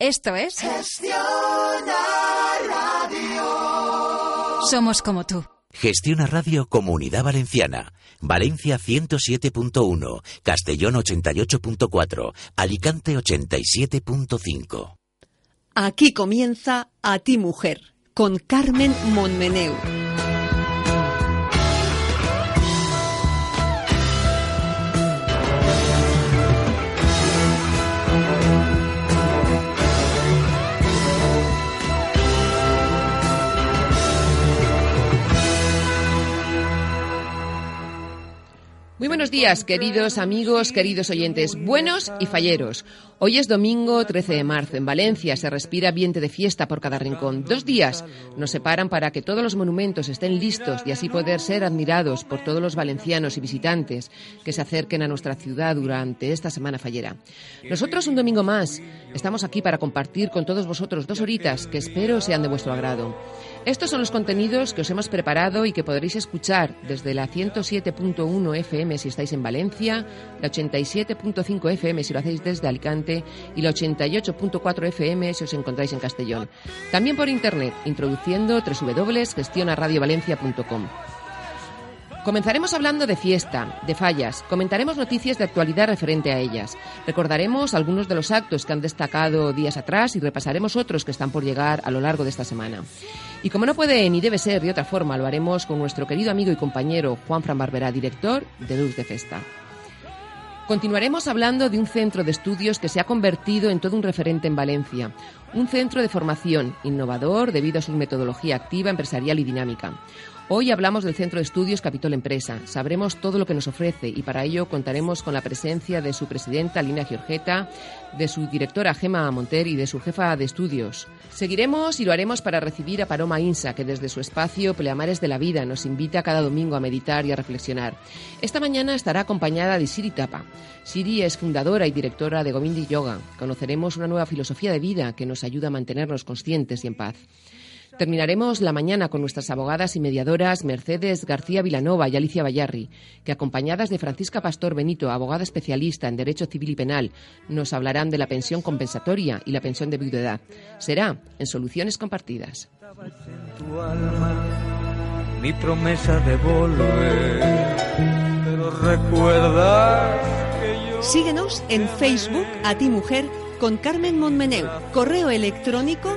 Esto es Gestiona Radio. Somos como tú. Gestiona Radio Comunidad Valenciana. Valencia 107.1, Castellón 88.4, Alicante 87.5. Aquí comienza A ti mujer con Carmen Monmeneu. Muy buenos días, queridos amigos, queridos oyentes, buenos y falleros. Hoy es domingo 13 de marzo. En Valencia se respira ambiente de fiesta por cada rincón. Dos días nos separan para que todos los monumentos estén listos y así poder ser admirados por todos los valencianos y visitantes que se acerquen a nuestra ciudad durante esta semana fallera. Nosotros un domingo más estamos aquí para compartir con todos vosotros dos horitas que espero sean de vuestro agrado. Estos son los contenidos que os hemos preparado y que podréis escuchar desde la 107.1 FM si estáis en Valencia, la 87.5 FM si lo hacéis desde Alicante y la 88.4 FM si os encontráis en Castellón. También por internet, introduciendo www.gestionaradiovalencia.com. Comenzaremos hablando de fiesta, de fallas, comentaremos noticias de actualidad referente a ellas, recordaremos algunos de los actos que han destacado días atrás y repasaremos otros que están por llegar a lo largo de esta semana. Y como no puede ni debe ser de otra forma, lo haremos con nuestro querido amigo y compañero Juan Fran Barberá, director de Luz de Festa. Continuaremos hablando de un centro de estudios que se ha convertido en todo un referente en Valencia, un centro de formación innovador debido a su metodología activa, empresarial y dinámica. Hoy hablamos del Centro de Estudios Capitol Empresa. Sabremos todo lo que nos ofrece y para ello contaremos con la presencia de su presidenta Lina Giorgeta, de su directora Gema Monter y de su jefa de estudios. Seguiremos y lo haremos para recibir a Paloma Insa, que desde su espacio Pleamares de la Vida nos invita cada domingo a meditar y a reflexionar. Esta mañana estará acompañada de Siri Tapa. Siri es fundadora y directora de Govindi Yoga. Conoceremos una nueva filosofía de vida que nos ayuda a mantenernos conscientes y en paz. Terminaremos la mañana con nuestras abogadas y mediadoras Mercedes García Vilanova y Alicia Bayarri, que acompañadas de Francisca Pastor Benito, abogada especialista en Derecho Civil y Penal, nos hablarán de la pensión compensatoria y la pensión de viudedad. Será en Soluciones Compartidas. Mi promesa de volver, pero que yo... Síguenos en Facebook a ti mujer con Carmen Monmeneu, correo electrónico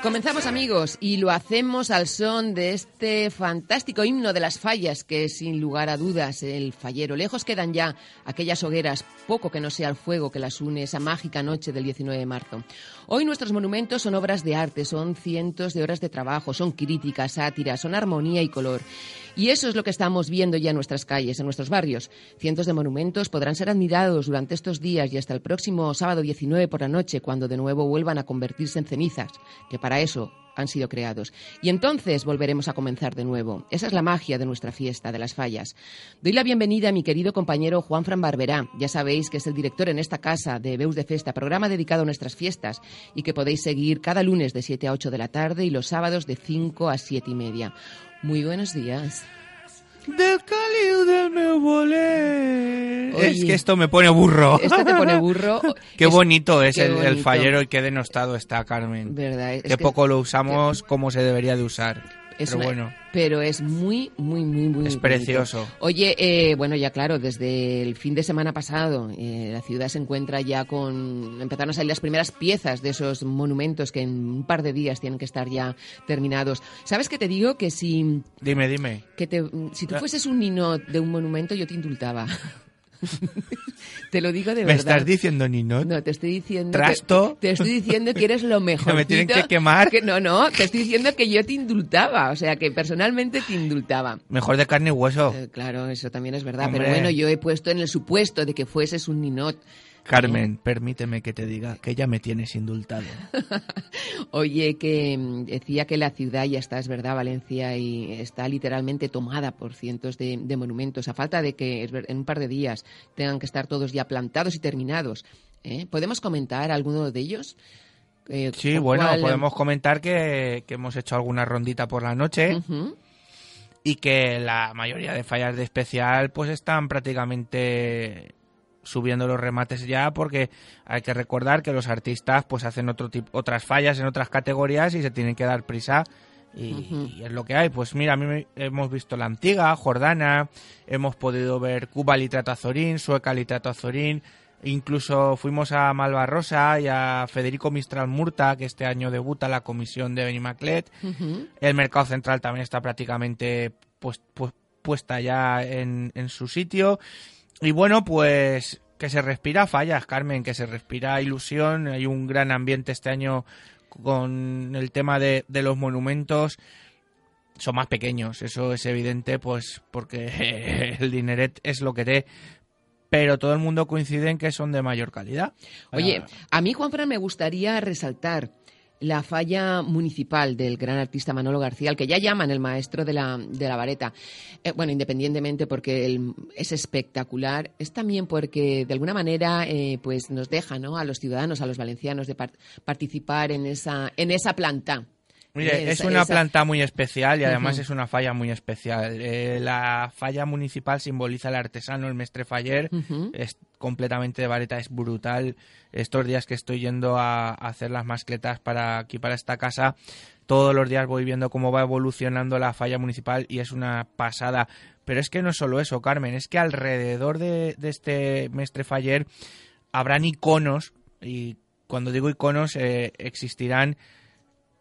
Comenzamos amigos y lo hacemos al son de este fantástico himno de las fallas que es sin lugar a dudas el fallero. Lejos quedan ya aquellas hogueras, poco que no sea el fuego que las une esa mágica noche del 19 de marzo. Hoy nuestros monumentos son obras de arte, son cientos de horas de trabajo, son críticas, sátiras, son armonía y color. Y eso es lo que estamos viendo ya en nuestras calles, en nuestros barrios. Cientos de monumentos podrán ser admirados durante estos días y hasta el próximo sábado 19 por la noche, cuando de nuevo vuelvan a convertirse en cenizas, que para eso han sido creados. Y entonces volveremos a comenzar de nuevo. Esa es la magia de nuestra fiesta, de las fallas. Doy la bienvenida a mi querido compañero Juan Fran Barberá. Ya sabéis que es el director en esta casa de Beus de Festa, programa dedicado a nuestras fiestas y que podéis seguir cada lunes de 7 a 8 de la tarde y los sábados de 5 a 7 y media. Muy buenos días. Del del meu voler. Oye. es que esto me pone burro. Esto te pone burro. Qué Es- bonito es qué el, fallero y qué denostado está, Carmen. Verdad, es Qué que- poco lo usamos como se debería de usar. Es Pero una- bueno, pero es muy, muy, muy, muy es bonito. precioso. Oye, eh, bueno, ya claro, desde el fin de semana pasado eh, la ciudad se encuentra ya con... Empezaron a salir las primeras piezas de esos monumentos que en un par de días tienen que estar ya terminados. ¿Sabes qué te digo? Que si, Dime, dime. que te, si tú fueses un ninot de un monumento, yo te indultaba. te lo digo de ¿Me verdad. estás diciendo Ninot? No, te estoy diciendo. ¿Trasto? Que, te estoy diciendo que eres lo mejor. me tienen que quemar? no, no, te estoy diciendo que yo te indultaba. O sea, que personalmente te indultaba. Mejor de carne y hueso. Eh, claro, eso también es verdad. Hombre. Pero bueno, yo he puesto en el supuesto de que fueses un ninot. Carmen, permíteme que te diga que ya me tienes indultado. Oye, que mm, decía que la ciudad ya está, es verdad, Valencia, y está literalmente tomada por cientos de, de monumentos, a falta de que en un par de días tengan que estar todos ya plantados y terminados. ¿eh? ¿Podemos comentar alguno de ellos? Eh, Sí, ¿con bueno, cuál, podemos comentar que, que hemos hecho alguna rondita por la noche y que la mayoría de fallas de especial pues están prácticamente subiendo los remates ya porque hay que recordar que los artistas pues hacen otro tipo otras fallas en otras categorías y se tienen que dar prisa y, es lo que hay pues mira a mí hemos visto la Antiga Jordana hemos podido ver Cuba Litrato Azorín Sueca Litrato Azorín incluso fuimos a Malvarrosa y a Federico Mistral Murta que este año debuta la comisión de Benimaclet Ujú. el mercado central también está prácticamente pues, pues, puesta ya en, en su sitio. Y bueno, pues que se respira fallas, Carmen, que se respira ilusión. Hay un gran ambiente este año con el tema de, de los monumentos. Son más pequeños, eso es evidente, pues porque el dineret es lo que te. Pero todo el mundo coincide en que son de mayor calidad. Oye, a mí, Juanfran, me gustaría resaltar la falla municipal del gran artista Manolo García, al que ya llaman el maestro de la, de la vareta. Eh, bueno, independientemente porque él es espectacular, es también porque de alguna manera eh, pues nos deja ¿no? a los ciudadanos, a los valencianos, de par- participar en esa, en esa planta. Mire, es una esa- planta muy especial y además es una falla muy especial. Eh, la falla municipal simboliza al artesano, el mestre faller. Es completamente de vareta, es brutal. Estos días que estoy yendo a, a hacer las mascletas para aquí, para esta casa, todos los días voy viendo cómo va evolucionando la falla municipal y es una pasada. Pero es que no es solo eso, Carmen, es que alrededor de, de este mestre faller habrán iconos y cuando digo iconos eh, existirán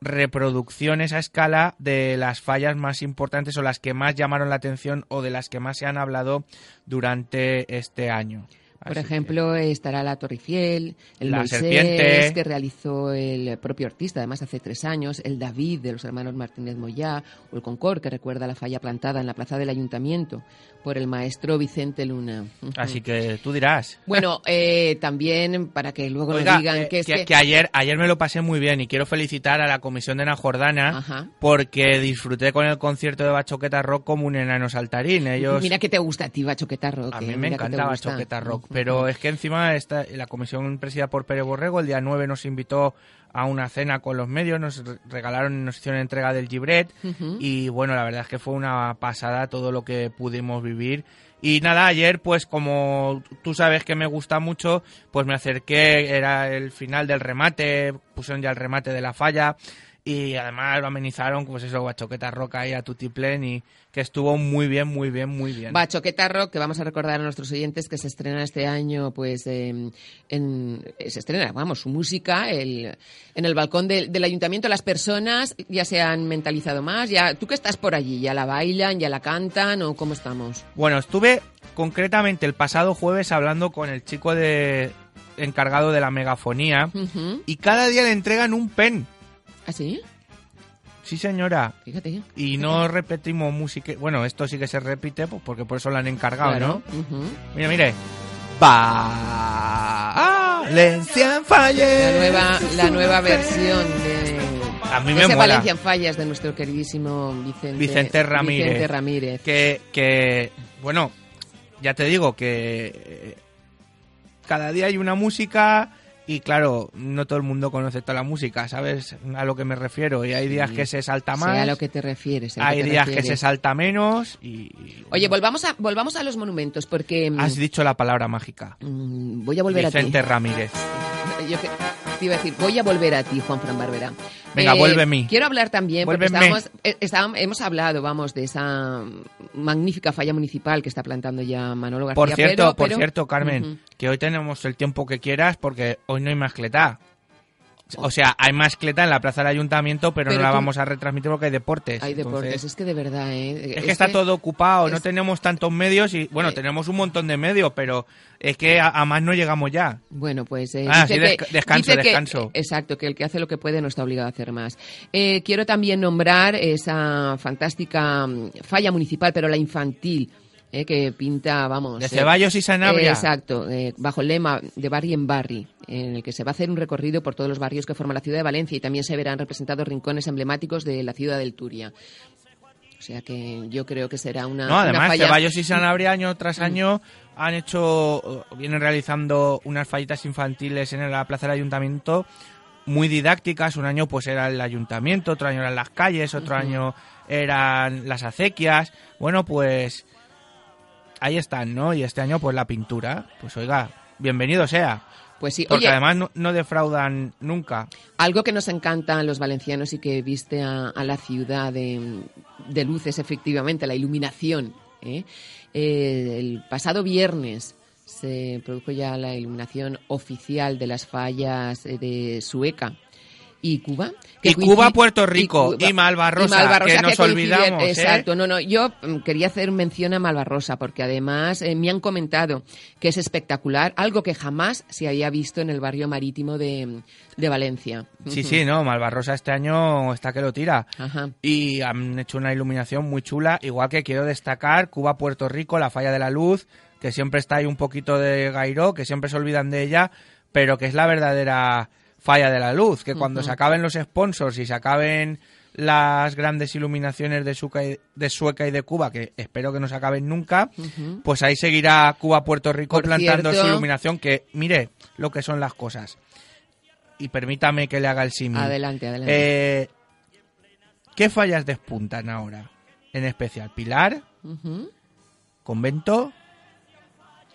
reproducciones a escala de las fallas más importantes o las que más llamaron la atención o de las que más se han hablado durante este año. Por Así ejemplo, estará la Torre Eiffel, el La Moisés serpiente. que realizó el propio artista, además hace tres años, el David de los hermanos Martínez Moyá, o el Concord, que recuerda la falla plantada en la plaza del Ayuntamiento por el maestro Vicente Luna. Que, así que tú dirás. Bueno, eh, también para que luego Oiga, digan eh, que es que, que... que ayer, ayer me lo pasé muy bien y quiero felicitar a la comisión de Ana Jordana Ajá. porque disfruté con el concierto de Bachoqueta Rock como un enano saltarín. Ellos, Mira que te gusta a ti, Bachoqueta Rock. A eh, mí me que encanta. Bachoqueta Rock. Pero es que encima esta, la comisión presidida por Pérez Borrego el día 9 nos invitó a una cena con los medios, nos re- regalaron, nos hicieron entrega del Gibret y bueno, la verdad es que fue una pasada todo lo que pudimos vivir. Y nada, ayer pues como tú sabes que me gusta mucho, pues me acerqué, era el final del remate, pusieron ya el remate de la falla y además lo amenizaron, pues eso, Bachoqueta Rock ahí a y que estuvo muy bien, muy bien, muy bien. Bachoqueta Rock, que vamos a recordar a nuestros oyentes que se estrena este año, pues, eh, en, eh, se estrena, vamos, su música el- en el balcón del, del ayuntamiento. Las personas ya se han mentalizado más, ya, tú que estás por allí, ya la bailan, ya la cantan, o cómo estamos. Bueno, estuve concretamente el pasado jueves hablando con el chico de encargado de la megafonía y cada día le entregan un pen. ¿Ah, sí? Sí, señora. Fíjate. Y no repetimos música. Bueno, esto sí que se repite pues, porque por eso lo han encargado, Claro. ¿no? Ujú. Mira, mire. Valencia La Falle. nueva, la nueva versión de, A mí me ese mola. Valencia en Fallas de nuestro queridísimo Vicente, Vicente Ramírez. Vicente Ramírez. Que, que, bueno, ya te digo que eh, cada día hay una música y claro, no todo el mundo conoce toda la música, ¿sabes a lo que me refiero? Y hay días Sí. que se salta más, a lo que te refieres. hay días que se salta menos y... y, Oye, bueno, volvamos a, volvamos a los monumentos, porque mm, Has dicho la palabra mágica. mm, voy a volver Vicente a ti. Ramírez. Yo que- te iba a decir, voy a volver a ti, Juan Fran Barbera. Venga, vuelve a mí. Quiero hablar también, porque estábamos, eh, estábamos- hemos hablado, vamos, de esa magnífica falla municipal que está plantando ya Manolo García. Por cierto, pero- por pero- cierto, Carmen, que hoy tenemos el tiempo que quieras porque hoy no hay mascleta. O sea, hay mascleta en la plaza del ayuntamiento, pero, Pero no la tú- vamos a retransmitir porque hay deportes. Hay deportes, es que de verdad, ¿eh? es que está todo ocupado, no tenemos tantos medios y, bueno, Eh. tenemos un montón de medios, pero es que a, a más no llegamos ya. Bueno, pues eh, Ah, dice sí, que- descanso, dice que- descanso. exacto, que el que hace lo que puede no está obligado a hacer más. Eh, quiero también nombrar esa fantástica mm, falla municipal, pero la infantil, eh, que pinta, vamos... De eh, Ceballos y Sanabria. exacto, eh, bajo el lema de Barri en Barri, en el que se va a hacer un recorrido por todos los barrios que forman la ciudad de Valencia y también se verán representados rincones emblemáticos de la ciudad del Turia. O sea que yo creo que será una, No, una además, falla- Ceballos y Sanabria año tras año han hecho, vienen realizando unas fallitas infantiles en la plaza del ayuntamiento muy didácticas. Un año pues era el ayuntamiento, otro año eran las calles, otro año eran las acequias. Bueno, pues ahí están, ¿no? Y este año pues la pintura. Pues oiga, bienvenido sea. Pues sí, Porque oye, además no, no defraudan nunca. Algo que nos encanta a los valencianos y que viste a, a la ciudad de, de luces, efectivamente, la iluminación. ¿eh? Eh, el pasado viernes se produjo ya la iluminación oficial de las fallas eh, de Sueca y Cuba. Y Cuba, Puerto Rico, y Malvarrosa, que nos olvidamos, ¿eh? Exacto, no, no, yo mm, quería hacer mención a Malvarrosa porque además eh, me han comentado que es espectacular, algo que jamás se había visto en el barrio marítimo de, de Valencia. Sí, sí, no, Malvarrosa este año está que lo tira. Ajá. y han hecho una iluminación muy chula. Igual que quiero destacar Cuba, Puerto Rico, la falla de la luz, que siempre está ahí un poquito de Gairo, que siempre se olvidan de ella, pero que es la verdadera falla de la luz. Que cuando se acaben los sponsors y se acaben las grandes iluminaciones de, Sueca y, de Sueca y de Cuba, que espero que no se acaben nunca, pues ahí seguirá Cuba, Puerto Rico Por plantando cierto- su iluminación, que mire lo que son las cosas. Y permítame que le haga el símil. Adelante, adelante. Eh, ¿Qué fallas despuntan ahora? En especial, Pilar. Convento,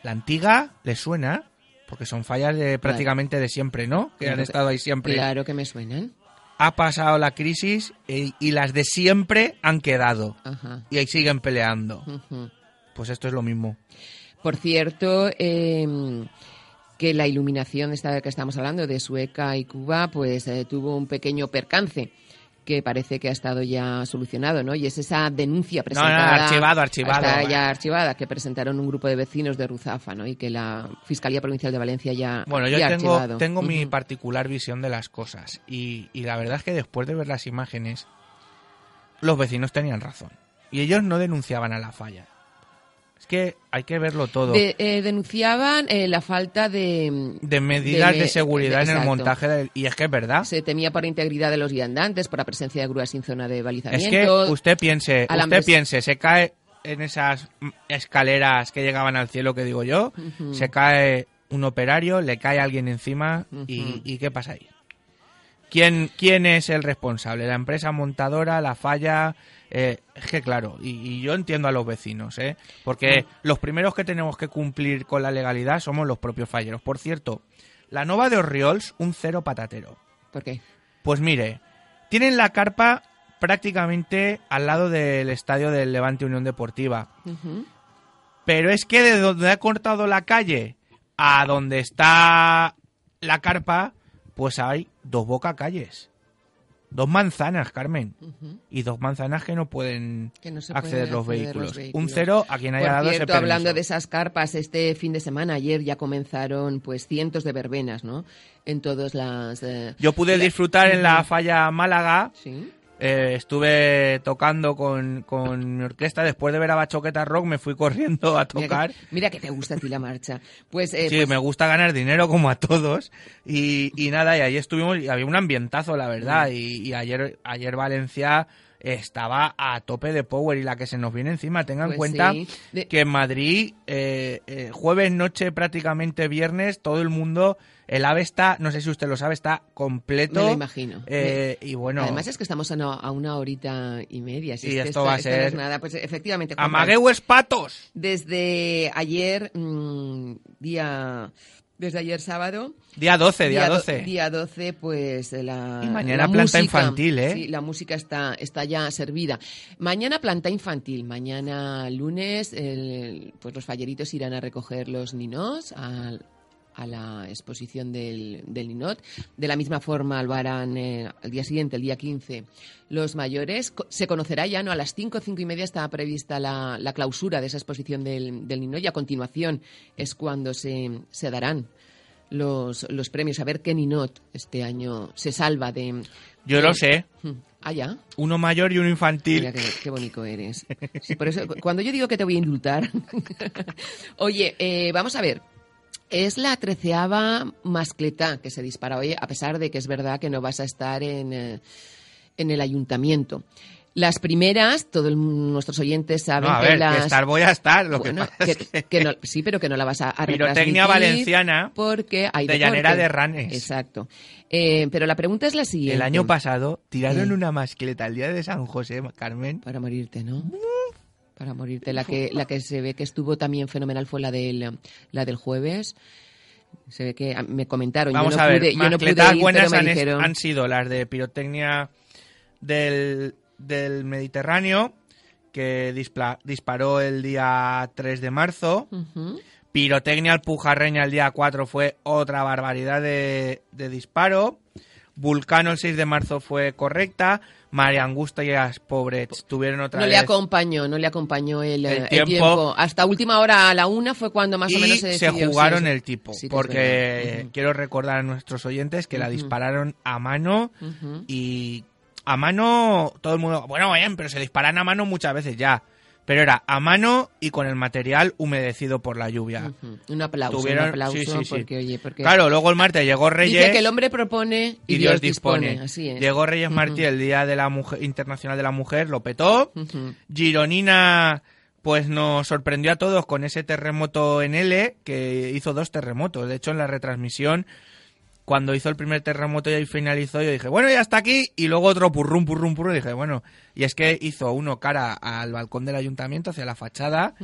La Antiga, ¿les suena? Porque son fallas de prácticamente de siempre, ¿no? Que Claro han estado ahí siempre. Claro que me suenan. Ha pasado la crisis y, y las de siempre han quedado. Ajá. Y ahí siguen peleando. Pues esto es lo mismo. Por cierto, eh, que la iluminación esta que estamos hablando de Sueca y Cuba, pues eh, tuvo un pequeño percance que parece que ha estado ya solucionado, ¿no? Y es esa denuncia no, presentada. archivado, archivado. Está ya archivada, que presentaron un grupo de vecinos de Ruzafa, ¿no? Y que la Fiscalía Provincial de Valencia ya, Bueno, yo ya tengo, archivado. tengo mi particular visión de las cosas. Y, y la verdad es que después de ver las imágenes, los vecinos tenían razón. Y ellos no denunciaban a la falla. Es que hay que verlo todo. De- eh, denunciaban eh, la falta de... de medidas de, seguridad de- en el montaje del- y es que es verdad. Se temía por integridad de los viandantes, por la presencia de grúas sin zona de es que balizamiento. usted piense usted piense se cae en esas mm, escaleras que llegaban al cielo que digo yo se cae un operario le cae alguien encima y, y qué pasa ahí quién quién es el responsable la empresa montadora la falla Eh, es que claro, y, y yo entiendo a los vecinos, ¿eh? porque los primeros que tenemos que cumplir con la legalidad somos los propios falleros. Por cierto, la Nova de Orriols, un cero patatero. ¿Por qué? Pues mire, tienen la carpa prácticamente al lado del estadio del Levante Unión Deportiva. Pero es que de donde ha cortado la calle a donde está la carpa, pues hay dos bocacalles. Dos manzanas, Carmen. Y dos manzanas que no pueden Que no acceder, los, vehículos. los vehículos. Un cero a quien haya Por dado ese cierto, permiso. hablando de esas carpas, este fin de semana, ayer ya comenzaron pues cientos de verbenas, ¿no? En todas las... eh, Yo pude la- disfrutar en la falla Málaga Sí. Eh, estuve tocando con, con mi orquesta. Después de ver a Bachoqueta Rock, me fui corriendo a Mira tocar. que, mira que te gusta a ti la marcha. Pues, eh, sí, pues, me gusta ganar dinero como a todos. Y, y nada, y ahí estuvimos y había un ambientazo, la verdad. Mm. Y, y ayer, ayer Valencia estaba a tope de power y la que se nos viene encima. Tengan en Pues cuenta sí. De- que en Madrid, eh, eh, jueves noche, prácticamente viernes, todo el mundo, el AVE está, no sé si usted lo sabe, está completo. Me lo imagino. Eh, y bueno, Además es que estamos a una, a una horita y media. si Y es que esto va a no ser- es nada. Pues efectivamente. Juanma, ¡Amagueues patos! Desde ayer, mm, día... Desde ayer sábado, Día 12, día, do- 12. Día 12, pues la. Y mañana la planta música, infantil, ¿eh? Sí, la música está, está ya servida. Mañana planta infantil. Mañana lunes, el- pues los falleritos irán a recoger los ninos al- a la exposición del, del Ninot. De la misma forma lo harán eh, al día siguiente, el día 15, los mayores. Se conocerá ya, ¿no? A las 5, 5 y media está prevista la, la clausura de esa exposición del, del Ninot y a continuación es cuando se, se darán los, los premios. A ver qué Ninot este año se salva de... Yo de- lo sé. Hmm. Ah, ya. Uno mayor y uno infantil. Mira qué, qué bonito eres. Sí, por eso, cu- cuando yo digo que te voy a indultar. Oye, eh, vamos a ver. Es la treceava mascleta que se dispara hoy, a pesar de que es verdad que no vas a estar en, eh, en el ayuntamiento. Las primeras, todos nuestros oyentes saben No, a que ver, las... que estar voy a estar. Lo Bueno, que pasa es que- que... que no- sí, pero que no la vas a, a Pirotecnia valenciana porque hay de deporte. Llanera de Ranes. Exacto. Eh, pero la pregunta es la siguiente. El año pasado tiraron Eh. una mascleta el día de San José, Carmen. Para morirte, ¿no? Para morirte. La que, la que se ve que estuvo también fenomenal fue la del, la del jueves. Se ve que ah, me comentaron. Vamos yo no a ver, pude, yo no pude mascletas ir, buenas pero me han, es- dijeron- han sido las de pirotecnia del, del Mediterráneo, que displa- disparó el día 3 de marzo. Ujú. Pirotecnia Alpujarreña el día 4 fue otra barbaridad de, de disparo. Vulcano el 6 de marzo fue correcta. María Angustias, pobres, tuvieron otra No le vez. acompañó, no le acompañó el, El el tiempo. Hasta última hora a la una fue cuando más o y menos se se decidió. jugaron sí, sí. el tipo. Sí porque quiero recordar a nuestros oyentes que la dispararon a mano y a mano todo el mundo, bueno, bien, pero se disparan a mano muchas veces ya. Pero era a mano y con el material humedecido por la lluvia. Ujú. Un aplauso, Tuvieron- un aplauso, sí, sí, sí. porque oye, porque Claro, luego el martes llegó Reyes dice que el hombre propone y, y Dios dispone. Así es. Llegó Reyes Martí el día de la mujer, internacional de la mujer, lo petó. Gironina pues nos sorprendió a todos con ese terremoto en L que hizo dos terremotos. De hecho, en la retransmisión, cuando hizo el primer terremoto y ahí finalizó, yo dije, bueno, ya está aquí. Y luego otro purrum, purrum, purrum. Y dije, bueno, y es que hizo uno cara al balcón del ayuntamiento, hacia la fachada,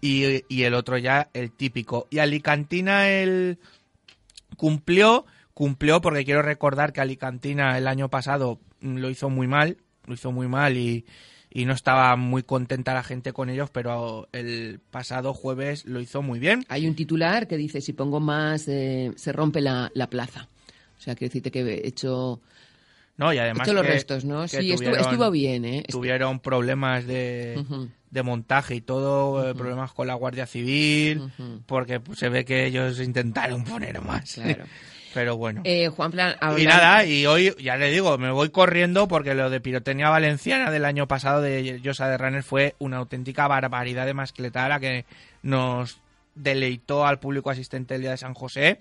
y, y el otro ya el típico. Y Alicantina el cumplió, cumplió porque quiero recordar que Alicantina el año pasado lo hizo muy mal, lo hizo muy mal y, y no estaba muy contenta la gente con ellos, pero el pasado jueves lo hizo muy bien. Hay un titular que dice, si pongo más, eh, se rompe la, la plaza. O sea, quiero decirte que he hecho, No, y he además hecho los que- restos, ¿no? que Sí, estuvo, tuvieron- estuvo bien, ¿eh? Tuvieron problemas de, montaje y todo, eh, problemas con la Guardia Civil, porque se ve que ellos intentaron poner más. Claro. Pero bueno. Eh, Juan Plan, Y nada, y hoy, ya le digo, me voy corriendo porque lo de pirotecnia valenciana del año pasado de Josa de Runner fue una auténtica barbaridad de mascleta la que nos deleitó al público asistente el día de San José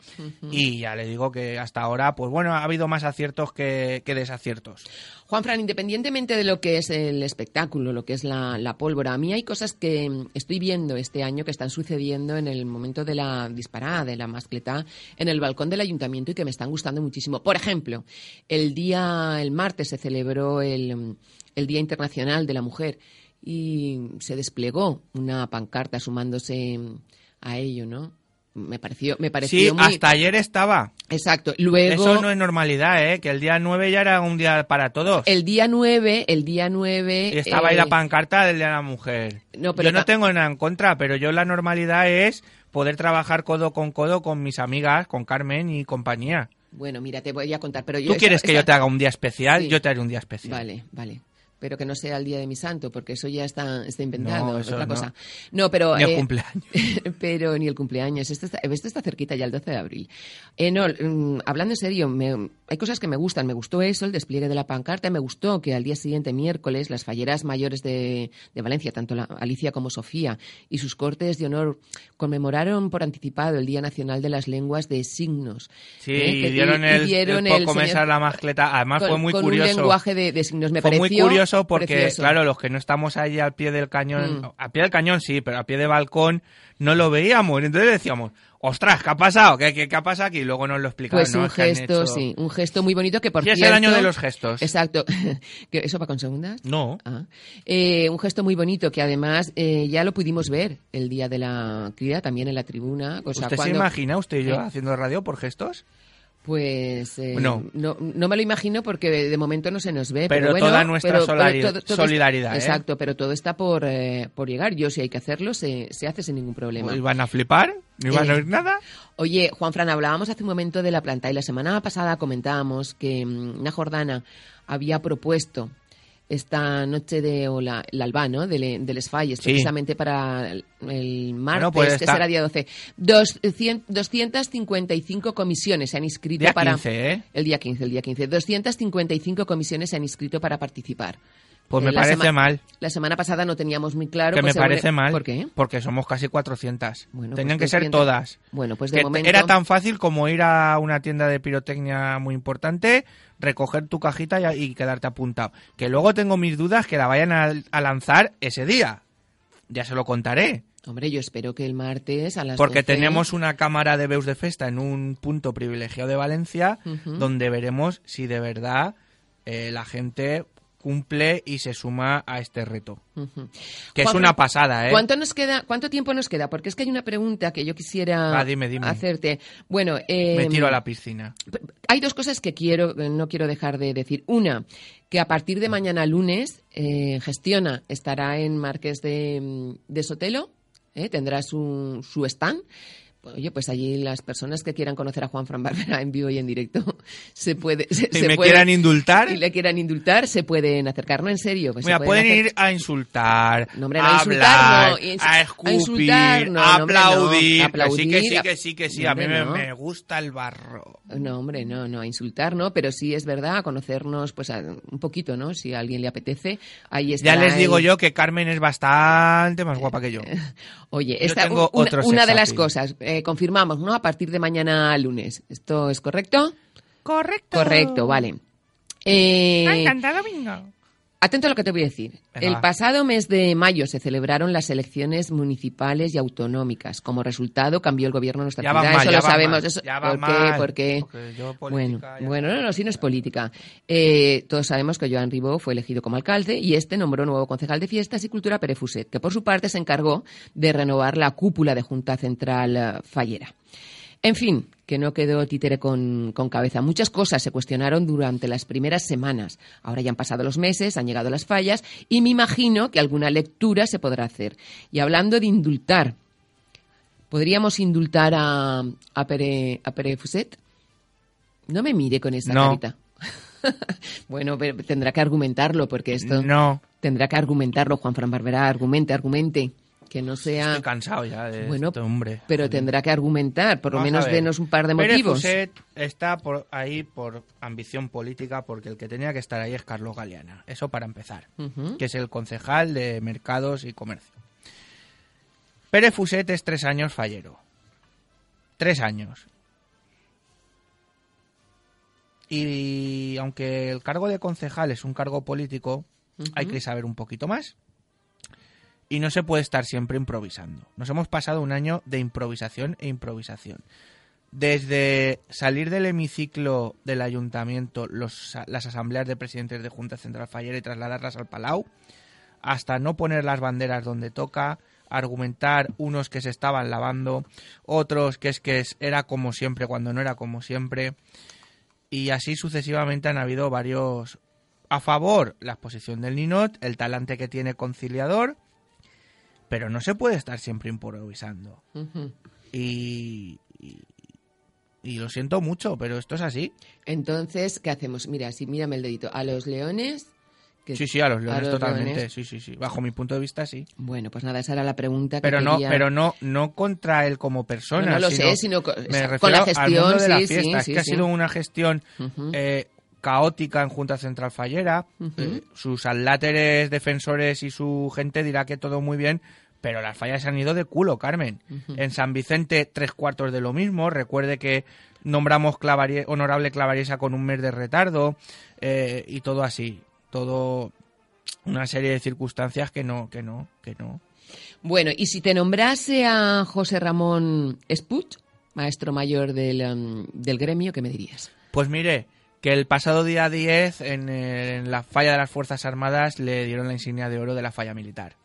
y ya le digo que hasta ahora, pues bueno, ha habido más aciertos que, que desaciertos. Juan Fran, independientemente de lo que es el espectáculo, lo que es la, la pólvora, a mí hay cosas que estoy viendo este año que están sucediendo en el momento de la disparada, de la mascleta, en el balcón del ayuntamiento y que me están gustando muchísimo. Por ejemplo, el día, el martes se celebró el, el Día Internacional de la Mujer y se desplegó una pancarta sumándose a ello, ¿no? Me pareció, me pareció Sí, muy... hasta ayer estaba. Exacto. Luego... Eso no es normalidad, ¿eh? Que el día 9 ya era un día para todos. El día 9, el día 9... Y estaba ahí eh, la pancarta del Día de la Mujer. No, pero yo no tengo nada en contra, pero yo la normalidad es poder trabajar codo con codo con mis amigas, con Carmen y compañía. Bueno, mira, te voy a contar, pero yo... ¿Tú esa- quieres que esa- yo te haga un día especial? Sí. Yo te haré un día especial. Vale, vale. Pero que no sea el día de mi santo, porque eso ya está, está inventado, No, es eso otra no. cosa. No, pero... Ni el eh, cumpleaños. pero ni el cumpleaños. Esto está, esto está cerquita ya el 12 de abril. Eh, no, mm, hablando en serio, me- hay cosas que me gustan. Me gustó eso, el despliegue de la pancarta. Me gustó que al día siguiente, miércoles, las falleras mayores de, de Valencia, tanto la, Alicia como Sofía, y sus cortes de honor conmemoraron por anticipado el Día Nacional de las Lenguas de Signos. Sí, ¿eh? y dieron el, dieron el poco señor- mesa la mascleta. Además con, fue muy con curioso. un lenguaje de, de signos. Me fue muy pareció porque, precioso. claro, los que no estamos ahí al pie del cañón, Mm. al pie del cañón sí, pero al pie de balcón no lo veíamos. Entonces decíamos, ostras, ¿qué ha pasado? ¿Qué, qué, qué ha pasado aquí? Y luego nos lo explicaron. Pues ¿no? un Es gesto, hecho- sí, un gesto muy bonito que por Sí, es cierto... el año de los gestos. Exacto. ¿Que ¿Eso va con segundas? No. Ah. Eh, un gesto muy bonito que además eh, ya lo pudimos ver el día de la cría también en la tribuna. O sea, ¿Usted se imagina, usted y yo, ¿Eh? haciendo radio por gestos? Pues eh, No. no. no me lo imagino porque de momento no se nos ve. Pero Pero, bueno, toda nuestra pero- solari- todo- todo- solidaridad, ¿eh? Exacto, pero todo está por, eh, por llegar. Yo si hay que hacerlo, se, se hace sin ningún problema. ¿Iban a flipar? ¿No iban Eh, a oír nada? Oye, Juan Fran, hablábamos hace un momento de la planta y la semana pasada comentábamos que mm, una Jordana había propuesto esta noche de o la, el Alba, ¿no? Del, del Falles, Sí. precisamente para el, el martes, Bueno, pues que está- será día 12. Dos- cien- 255 comisiones se han inscrito Día para... 15, ¿eh? El día 15, el día 15. 255 comisiones se han inscrito para participar. Pues me la parece mal. La semana pasada no teníamos muy claro. que pues me parece mal. ¿Por qué? Porque somos casi 400. Bueno, Tenían pues que ser 300. todas. Bueno, pues de Que momento... Era tan fácil como ir a una tienda de pirotecnia muy importante, recoger tu cajita y, y quedarte apuntado. Que luego tengo mis dudas que la vayan a, a lanzar ese día. Ya se lo contaré. Hombre, yo espero que el martes a las Porque 12 tenemos una cámara de Beus de Festa en un punto privilegiado de Valencia, donde veremos si de verdad eh, la gente cumple y se suma a este reto. Que es una pasada, ¿eh? ¿Cuánto nos queda? ¿Cuánto tiempo nos queda? Porque es que hay una pregunta que yo quisiera Va, dime, dime. hacerte. Bueno, eh, Me tiro a la piscina. hay dos cosas que quiero, que no quiero dejar de decir. Una, que a partir de mañana lunes, eh, Gestiona estará en Marqués de, mm, de Sotelo, ¿eh? tendrá su, su stand. Oye, pues allí las personas que quieran conocer a Juan Fran Barbera en vivo y en directo se puede se, Si se me quieran indultar, y le quieran indultar, se pueden acercar, no en serio. Pues se mira, pueden ir a insultar, No, hombre, no, a insultar, hablar, no, ins- a escupir, insultar, no, a hombre, no. aplaudir. Sí, que sí, que sí, que sí. A mí me, gusta el barro. No, hombre, no, no, a insultar, ¿no? Pero sí es verdad, a conocernos, pues a- un poquito, ¿no? Si a alguien le apetece, ahí está. Ya les digo yo que Carmen es bastante más guapa que yo. Oye, Yo esta tengo una, otro una sex de las cosas, eh, confirmamos, ¿no? A partir de mañana lunes. ¿Esto es correcto? Correcto. Correcto, vale. Eh, encantado, bingo. Atento a lo que te voy a decir. Venga, el pasado mes de mayo se celebraron las elecciones municipales y autonómicas. Como resultado, cambió el gobierno de nuestra Ya va ciudad. mal, Eso ya lo va sabemos. mal, Eso- ya va ¿Por qué? mal, ¿Por qué? porque yo Bueno, política bueno, no, no, sí no es política. Eh, todos sabemos que Joan Ribó fue elegido como alcalde y este nombró nuevo concejal de Fiestas y Cultura Pere Fuset, que por su parte se encargó de renovar la cúpula de Junta Central eh, Fallera. En fin, que no quedó títere con, con cabeza. Muchas cosas se cuestionaron durante las primeras semanas. Ahora ya han pasado los meses, han llegado las fallas y me imagino que alguna lectura se podrá hacer. Y hablando de indultar, ¿podríamos indultar a, a, Pere, a Pere Fuset? No me mire con esa No. carita. bueno, pero tendrá que argumentarlo porque esto No, tendrá que argumentarlo. Juan Fran Barbera, argumente, argumente. Que no sea... estoy cansado ya de Bueno, este hombre. Pero tendrá que argumentar, por lo Vamos menos denos un par de Pérez motivos. Fuset está por ahí por ambición política, porque el que tenía que estar ahí es Carlos Galeana. Eso para empezar. Que es el concejal de Mercados y Comercio. Pérez Fuset es tres años fallero. Tres años. Y aunque el cargo de concejal es un cargo político, hay que saber un poquito más. Y no se puede estar siempre improvisando. Nos hemos pasado un año de improvisación e improvisación. Desde salir del hemiciclo del ayuntamiento, los- las asambleas de presidentes de Junta Central Fallera y trasladarlas al Palau, hasta no poner las banderas donde toca, argumentar unos que se estaban lavando, otros que es que era como siempre cuando no era como siempre, y así sucesivamente han habido varios a favor la exposición del Ninot, el talante que tiene conciliador, pero no se puede estar siempre improvisando. Y, y, y lo siento mucho, pero esto es así. Entonces, ¿qué hacemos? Mira, sí, mírame el dedito. A los leones. que- Sí, sí, a los leones los totalmente, leones. sí, sí, sí. Bajo mi punto de vista, sí. Bueno, pues nada, esa era la pregunta que Pero no, quería- pero no, no contra él como persona. No, no lo sino- sé, sino me con la al gestión, mundo de la sí, fiesta. sí, es sí, que ha sido una gestión eh, caótica en Junta Central Fallera. Eh, sus aláteres defensores y su gente dirá que todo muy bien, pero las fallas se han ido de culo, Carmen. En San Vicente, tres cuartos de lo mismo. Recuerde que nombramos Clavarie- honorable Clavariesa con un mes de retardo eh, y todo así. Todo una serie de circunstancias que no, que no, que no. Bueno, y si te nombrase a José Ramón Espuch, maestro mayor del, um, del gremio, ¿qué me dirías? Pues mire, que el pasado día 10 en, en la falla de las Fuerzas Armadas le dieron la insignia de oro de la falla militar.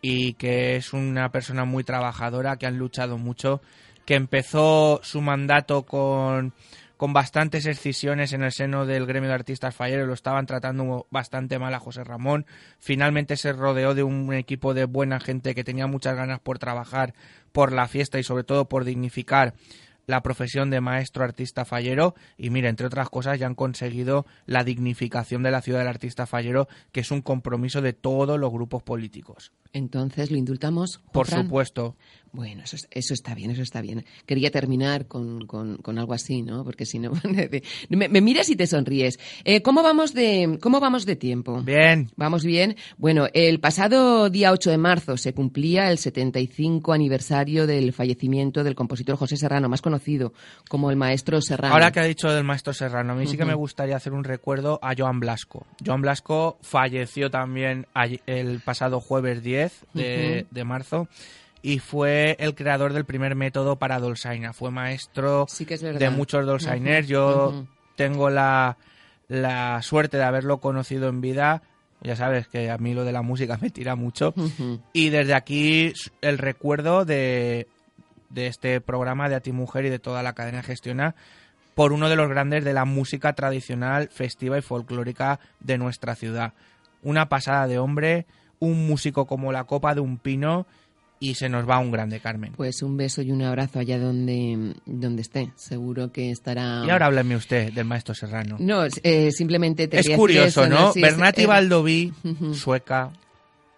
Y que es una persona muy trabajadora, que han luchado mucho, que empezó su mandato con, con bastantes excisiones en el seno del gremio de artistas falleros, lo estaban tratando bastante mal a José Ramón, finalmente se rodeó de un equipo de buena gente que tenía muchas ganas por trabajar por la fiesta y sobre todo por dignificar la profesión de maestro artista fallero y mira, entre otras cosas ya han conseguido la dignificación de la ciudad del artista fallero, que es un compromiso de todos los grupos políticos. Entonces, ¿lo indultamos? Por Fran? supuesto. Bueno, eso, es- eso está bien, eso está bien. Quería terminar con, con- con algo así, ¿no? Porque si no... me, me miras y te sonríes. Eh, ¿cómo, vamos de, ¿Cómo vamos de tiempo? Bien. Vamos bien. Bueno, el pasado día 8 de marzo se cumplía el 75 aniversario del fallecimiento del compositor José Serrano, más conocido como el maestro Serrano. Ahora que ha dicho del maestro Serrano, a mí sí que me gustaría hacer un recuerdo a Joan Blasco. Joan Blasco falleció también el pasado jueves 10 de, de marzo y fue el creador del primer método para Dolzaina. Fue maestro Sí que es verdad. de muchos Dolzainers. Ujú, Yo tengo la, la suerte de haberlo conocido en vida. Ya sabes que a mí lo de la música me tira mucho. Y desde aquí el recuerdo de, de este programa de A Ti Mujer y de toda la cadena Gestiona por uno de los grandes de la música tradicional, festiva y folclórica de nuestra ciudad. Una pasada de hombre, un músico como la copa de un pino y se nos va un grande, Carmen. Pues un beso y un abrazo allá donde, donde esté. Seguro que estará... Y ahora hábleme usted del maestro Serrano. No, eh, simplemente te es curioso, eso, ¿no? Sí, Bernati eh, Baldoví, sueca,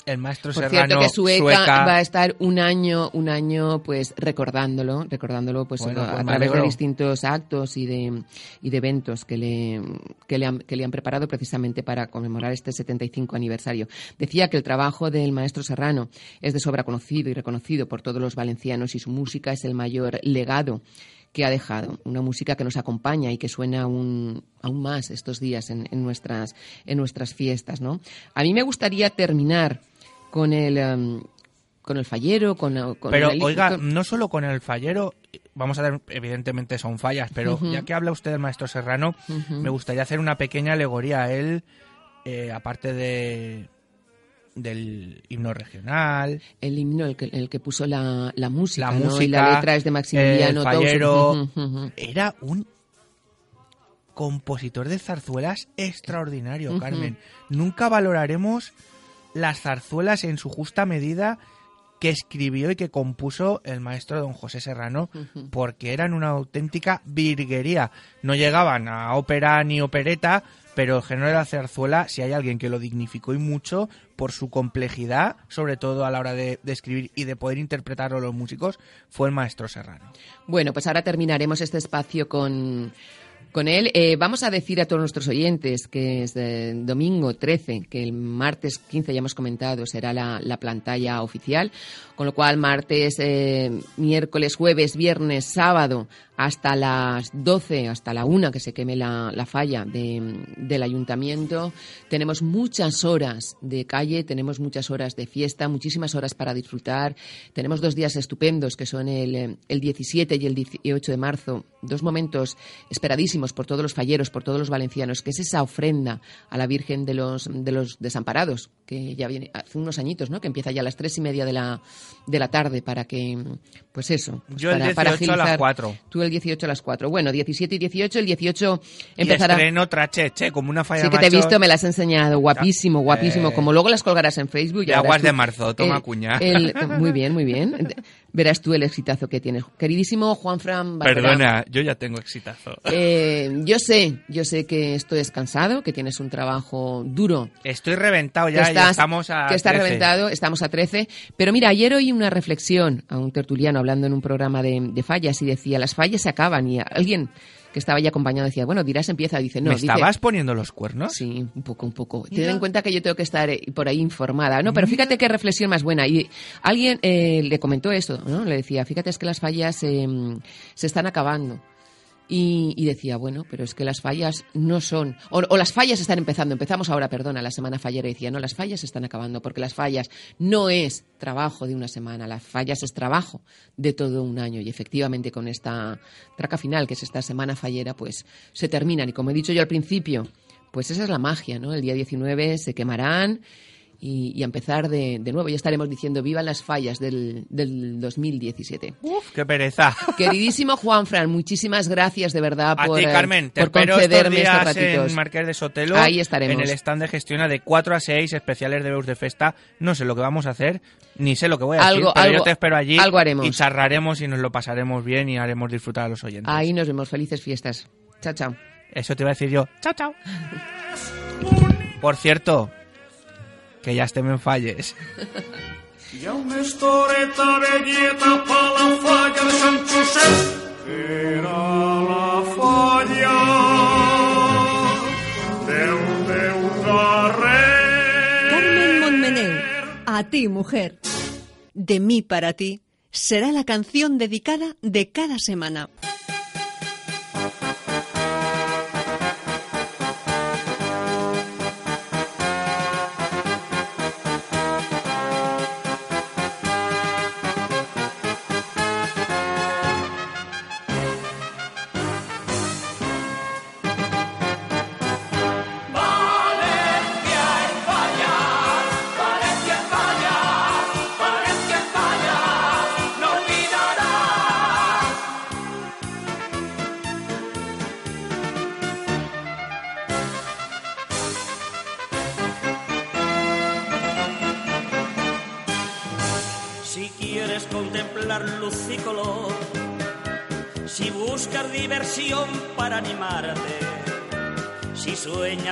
el maestro Por Serrano, cierto que Sueca, sueca. va a estar un año, un año, pues recordándolo, recordándolo, pues Bueno, a, pues a través de distintos actos y de y de eventos que le que le han, que le han preparado precisamente para conmemorar este 75 aniversario. Decía que el trabajo del maestro Serrano es de sobra conocido y reconocido por todos los valencianos y su música es el mayor legado que ha dejado, una música que nos acompaña y que suena aún, aún más estos días en, en nuestras, en nuestras fiestas. ¿no? A mí me gustaría terminar con el, em, con el fallero, con, con Pero el- oiga, no solo con el fallero, vamos a ver, evidentemente son fallas, pero ya que habla usted del maestro Serrano, me gustaría hacer una pequeña alegoría a él, eh, aparte de del himno regional, el himno, el que, el que puso la, la música, la ¿no? música, y la letra es de Maximiliano el fallero, era un compositor de zarzuelas extraordinario. Carmen. Nunca valoraremos las zarzuelas en su justa medida que escribió y que compuso el maestro don José Serrano, porque eran una auténtica virguería. No llegaban a ópera ni opereta, pero el género de la zarzuela, si hay alguien que lo dignificó y mucho por su complejidad, sobre todo a la hora de, de escribir y de poder interpretarlo los músicos, fue el maestro Serrano. Bueno, pues ahora terminaremos este espacio con, con él. Eh, vamos a decir a todos nuestros oyentes que es eh, domingo 13, que el martes 15 ya hemos comentado será la, la pantalla oficial, con lo cual martes, eh, miércoles, jueves, viernes, sábado, hasta las 12, hasta la 1 que se queme la, la falla de- del ayuntamiento. Tenemos muchas horas de calle, tenemos muchas horas de fiesta, muchísimas horas para disfrutar. Tenemos dos días estupendos que son el, el 17 y el 18 de marzo, dos momentos esperadísimos por todos los falleros, por todos los valencianos, que es esa ofrenda a la Virgen de los, de los desamparados, que ya viene hace unos añitos, ¿no? que empieza ya a las tres y media de la, de la tarde para que, pues eso. pues Yo el para, 18 a las agilizar- 4. Tú el 18 a las 4. Bueno, 17 y 18. El 18 Y empezará. estreno tracheche, como una falla Sí que te he visto, me las has enseñado. Guapísimo, guapísimo. Eh, Como luego las colgarás en Facebook. verás aguas tú de marzo, toma el- cuña. el- muy bien, muy bien. Verás tú el exitazo que tienes. Queridísimo Juan Fran Barberá. Perdona, yo ya tengo exitazo. Eh, yo sé, yo sé que estoy descansado, que tienes un trabajo duro Estoy reventado ya, ya estás- estamos a que está 13. reventado, estamos a 13. Pero mira, ayer oí una reflexión a un tertuliano hablando en un programa de, de fallas y decía, las fallas se acaban. Y alguien que estaba ya acompañado decía, bueno, dirás empieza. Dice, no, ¿Me dice, estabas poniendo los cuernos? Sí, un poco, un poco. Ten en cuenta que yo tengo que estar eh, por ahí informada, ¿no? Pero fíjate qué reflexión más buena. Y alguien eh, le comentó esto, ¿no? Le decía, fíjate, es que las fallas eh, se están acabando. Y, y decía, bueno, pero es que las fallas no son, o, las fallas están empezando, empezamos ahora, perdona, la semana fallera, y decía, no, las fallas están acabando, porque las fallas no es trabajo de una semana, las fallas es trabajo de todo un año, y efectivamente con esta traca final, que es esta semana fallera, pues se terminan, y como he dicho yo al principio, pues esa es la magia, ¿no? El día 19 se quemarán, y, y a empezar de, de nuevo. Ya estaremos diciendo vivan las fallas del, del 2017. Uf, qué pereza. Queridísimo Juan Fran, muchísimas gracias de verdad A por, ti, eh, Carmen, te por espero estos concederme estos días ratitos. en Marqués de Sotelo. Ahí estaremos. En el stand de gestiona de 4 a 6 especiales de Beus de Festa. No sé lo que vamos a hacer, ni sé lo que voy a Algo- decir, pero algo- yo te espero allí. algo haremos. Y charraremos y nos lo pasaremos bien y haremos disfrutar a los oyentes. Ahí nos vemos. Felices fiestas. Chao, chao. Eso te iba a decir yo. Chao, chao. Por cierto, que ya esté en falles. Hi ha una historieta velleta pa la falla de Sant Josep. Era la falla del teu carrer. Carmen Montmeneu, a ti mujer. De mí para ti será la canción dedicada de cada semana.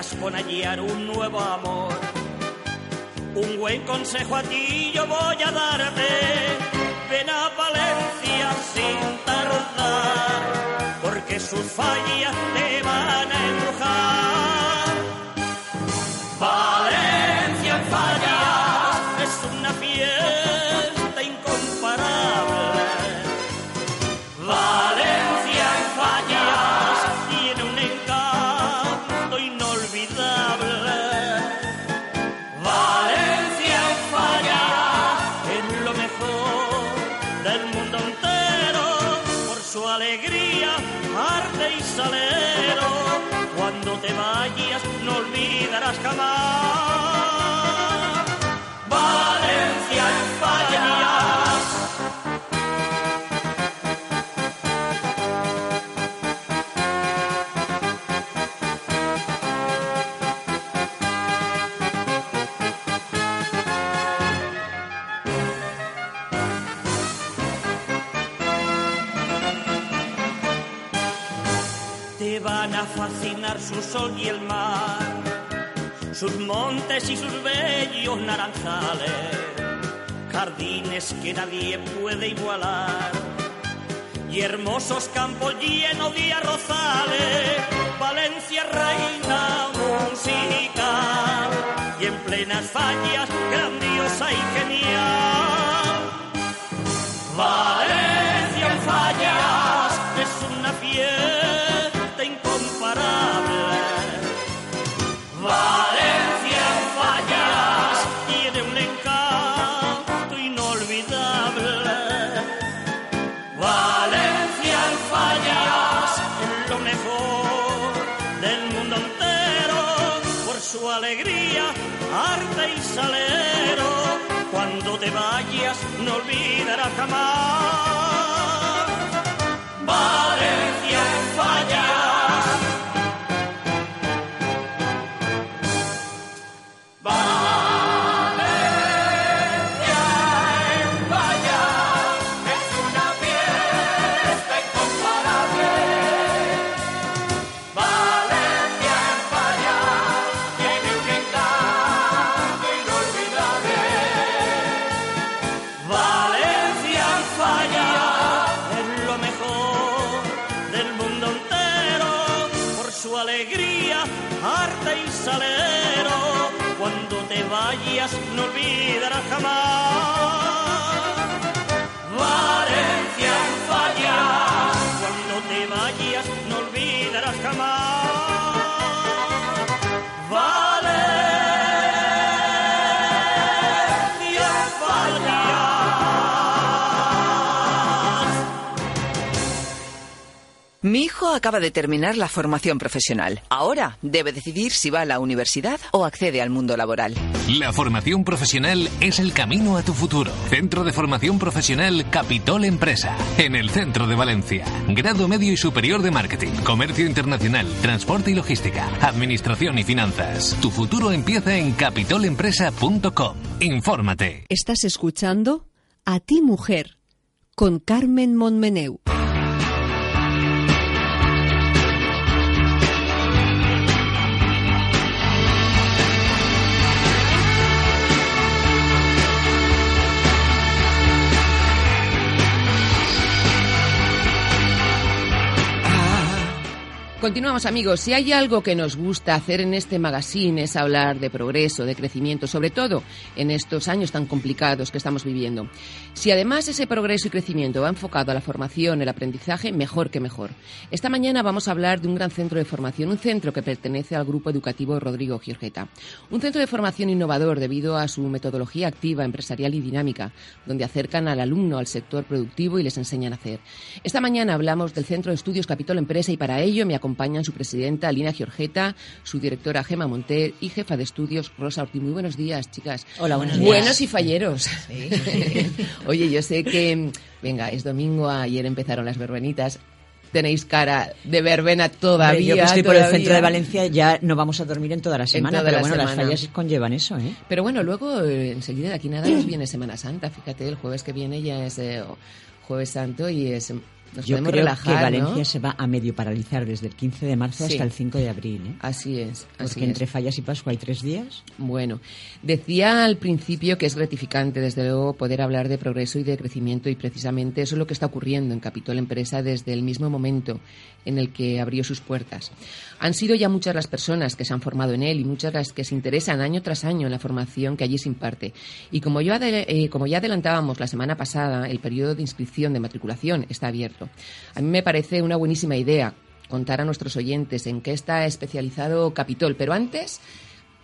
Sueñas con hallar un nuevo amor, un buen consejo a ti yo voy a darte. Ven a Valencia sin tardar, porque sus fallas te van a embrujar. Cuando te vayas no olvidarás jamás. A fascinar su sol y el mar, sus montes y sus bellos naranjales, jardines que nadie puede igualar, y hermosos campos llenos de arrozales, Valencia reina musical, y en plenas fallas grandiosa y genial. Valencia alegría, arte y salero. Cuando te vayas no olvidarás jamás. No olvidarás jamás. Valencia en fallas, cuando te vayas no olvidarás jamás. Mi hijo acaba de terminar la formación profesional. Ahora debe decidir si va a la universidad o accede al mundo laboral. La formación profesional es el camino a tu futuro. Centro de Formación Profesional Capitol Empresa, en el centro de Valencia. Grado medio y superior de marketing, comercio internacional, transporte y logística, administración y finanzas. Tu futuro empieza en capitolempresa.com. Infórmate. Estás escuchando A ti mujer con Carmen Monmeneu. Continuamos amigos, si hay algo que nos gusta hacer en este magazine es hablar de progreso, de crecimiento, sobre todo en estos años tan complicados que estamos viviendo. Si además ese progreso y crecimiento va enfocado a la formación, el aprendizaje, mejor que mejor. Esta mañana vamos a hablar de un gran centro de formación, un centro que pertenece al grupo educativo Rodrigo Giorgeta. Un centro de formación innovador debido a su metodología activa, empresarial y dinámica, donde acercan al alumno al sector productivo y les enseñan a hacer. Esta mañana hablamos del Centro de Estudios Capitol Empresa y para ello me acompañan su presidenta Alina Giorgeta, su directora Gema Monter y jefa de estudios Rosa Ortiz. Muy buenos días, chicas. Hola, buenos días. Buenos y falleros. Oye, yo sé que, venga, es domingo, ayer empezaron las verbenitas. Tenéis cara de verbena todavía. Yo que estoy por el centro de Valencia ya no vamos a dormir en toda la semana, toda pero la bueno, las fallas conllevan eso, ¿eh? Pero bueno, luego eh, enseguida de aquí nada nos viene Semana Santa. Fíjate, el jueves que viene ya es eh, Jueves Santo y es, nos Yo podemos creo relajar, que Valencia ¿no? se va a medio paralizar desde el 15 de marzo Sí. hasta el 5 de abril, ¿eh? Así es. Así Porque es. entre fallas y Pascua hay tres días. Bueno, decía al principio que es gratificante, desde luego, poder hablar de progreso y de crecimiento y precisamente eso es lo que está ocurriendo en Capitol Empresa desde el mismo momento en el que abrió sus puertas. Han sido ya muchas las personas que se han formado en él y muchas las que se interesan año tras año en la formación que allí se imparte. Y como, eh, ya adelantábamos la semana pasada, el periodo de inscripción de matriculación está abierto. A mí me parece una buenísima idea contar a nuestros oyentes en qué está especializado Capitol, pero antes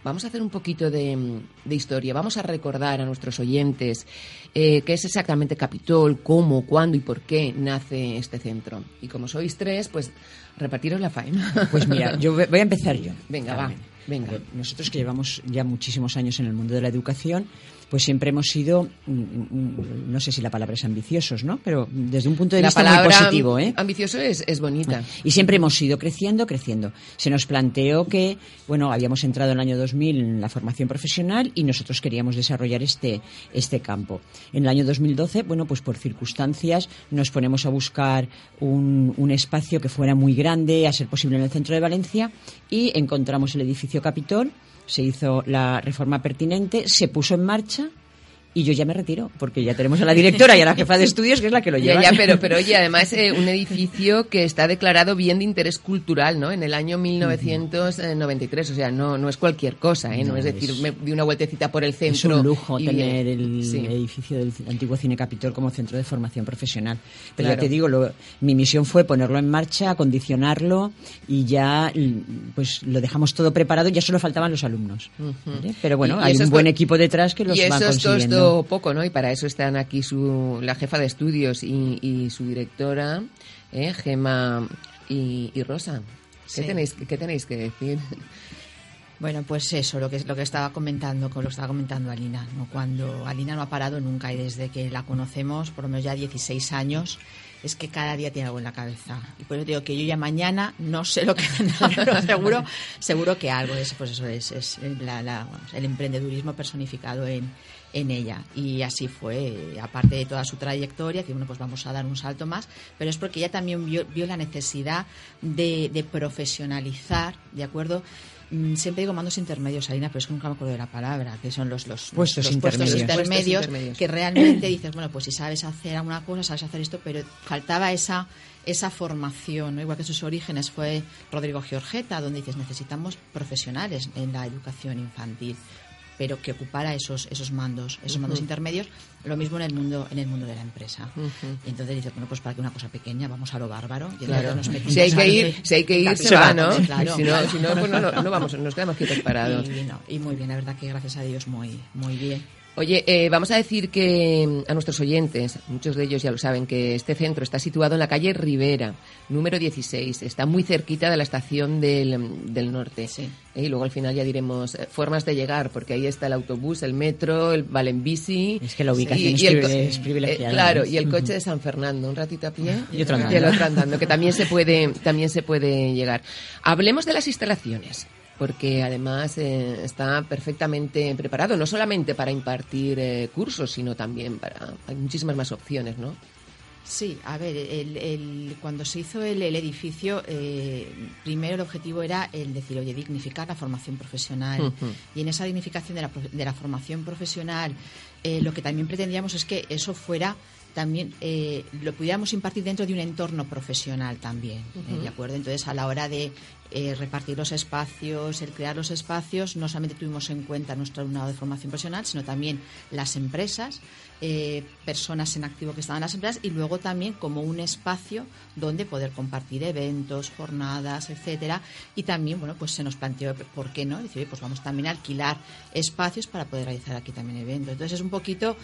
Vamos a hacer un poquito de, de historia. Vamos a recordar a nuestros oyentes eh, qué es exactamente Capitol, cómo, cuándo y por qué nace este centro. Y como sois tres, pues repartiros la faena. Pues mira, yo voy a empezar yo. Venga, va. Venga. Ver, nosotros que llevamos ya muchísimos años en el mundo de la educación, pues siempre hemos sido, mm, mm, no sé si la palabra es ambiciosos, ¿no? Pero desde un punto de la vista palabra muy positivo, ¿eh? ambicioso es, es bonita. Y siempre hemos ido creciendo, creciendo. Se nos planteó que, bueno, habíamos entrado en el año 2000 en la formación profesional y nosotros queríamos desarrollar este, este campo. En el año 2012, bueno, pues por circunstancias nos ponemos a buscar un, un espacio que fuera muy grande, a ser posible en el centro de Valencia, y encontramos el edificio Capitol, se hizo la reforma pertinente, se puso en marcha. Y yo ya me retiro, porque ya tenemos a la directora y a la jefa de estudios, que es la que lo lleva. ya, pero, pero oye, además eh, un edificio que está declarado bien de interés cultural, ¿no? En el año 1993, o sea, no, no es cualquier cosa, ¿eh? No, No, es decir, me di una vueltecita por el centro. Es un lujo y tener el Sí. edificio del antiguo Cine Capitol como centro de formación profesional. Pero Claro. ya te digo, lo- mi misión fue ponerlo en marcha, acondicionarlo y ya mm, pues lo dejamos todo preparado, ya solo faltaban los alumnos. ¿vale? Pero bueno, Y- y hay un buen equipo detrás que los va es poco, ¿no? Y para eso están aquí su, la jefa de estudios y, y su directora, ¿eh? Gema y, y Rosa. ¿Qué, Sí. tenéis, ¿Qué tenéis que decir? Bueno, pues eso, lo que lo que estaba comentando, lo que estaba comentando Alina, ¿no? Cuando Alina no ha parado nunca y desde que la conocemos, por lo menos ya 16 años, es que cada día tiene algo en la cabeza. Y por eso digo que yo ya mañana no sé lo que pero seguro, seguro que algo de eso, pues eso es, es la- el emprendedurismo personificado en, en ella. Y así fue, aparte de toda su trayectoria, que bueno, pues vamos a dar un salto más, pero es porque ella también vio, vio la necesidad de, de profesionalizar, ¿de acuerdo? Mm, Siempre digo mandos intermedios, Alina, pero es que nunca me acuerdo de la palabra, que son los, los, Puestos los intermedios. puestos intermedios, Puestos intermedios. que realmente dices, bueno, pues si sabes hacer alguna cosa, sabes hacer esto, pero faltaba esa esa formación, ¿no? igual que sus orígenes fue Rodrigo Giorgeta, donde dices necesitamos profesionales en la educación infantil, pero que ocupara esos esos mandos, esos mandos intermedios, lo mismo en el mundo en el mundo de la empresa. Y entonces dices, bueno, pues para que una cosa pequeña vamos a lo bárbaro. Y Claro. nos Si hay que ir, si hay que ir, se va, ¿no? claro, si no, claro. si no, pues no, no, no vamos, nos quedamos quietos parados. Y, y muy bien, la verdad que gracias a Dios muy, muy bien. Oye, eh, vamos a decir que mm, a nuestros oyentes, muchos de ellos ya lo saben, que este centro está situado en la calle Rivera, número 16. Está muy cerquita de la estación del, mm, del norte. Eh, Y luego al final ya diremos eh, formas de llegar, porque ahí está el autobús, el metro, el Valen-Bici. Es que la ubicación es es privilegiada, eh, claro, y el coche de San Fernando, un ratito a pie Y otro andando. y el otro andando, que también se puede, también se puede llegar. Hablemos de las instalaciones porque además eh, está perfectamente preparado, no solamente para impartir eh, cursos, sino también para... Hay muchísimas más opciones, ¿no? Sí, a ver, el, el- cuando se hizo el, el edificio, eh, primero el objetivo era el decir, oye, dignificar la formación profesional. Y en esa dignificación de la, de la formación profesional, eh, lo que también pretendíamos es que eso fuera también, eh, lo pudiéramos impartir dentro de un entorno profesional también, eh. ¿de acuerdo? Entonces, a la hora de eh, repartir los espacios, el crear los espacios, no solamente tuvimos en cuenta nuestro alumnado de formación profesional, sino también las empresas, eh, personas en activo que estaban en las empresas y luego también como un espacio donde poder compartir eventos, jornadas, etcétera. Y también, bueno, pues se nos planteó, ¿por qué no? Decir, pues vamos también a alquilar espacios para poder realizar aquí también eventos. Entonces es un poquito,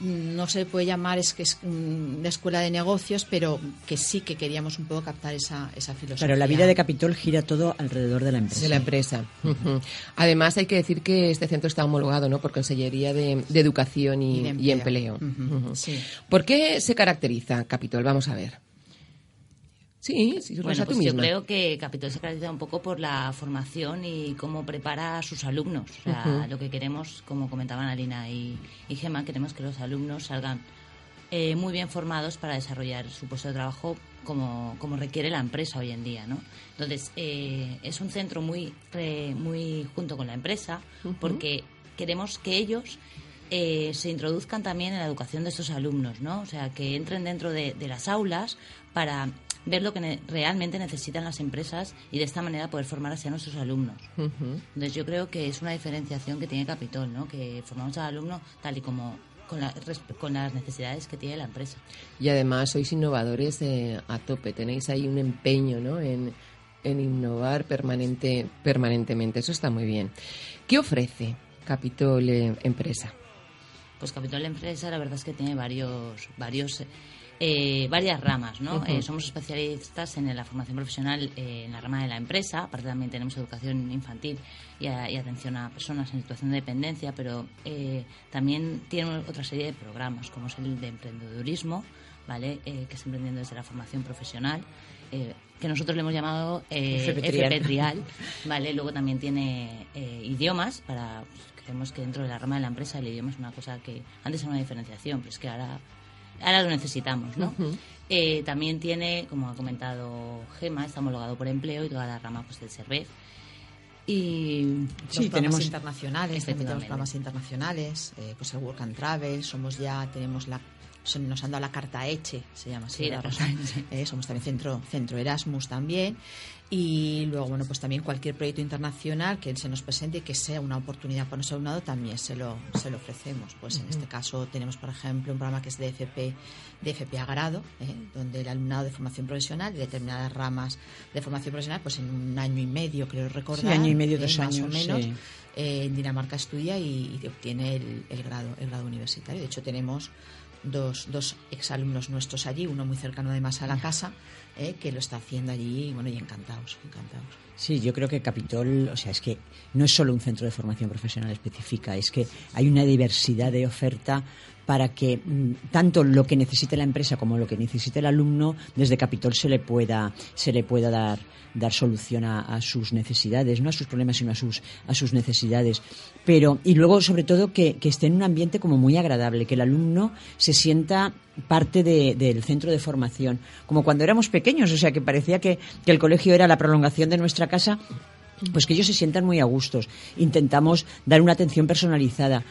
no se puede llamar es que es mm, una escuela de negocios, pero que sí que queríamos un poco captar esa, esa filosofía. Claro, la vida de Capitol gira todo alrededor de la empresa. De la empresa. Además, hay que decir que este centro está homologado ¿no? por Consellería de, de Educación y, Y de y empleo. Sí. ¿Por qué se caracteriza Capitol? Vamos a ver. Sí, sí, Bueno, pues tú yo creo que Capitol se caracteriza un poco por la formación y cómo prepara a sus alumnos. O sea, lo que queremos, como comentaban Alina y, y Gemma, queremos que los alumnos salgan eh, muy bien formados para desarrollar su puesto de trabajo como, como requiere la empresa hoy en día, ¿no? Entonces, eh, es un centro muy, re- muy junto con la empresa porque queremos que ellos eh, se introduzcan también en la educación de estos alumnos, ¿no? O sea, que entren dentro de, de las aulas para ver lo que ne- realmente necesitan las empresas y de esta manera poder formar así a nuestros alumnos. Entonces yo creo que es una diferenciación que tiene Capitol, ¿no? Que formamos al alumno tal y como con, la- con las necesidades que tiene la empresa. Y además sois innovadores eh, a tope, tenéis ahí un empeño ¿no? en, en innovar permanente, permanentemente, eso está muy bien. ¿Qué ofrece Capitol eh, Empresa? Pues Capitol Empresa la verdad es que tiene varios, varios, eh, varias ramas, ¿no? Eh, somos especialistas en la formación profesional eh, en la rama de la empresa, aparte también tenemos educación infantil y, a- y atención a personas en situación de dependencia, pero eh, también tiene otra serie de programas, como es el de emprendedurismo, ¿vale? Que es emprendiendo desde la formación profesional. que nosotros le hemos llamado eh, FP Trial. FP Trial, ¿vale? Luego también tiene idiomas para pues, creemos que dentro de la rama de la empresa el idioma es una cosa que antes era una diferenciación, pero es que ahora ahora lo necesitamos, ¿no? Eh, también tiene, como ha comentado Gema, está homologado por empleo y toda la rama pues del CERVEF. Y los programas tenemos- internacionales, también tenemos programas internacionales, eh, pues el Work and Travel, somos ya, tenemos la, nos han dado la carta ECHE, se llama así, Sí, la carta ECHE. Eh, somos también centro, centro Erasmus también, y luego, bueno, pues también cualquier proyecto internacional que se nos presente y que sea una oportunidad para nuestro alumnado, también se lo, se lo ofrecemos. Pues en este caso tenemos, por ejemplo, un programa que es de FP, de FP a grado, eh, donde el alumnado de formación profesional de determinadas ramas de formación profesional, pues en un año y medio, creo recordar, Sí, año y medio, eh, dos más o años, menos, sí. eh, en Dinamarca estudia y, y obtiene el, el grado, el grado universitario. De hecho, tenemos dos, dos exalumnos nuestros allí, uno muy cercano además a la casa, eh, que lo está haciendo allí y bueno, y encantados, encantados. Sí, yo creo que Capitol, o sea, es que no es solo un centro de formación profesional específica, es que hay una diversidad de oferta para que mm, tanto lo que necesite la empresa como lo que necesite el alumno desde Capitol se le pueda se le pueda dar dar solución a, sus necesidades, no a sus problemas sino a sus a sus necesidades. Pero y luego sobre todo que, que esté en un ambiente como muy agradable, que el alumno se sienta parte de- del centro de formación, como cuando éramos pequeños, o sea que parecía que, que el colegio era la prolongación de nuestra casa, pues que ellos se sientan muy a gustos. Intentamos dar una atención personalizada.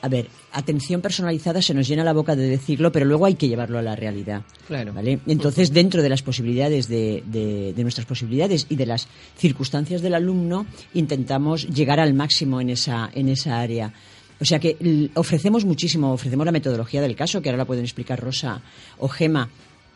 A ver, atención personalizada se nos llena la boca de decirlo, pero luego hay que llevarlo a la realidad. Claro. ¿vale? Entonces, dentro de las posibilidades de, de- de nuestras posibilidades y de las circunstancias del alumno, intentamos llegar al máximo en esa, en esa área. O sea que ofrecemos muchísimo, ofrecemos la metodología del caso, que ahora la pueden explicar Rosa o Gema,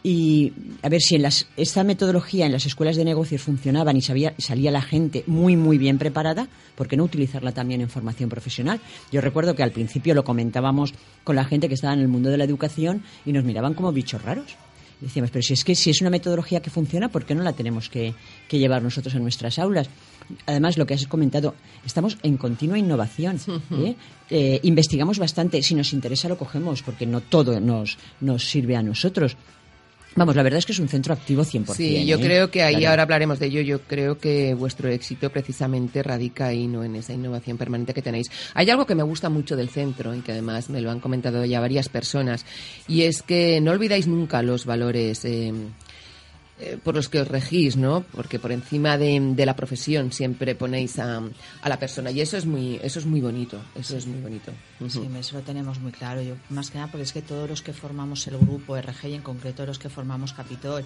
y a ver si en las, esta metodología en las escuelas de negocios funcionaban y sabía, salía la gente muy, muy bien preparada, ¿por qué no utilizarla también en formación profesional? Yo recuerdo que al principio lo comentábamos con la gente que estaba en el mundo de la educación y nos miraban como bichos raros. Y decíamos, pero si es que si es una metodología que funciona, ¿por qué no la tenemos que, que llevar nosotros en nuestras aulas? Además, lo que has comentado, estamos en continua innovación. ¿eh? Eh, investigamos bastante. Si nos interesa, lo cogemos, porque no todo nos, nos sirve a nosotros. Vamos, la verdad es que es un centro activo 100%. Sí, yo ¿eh? creo que ahí Claro. ahora hablaremos de ello. Yo creo que vuestro éxito precisamente radica ahí, ¿no? En esa innovación permanente que tenéis. Hay algo que me gusta mucho del centro y que además me lo han comentado ya varias personas y es que no olvidáis nunca los valores. eh, eh, por los que os regís, ¿no? Porque por encima de, de la profesión siempre ponéis a, a la persona y eso es muy eso es muy bonito, eso es muy bonito. Sí, eso lo tenemos muy claro. Yo, más que nada porque es que todos los que formamos el grupo RG y en concreto los que formamos Capitol,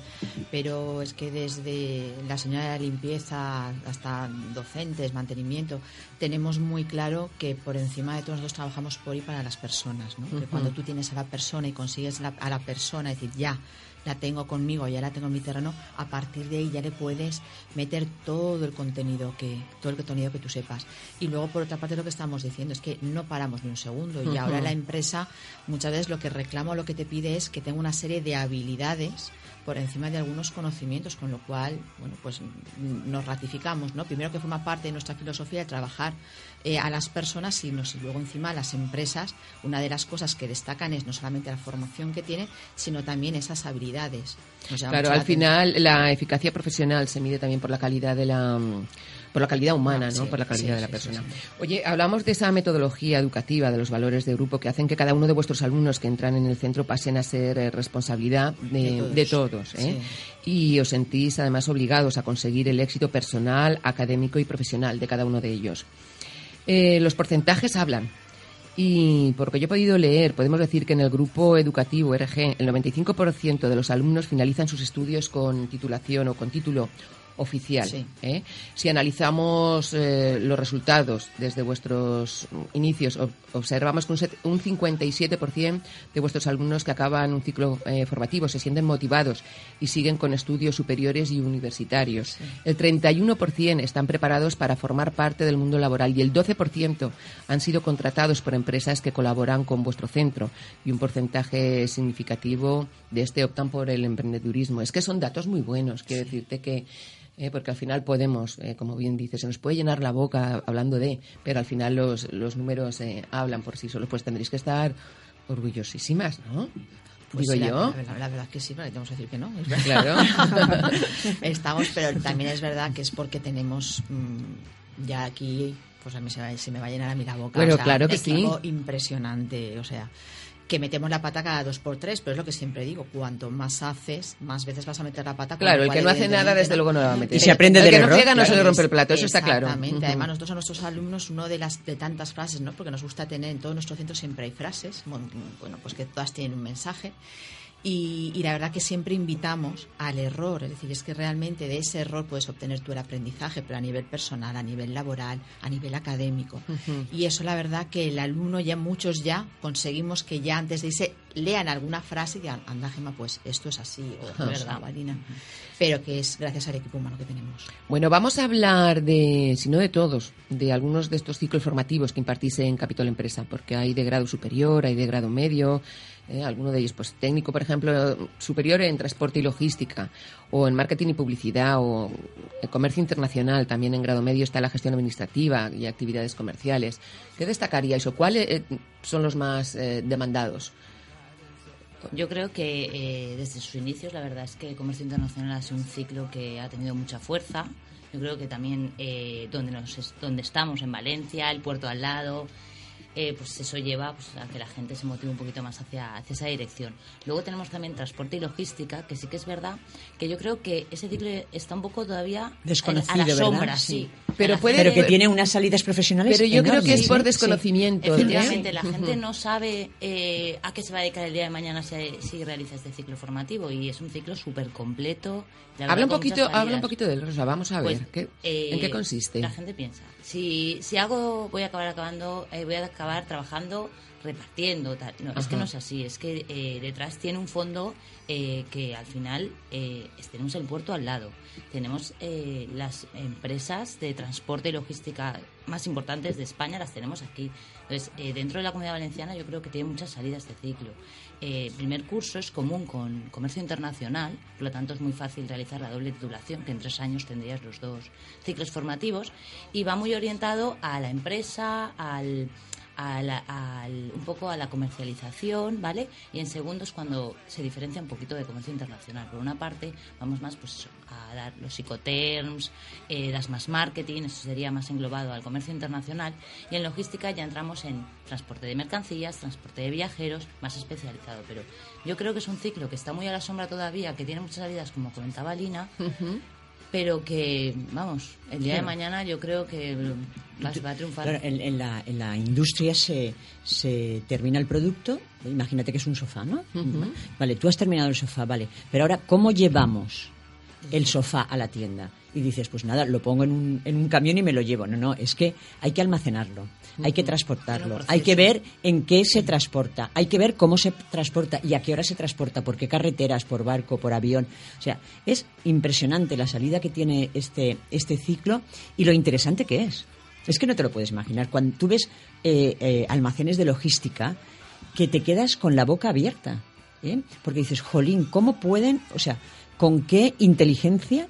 pero es que desde la señora de la limpieza hasta docentes, mantenimiento, tenemos muy claro que por encima de todo nosotros trabajamos por y para las personas, ¿no? Que cuando tú tienes a la persona y consigues la- a la persona decir ya la tengo conmigo, ya la tengo en mi terreno, a partir de ahí ya le puedes meter todo el contenido que todo el contenido que tú sepas. Y luego por otra parte lo que estamos diciendo es que no paramos ni un segundo y ahora la empresa muchas veces lo que reclama o lo que te pide es que tenga una serie de habilidades por encima de algunos conocimientos, con lo cual, bueno, pues nos ratificamos, ¿no? Primero que forma parte de nuestra filosofía de trabajar eh, a las personas y, nos- y luego encima a las empresas, una de las cosas que destacan es no solamente la formación que tiene, sino también esas habilidades. Claro, la al final la eficacia profesional se mide también por la calidad de la mm, por la calidad humana, Ah, ¿no? sí, por la calidad sí, de la persona. Oye, hablamos de esa metodología educativa, de los valores de grupo que hacen que cada uno de vuestros alumnos que entran en el centro pasen a ser eh, responsabilidad de, De todos. de todos, ¿eh? Y os sentís además obligados a conseguir el éxito personal, académico y profesional de cada uno de ellos. Eh, los porcentajes hablan. Y por lo que yo he podido leer, podemos decir que en el grupo educativo RG, el 95% de los alumnos finalizan sus estudios con titulación o con título oficial. Sí. ¿eh? Si analizamos eh, los resultados desde vuestros inicios, ob- observamos que un, un 57% de vuestros alumnos que acaban un ciclo eh, formativo se sienten motivados y siguen con estudios superiores y universitarios. El 31% están preparados para formar parte del mundo laboral y el 12% han sido contratados por empresas que colaboran con vuestro centro y un porcentaje significativo de este optan por el emprendedurismo. Es que son datos muy buenos, quiero decirte que eh, porque al final podemos, eh, como bien dices, se nos puede llenar la boca hablando de, pero al final los, los números eh, hablan por sí solos, pues tendréis que estar orgullosísimas, ¿no? Pues Digo la- yo. La, la- la verdad que sí, pero tenemos que decir que no. es. Claro. Estamos, pero también es verdad que es porque tenemos mm, ya aquí, pues a mí se, se me va a llenar a mí la boca. Bueno, o sea, claro que sí. equipo impresionante, o sea, que metemos la pata cada dos por tres, pero es lo que siempre digo, cuanto más haces, más veces vas a meter la pata. Claro, el que no hace nada, desde luego no la va a meter. Y se aprende el del que no error, friega no se le rompe el plato, eso está claro. Exactamente. Además, nosotros a nuestros alumnos, uno de las de tantas frases, ¿no? Porque nos gusta tener en todo nuestro centro siempre hay frases, bueno, pues que todas tienen un mensaje. Y, y la verdad que siempre invitamos al error, es decir, es que realmente de ese error puedes obtener tú el aprendizaje, pero a nivel personal, a nivel laboral, a nivel académico. Y eso la verdad que el alumno ya, muchos ya, conseguimos que ya antes de irse lean alguna frase y digan, anda Gemma, pues esto es así, o es verdad. Marina. Pero que es gracias al equipo humano que tenemos. Bueno, vamos a hablar de, si no de todos, de algunos de estos ciclos formativos que impartís en Capitol Empresa, porque hay de grado superior, hay de grado medio, eh, alguno de ellos, pues técnico, por ejemplo, superior en transporte y logística, o en marketing y publicidad, o en comercio internacional, también en grado medio está la gestión administrativa y actividades comerciales. ¿Qué destacaríais o cuáles eh, son los más eh, demandados? Yo creo que eh, desde sus inicios la verdad es que el comercio internacional ha sido un ciclo que ha tenido mucha fuerza. Yo creo que también eh, donde, nos donde estamos, en Valencia, el puerto al lado, eh, pues eso lleva pues, a que la gente se motive un poquito más hacia, hacia esa dirección. Luego tenemos también transporte y logística, que sí que es verdad que yo creo que ese ciclo está un poco todavía Desconocido, a la ¿verdad? sombra, Sí. sí. Pero La puede- Pero que tiene unas salidas profesionales Pero yo creo que es enormes, por ¿eh? desconocimiento. ¿eh? Efectivamente, la Ujú. gente no sabe eh, a qué se va a dedicar el día de mañana si, si realiza este ciclo formativo y es un ciclo súper completo. La Habla un poquito, habla un poquito de él, Rosa. Vamos a ver. Pues, ¿qué- eh, ¿En qué consiste? La gente piensa, si, si hago, voy a acabar acabando, eh, voy a acabar trabajando repartiendo. Tal. No, es que no es así. Es que eh, detrás tiene un fondo eh, que al final eh, tenemos el puerto al lado. Tenemos las empresas de transporte y logística más importantes de España, las tenemos aquí. Entonces, eh, dentro de la comunidad valenciana yo creo que tiene muchas salidas de ciclo. Eh, primer curso es común con comercio internacional, por lo tanto es muy fácil realizar la doble titulación, que en tres años tendrías los dos ciclos formativos, y va muy orientado a la empresa, al, a la- un poco a la comercialización, ¿vale? Y en segundo es cuando se diferencia un poquito de comercio internacional. Por una parte, vamos más pues a dar los psicoterms, eh, das más marketing, eso sería más englobado al comercio internacional. Y en logística ya entramos en transporte de mercancías, transporte de viajeros, más especializado. Pero yo creo que es un ciclo que está muy a la sombra todavía, que tiene muchas salidas, como comentaba Lina, pero que, vamos, el día de mañana yo creo que va, va a triunfar. Claro, en, en la, en la industria se, se termina el producto, imagínate que es un sofá, ¿no? Vale, tú has terminado el sofá, vale, pero ahora, ¿cómo llevamos el sofá a la tienda? Y dices, pues nada, lo pongo en un, en un camión y me lo llevo. No, no, es que hay que almacenarlo, hay que transportarlo, hay que ver en qué se transporta, hay que ver cómo se transporta y a qué hora se transporta, por qué carreteras, por barco, por avión. O sea, es impresionante la salida que tiene este, este ciclo y lo interesante que es. Es que no te lo puedes imaginar. Cuando tú ves eh, eh, almacenes de logística, que te quedas con la boca abierta. ¿eh? Porque dices, jolín, ¿cómo pueden, o sea, con qué inteligencia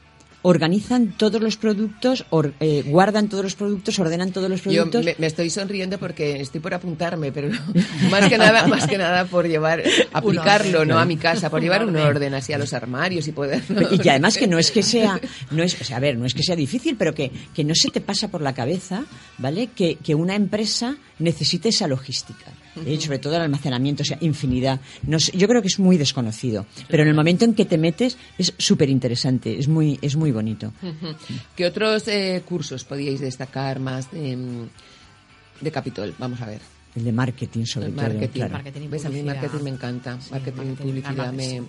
organizan todos los productos, or- eh, guardan todos los productos, ordenan todos los Yo productos? me, me estoy sonriendo porque estoy por apuntarme, pero más que nada, más que nada por llevar, aplicarlo, orden. no a mi casa, por Un llevar un orden. orden así a los armarios y poder. Y además que no es que sea, no es, o sea, a ver, no es que sea difícil, pero que, que no se te pasa por la cabeza, ¿vale? Que, que una empresa necesite esa logística. ¿Eh? Ujú. Sobre todo el almacenamiento, o sea, infinidad. No sé, yo creo que es muy desconocido, pero en el momento en que te metes es súper interesante, es muy, es muy bonito. ¿Qué otros eh, cursos podíais destacar más de, de Capitol? Vamos a ver. El de marketing, sobre El todo. marketing. claro. Marketing y ¿Ves? A mí marketing me encanta. Sí, marketing, y publicidad me,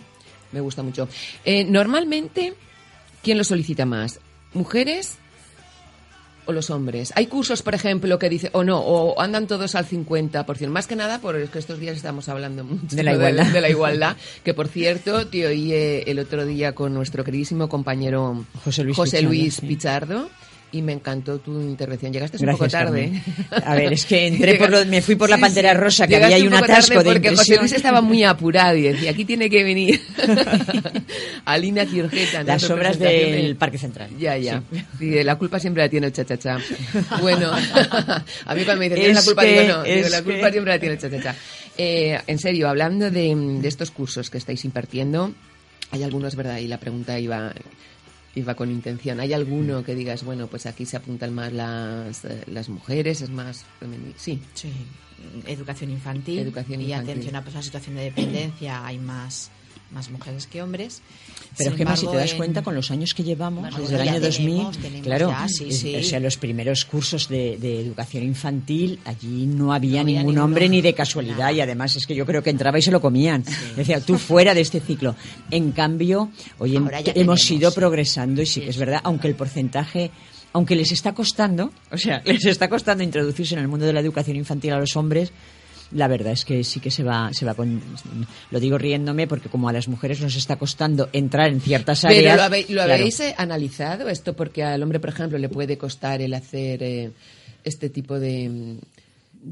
me gusta mucho. Eh, normalmente, ¿quién lo solicita más? ¿Mujeres o los hombres? Hay cursos, por ejemplo, que dicen, o no, o andan todos al 50%. Más que nada porque estos días estamos hablando mucho De la igualdad. de la igualdad. Que, por cierto, te oí eh, el otro día con nuestro queridísimo compañero José Luis José Pichardo, Luis sí. Y me encantó tu intervención. Llegaste un poco tarde. Carmen. A ver, es que entré por lo- me fui por la Pantera Rosa, que había ahí un atasco tarde de porque José. Luis estaba muy apurado y decía, aquí tiene que venir Alina. ¿no? Las obras del de- Parque Central. Ya, ya. Sí. Sí, la culpa siempre la tiene el cha-cha-cha. Bueno, a mí cuando me dicen, ¿tienes Es la culpa? que- digo, no, digo, la culpa que- siempre la tiene el cha-cha-cha. Eh, en serio, hablando de, de estos cursos que estáis impartiendo, hay algunos, ¿verdad? Y la pregunta iba iba con intención. ¿Hay alguno que digas, bueno, pues aquí se apuntan más las, eh, las mujeres, es más femenino? Sí. Sí, educación infantil, Educación y infantil. atención a personas en situación de dependencia, hay más, más mujeres que hombres. Pero Sin Gemma, si te das en- cuenta, con los años que llevamos, Bueno, desde el año 2000, tenemos, tenemos claro, ya, sí, es- sí. o sea, los primeros cursos de, de educación infantil, allí no había No había ningún hombre ni de casualidad, y además es que yo creo que entraba y se lo comían. Decía, tú fuera de este ciclo. En cambio, ya hemos tenemos, ido sí. progresando y sí que es verdad, aunque el porcentaje aunque les está costando, o sea, les está costando introducirse en el mundo de la educación infantil a los hombres, la verdad es que sí que se va, se va con, lo digo riéndome porque como a las mujeres nos está costando entrar en ciertas áreas. Pero lo claro. habéis, eh, analizado esto porque al hombre, por ejemplo, le puede costar el hacer eh, este tipo de.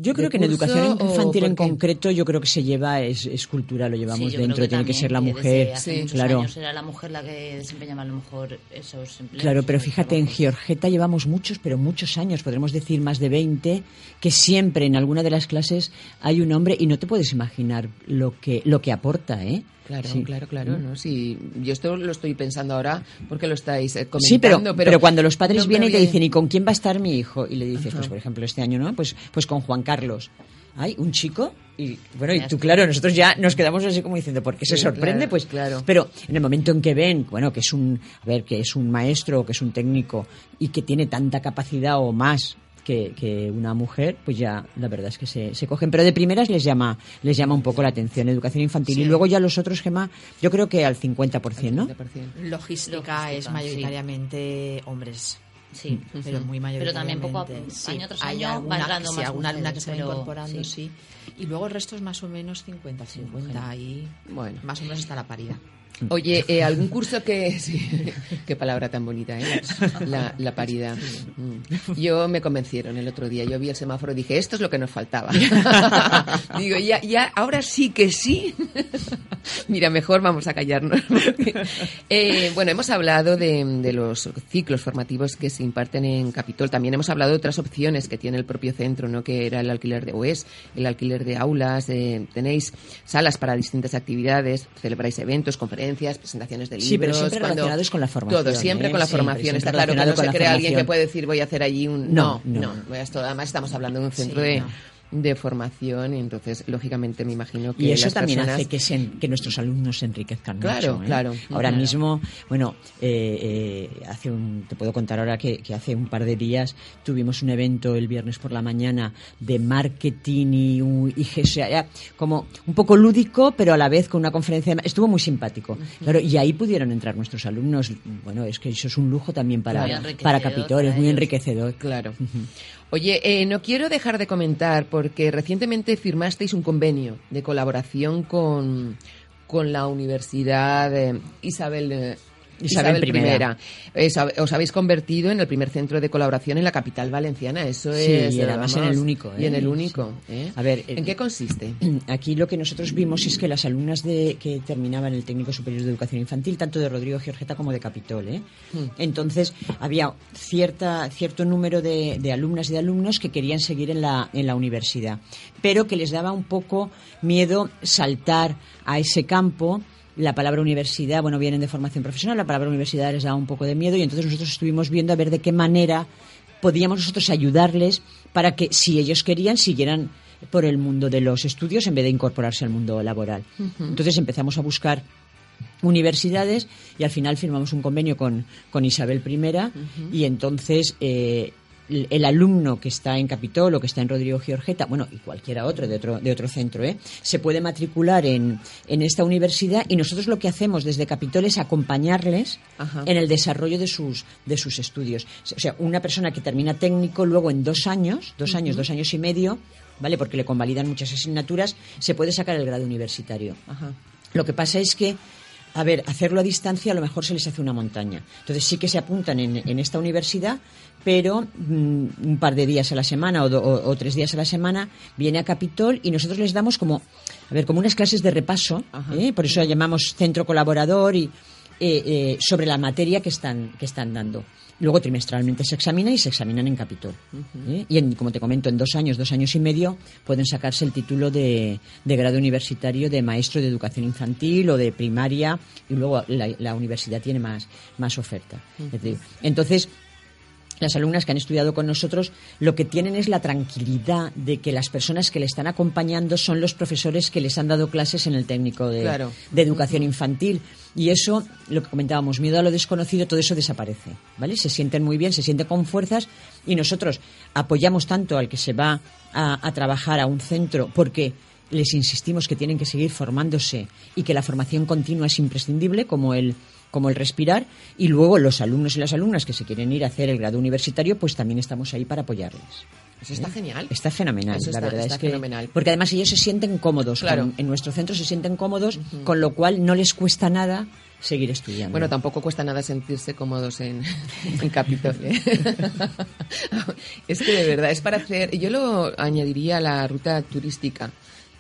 Yo creo que en educación infantil en concreto yo creo que se lleva es, es cultura, lo llevamos Sí, dentro, tiene que ser la mujer, hace muchos claro. años era la mujer la que desempeñaba a lo mejor esos empleos. Claro, pero fíjate, en Georgeta llevamos muchos, pero muchos años, podremos decir más de 20, que siempre en alguna de las clases hay un hombre y no te puedes imaginar lo que, lo que aporta, ¿eh? Claro, Sí. claro, claro. ¿no? Sí, yo esto lo estoy pensando ahora porque lo estáis eh, Sí, pero, comentando. pero, cuando los padres no vienen y te dicen, ¿y con quién va a estar mi hijo? Y le dices, Ajá. pues por ejemplo, este año, ¿no? Pues, pues con Juan Carlos. Ay, un chico. Y bueno, y tú, claro, nosotros ya nos quedamos así como diciendo, ¿por qué se Sí, sorprende? claro, pues claro. Pero en el momento en que ven, bueno, que es un, a ver, que es un maestro, que es un técnico y que tiene tanta capacidad o más que, que una mujer, pues ya la verdad es que se, se cogen. Pero de primeras les llama, les llama un poco la atención educación infantil. Sí. Y luego ya los otros, Gemma, yo creo que al 50%, ¿no? Logística, es mayoritariamente hombres. Sí, pero muy mayoritariamente. Pero también poco a sí. año tras Hay año alguna, va entrando sí, más alguna alumna que se va incorporando, sí. sí. Y luego el resto es más o menos 50-50. Ahí Bueno. más o menos está la paridad. Oye, eh, algún curso que... sí, qué palabra tan bonita, ¿eh? La, paridad. Mm. Yo me convencieron el otro día. Yo vi el semáforo y dije, esto es lo que nos faltaba. Digo, ya, ya, ahora sí que sí. Mira, mejor vamos a callarnos. Eh, bueno, hemos hablado de, los ciclos formativos que se imparten en Capitol. También hemos hablado de otras opciones que tiene el propio centro, ¿no? Que era el alquiler de o es el alquiler de aulas. eh, tenéis salas para distintas actividades, celebráis eventos, conferencias, presentaciones de libros. Sí, pero siempre cuando- relacionados con la formación, Todo, siempre ¿eh? con la formación. siempre Está claro que no se crea alguien que puede decir voy a hacer allí un... No, no. no. no. Además estamos hablando de un centro Sí, de... de formación y entonces lógicamente me imagino que Y eso las también personas- hace que, se que nuestros alumnos se enriquezcan Claro, mucho. ¿eh? claro. Ahora Claro. mismo, bueno, eh, eh, hace un, te puedo contar ahora que, que hace un par de días tuvimos un evento el viernes por la mañana de marketing y, un- como un poco lúdico, pero a la vez con una conferencia. de- Estuvo muy simpático. Claro, y ahí pudieron entrar nuestros alumnos. Bueno, es que eso es un lujo también para, para Capitol, es para muy enriquecedor. Claro. Oye, eh, no quiero dejar de comentar porque recientemente firmasteis un convenio de colaboración con, con la Universidad eh, Isabel, eh, Isabel I. I. Es- os habéis convertido en el primer centro de colaboración en la capital valenciana. Eso Sí, es. y además en el único, Y en ¿eh? el único. ¿eh? A ver, ¿en qué consiste? Aquí lo que nosotros vimos es que las alumnas de, que terminaban el técnico superior de educación infantil, tanto de Rodrigo Giorgeta como de Capitol, ¿eh? Hmm. entonces había cierta, cierto número de, de alumnas y de alumnos que querían seguir en la, en la universidad, pero que les daba un poco miedo saltar a ese campo. La palabra universidad, bueno, vienen de formación profesional, la palabra universidad les daba un poco de miedo y entonces nosotros estuvimos viendo a ver de qué manera podíamos nosotros ayudarles para que, si ellos querían, siguieran por el mundo de los estudios en vez de incorporarse al mundo laboral. Entonces empezamos a buscar universidades y al final firmamos un convenio con, con Isabel I y entonces eh, el alumno que está en Capitol o que está en Rodrigo Giorgeta, bueno, y cualquiera otro de otro, de otro centro, ¿eh? se puede matricular en, en esta universidad y nosotros lo que hacemos desde Capitol es acompañarles Ajá. en el desarrollo de sus, de sus estudios. O sea, una persona que termina técnico luego en dos años, dos años, dos años y medio, ¿vale? Porque le convalidan muchas asignaturas, se puede sacar el grado universitario. Ajá. Lo que pasa es que, a ver, hacerlo a distancia a lo mejor se les hace una montaña. Entonces sí que se apuntan en, en esta universidad, pero mm, un par de días a la semana o, do- o- o tres días a la semana viene a Capitol y nosotros les damos como, a ver, como unas clases de repaso, ¿eh? por eso la llamamos centro colaborador y eh, eh, sobre la materia que están, que están dando. Luego trimestralmente se examina y se examinan en Capitol. ¿eh? Y en, como te comento, en dos años, dos años y medio, pueden sacarse el título de, de grado universitario de maestro de educación infantil o de primaria y luego la, la universidad tiene más, más oferta. Entonces, las alumnas que han estudiado con nosotros lo que tienen es la tranquilidad de que las personas que le están acompañando son los profesores que les han dado clases en el técnico de, Claro. de educación infantil. Y eso, lo que comentábamos, miedo a lo desconocido, todo eso desaparece. ¿vale? Se sienten muy bien, se sienten con fuerzas y nosotros apoyamos tanto al que se va a, trabajar a un centro porque les insistimos que tienen que seguir formándose y que la formación continua es imprescindible, como el, como el respirar, y luego los alumnos y las alumnas que se quieren ir a hacer el grado universitario, pues también estamos ahí para apoyarles. Eso está ¿Eh? genial. Está fenomenal, Eso la está- verdad está es que fenomenal. porque además ellos se sienten cómodos Claro. con- en nuestro centro se sienten cómodos, con lo cual no les cuesta nada seguir estudiando. Bueno, tampoco cuesta nada sentirse cómodos en, en Capitol. ¿eh? es que de verdad, es para hacer. Yo lo añadiría a la ruta turística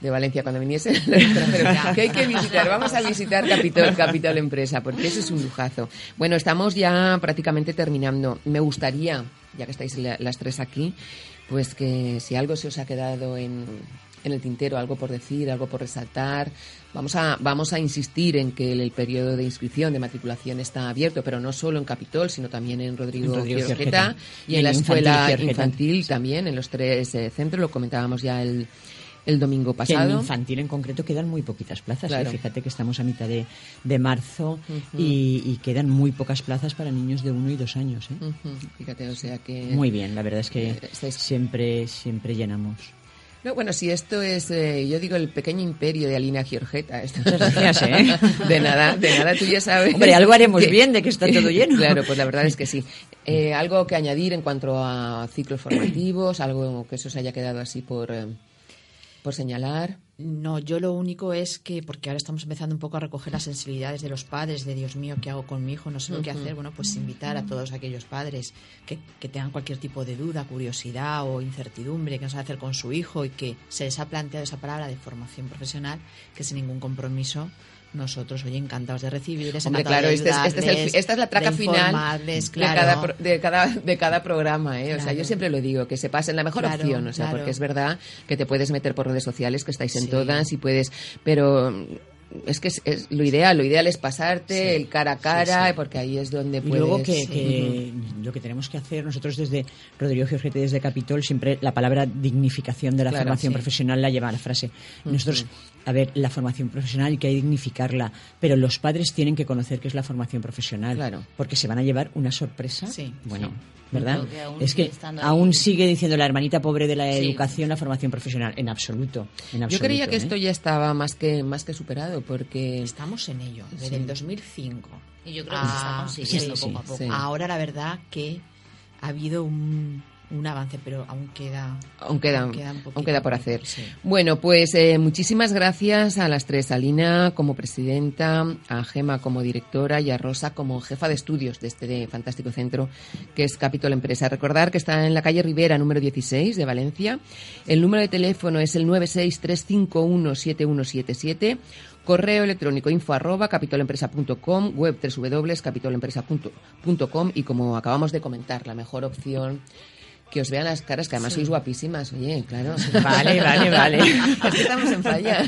de Valencia cuando viniese que hay que visitar. Vamos a visitar Capitol, Capitol Empresa, porque eso es un lujazo. Bueno, estamos ya prácticamente terminando. Me gustaría, ya que estáis la- las tres aquí, pues que si algo se os ha quedado en, en el tintero, algo por decir, algo por resaltar, vamos a, vamos a insistir en que el, el periodo de inscripción, de matriculación está abierto, pero no solo en Capitol, sino también en Rodrigo, Rodrigo y en la Infantil escuela infantil también, en los tres eh, centros, lo comentábamos ya el, el domingo Que en pasado. infantil en concreto quedan muy poquitas plazas. ¿eh? Fíjate que estamos a mitad de, de marzo y, y quedan muy pocas plazas para niños de uno y dos años. ¿eh? Fíjate, o sea que... Muy bien, la verdad es que Eh, estáis- siempre, siempre llenamos. No, bueno, si esto es, eh, yo digo, el pequeño imperio de Alina Giorgeta. Muchas gracias, ¿eh? De nada, de nada, tú ya sabes. Hombre, algo haremos bien de que está todo lleno. Claro, pues la verdad es que sí. Eh, algo que añadir en cuanto a ciclos formativos, algo que eso se haya quedado así por, eh, por señalar. No, yo lo único es que, porque ahora estamos empezando un poco a recoger las sensibilidades de los padres, de Dios mío, ¿qué hago con mi hijo? No sé lo que hacer. Bueno, pues invitar a todos aquellos padres que, que tengan cualquier tipo de duda, curiosidad o incertidumbre, que no saben hacer con su hijo y que se les ha planteado esa palabra de formación profesional, que sin ningún compromiso nosotros, oye, encantados de recibirles. Hombre, claro, de este es- este es el- ayudarles, esta es la traca de final de, cada, pro- de, cada, de cada programa. ¿eh? O sea, yo siempre lo digo, que se pasen la mejor Claro, opción. O sea, claro. porque es verdad que te puedes meter por redes sociales, que estáis en Sí. todas y puedes. Pero es que es, es lo ideal. Lo ideal es pasarte Sí. el cara a cara, Sí, sí. porque ahí es donde Y puedes. luego que, lo que tenemos que hacer nosotros desde Rodrigo Giorgetti, desde Capitol, siempre la palabra dignificación de la Claro, formación sí. profesional la lleva a la frase. Nosotros, a ver, la formación profesional hay que dignificarla, pero los padres tienen que conocer qué es la formación profesional, Claro. porque se van a llevar una sorpresa. Sí, bueno, sí. ¿verdad? Que aún es que aún sigue diciendo la hermanita pobre de la Sí. educación la formación profesional, en absoluto. En Yo absoluto, creía que ¿eh? esto ya estaba más que, más que superado, porque. Estamos en ello, desde Sí. el 2005. Y yo creo que se está Ah, consiguiendo sí, sí, poco a poco. sí. Ahora la verdad que ha habido un, un avance, pero aún queda, Aún queda, aún queda un poquito aún queda por hacer. sí. Bueno, pues eh, muchísimas gracias a las tres, a Lina como presidenta, a Gema como directora y a Rosa como jefa de estudios de este de fantástico centro que es Capitol Empresa. Recordar que está en la calle Rivera, número 16 de Valencia. El número de teléfono es el 963517177. Correo electrónico info arroba capitolempresa.com, web www.capitolempresa.com y como acabamos de comentar, la mejor opción que os vean las caras, que además sois guapísimas, oye, claro. Vale, vale, vale. es que estamos en falla.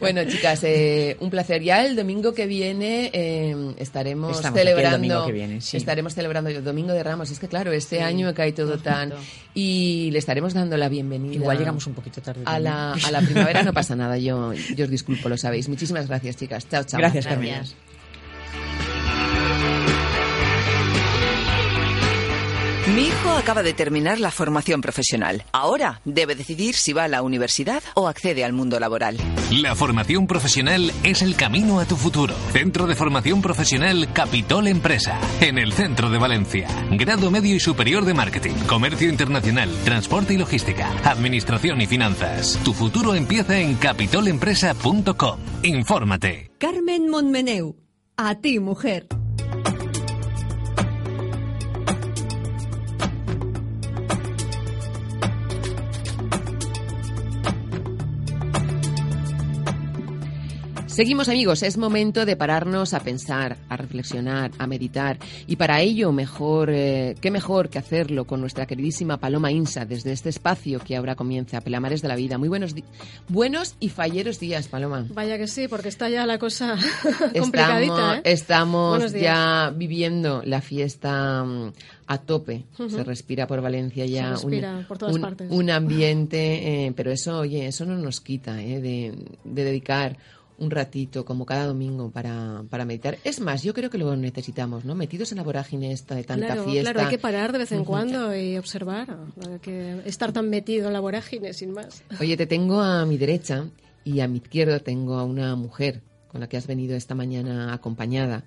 bueno, chicas, eh, un placer. Ya el domingo que viene eh, estaremos Estamos aquí el celebrando. domingo que viene, sí. Estaremos celebrando el domingo de Ramos. Es que claro, este año cae todo tan. Y le estaremos dando la bienvenida. Igual llegamos un poquito tarde. a la, a la primavera no pasa nada, yo, yo os disculpo, lo sabéis. Muchísimas gracias, chicas. Chao, chao. Gracias, Carmen. Mi hijo acaba de terminar la formación profesional. Ahora debe decidir si va a la universidad o accede al mundo laboral. La formación profesional es el camino a tu futuro. Centro de Formación Profesional Capitol Empresa, en el centro de Valencia. Grado medio y superior de marketing, comercio internacional, transporte y logística, administración y finanzas. Tu futuro empieza en capitolempresa.com. Infórmate. Carmen Montmeneu. A ti, mujer. Seguimos amigos, es momento de pararnos a pensar, a reflexionar, a meditar y para ello mejor, eh, qué mejor que hacerlo con nuestra queridísima Paloma Insa desde este espacio que ahora comienza, Pelamares de la Vida. Muy buenos, buenos y falleros días, Paloma. Vaya que sí, porque está ya la cosa complicadita, Estamos, ¿eh? estamos ya viviendo la fiesta mm, a tope. Se respira por Valencia ya Se respira por todas un, partes. un ambiente, eh, pero eso, oye, eso no nos quita eh, de, de dedicar un ratito, como cada domingo, para, para meditar. Es más, yo creo que lo necesitamos, ¿no? Metidos en la vorágine esta de tanta claro, fiesta. claro, hay que parar de vez en cuando y observar. que estar tan metido en la vorágine, sin más. Oye, te tengo a mi derecha y a mi izquierda tengo a una mujer con la que has venido esta mañana acompañada.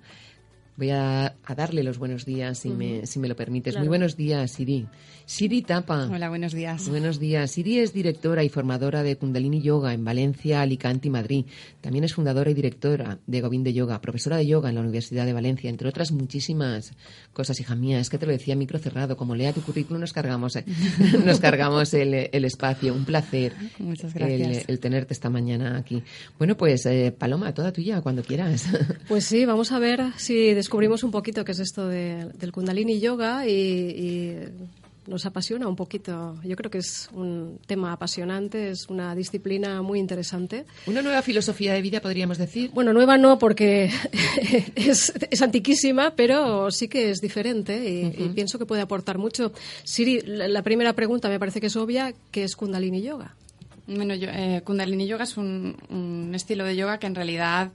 Voy a, a darle los buenos días, si, me, si me lo permites. Claro. Muy buenos días, Siri. Siri Tapa. Hola, buenos días. Buenos días. Siri es directora y formadora de Kundalini Yoga en Valencia, Alicante y Madrid. También es fundadora y directora de Govind Yoga, profesora de yoga en la Universidad de Valencia, entre otras muchísimas cosas, hija mía. Es que te lo decía micro cerrado. Como lea tu currículum, nos cargamos, eh, nos cargamos el, el espacio. Un placer Muchas el, gracias. el tenerte esta mañana aquí. Bueno, pues eh, Paloma, toda tuya, cuando quieras. Pues sí, vamos a ver si descubrimos un poquito qué es esto de- del Kundalini Yoga y, y nos apasiona un poquito. Yo creo que es un tema apasionante, es una disciplina muy interesante. Una nueva filosofía de vida, podríamos decir. Bueno, nueva no, porque es, es antiquísima, pero sí que es diferente y, y pienso que puede aportar mucho. Siri, la, la primera pregunta me parece que es obvia, ¿qué es Kundalini Yoga? Bueno, yo, eh, Kundalini Yoga es un, un estilo de yoga que en realidad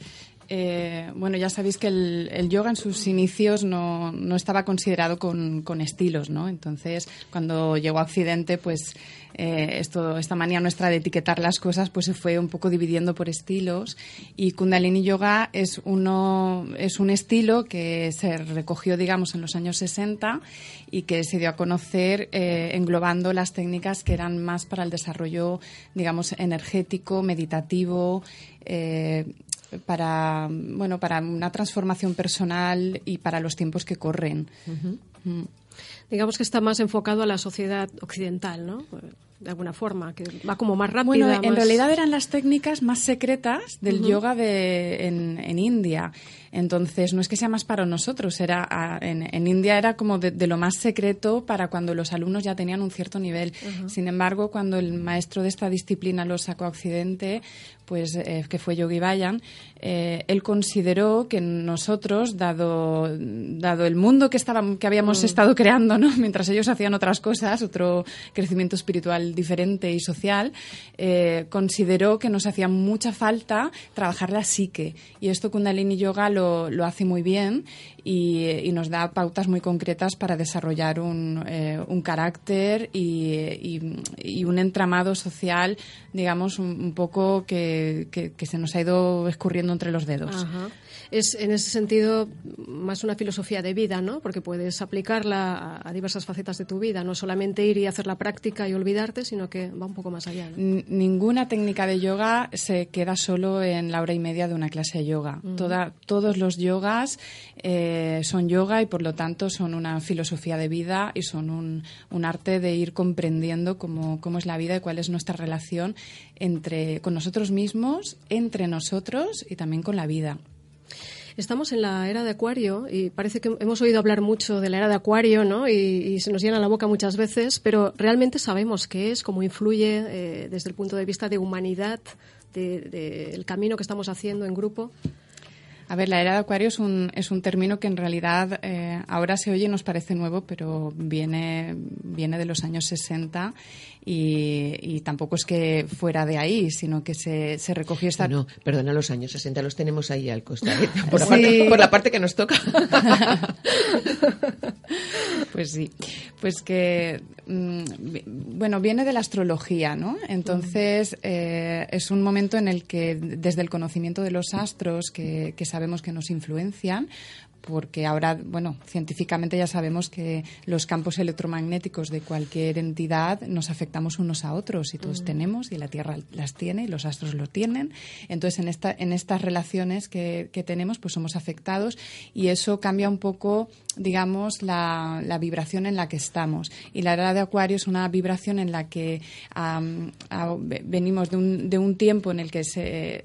Eh, bueno, ya sabéis que el, yoga en sus inicios no, no estaba considerado con, con, estilos, ¿no? Entonces, cuando llegó a Occidente, pues eh, esto, esta manía nuestra de etiquetar las cosas, pues se fue un poco dividiendo por estilos. Y Kundalini Yoga es, uno, es un estilo que se recogió, digamos, en los años 60 y que se dio a conocer eh, englobando las técnicas que eran más para el desarrollo, digamos, energético, meditativo. Para bueno para una transformación personal y para los tiempos que corren. mm. Digamos que está más enfocado a la sociedad occidental, ¿no? de alguna forma, que va como más rápida. Bueno, más... en realidad eran las técnicas más secretas del uh -huh. yoga de, en, en, India. Entonces, no es que sea más para nosotros, era a, en, en, India era como de, de, lo más secreto para cuando los alumnos ya tenían un cierto nivel. Uh -huh. Sin embargo, cuando el maestro de esta disciplina lo sacó a Occidente, pues eh, que fue Yogi Bayan, eh, él consideró que nosotros, dado, dado el mundo que, que habíamos mm. estado creando, ¿no? mientras ellos hacían otras cosas, otro crecimiento espiritual diferente y social, eh, consideró que nos hacía mucha falta trabajar la psique. Y esto Kundalini Yoga lo, lo hace muy bien y, y, nos da pautas muy concretas para desarrollar un, eh, un carácter y, y, y, un entramado social, digamos, un, un poco que, que, que, se nos ha ido escurriendo entre los dedos. Es en ese sentido más una filosofía de vida, ¿no? Porque puedes aplicarla a, a, diversas facetas de tu vida, no solamente ir y hacer la práctica y olvidarte, sino que va un poco más allá. ¿no? Ninguna técnica de yoga se queda solo en la hora y media de una clase de yoga. Toda, todos los yogas eh, son yoga y por lo tanto son una filosofía de vida y son un, un arte de ir comprendiendo cómo, cómo, es la vida y cuál es nuestra relación entre, con nosotros mismos, entre nosotros y también con la vida. Estamos en la era de Acuario y parece que hemos oído hablar mucho de la era de Acuario, ¿no? Y, y se nos llena la boca muchas veces, pero realmente sabemos qué es, cómo influye eh, desde el punto de vista de humanidad, del de, camino que estamos haciendo en grupo. A ver, la era de Acuario es un, es un término que en realidad eh, ahora se oye y nos parece nuevo, pero viene, viene de los años 60 y, y, tampoco es que fuera de ahí, sino que se, se recogió esta... No, perdona, los años 60 los tenemos ahí al costado, ¿eh? por, la sí. parte, por la parte que nos toca. pues sí, pues que, mmm, bueno, viene de la astrología, ¿no? Entonces, eh, es un momento en el que desde el conocimiento de los astros que sabemos que nos influencian, porque ahora, bueno, científicamente ya sabemos que los campos electromagnéticos de cualquier entidad nos afectamos unos a otros y todos tenemos y la Tierra las tiene y los astros lo tienen. Entonces, en, esta, en estas relaciones que, que tenemos, pues somos afectados y eso cambia un poco, digamos, la, la, vibración en la que estamos. Y la era de Acuario es una vibración en la que um, venimos de un, de un tiempo en el que se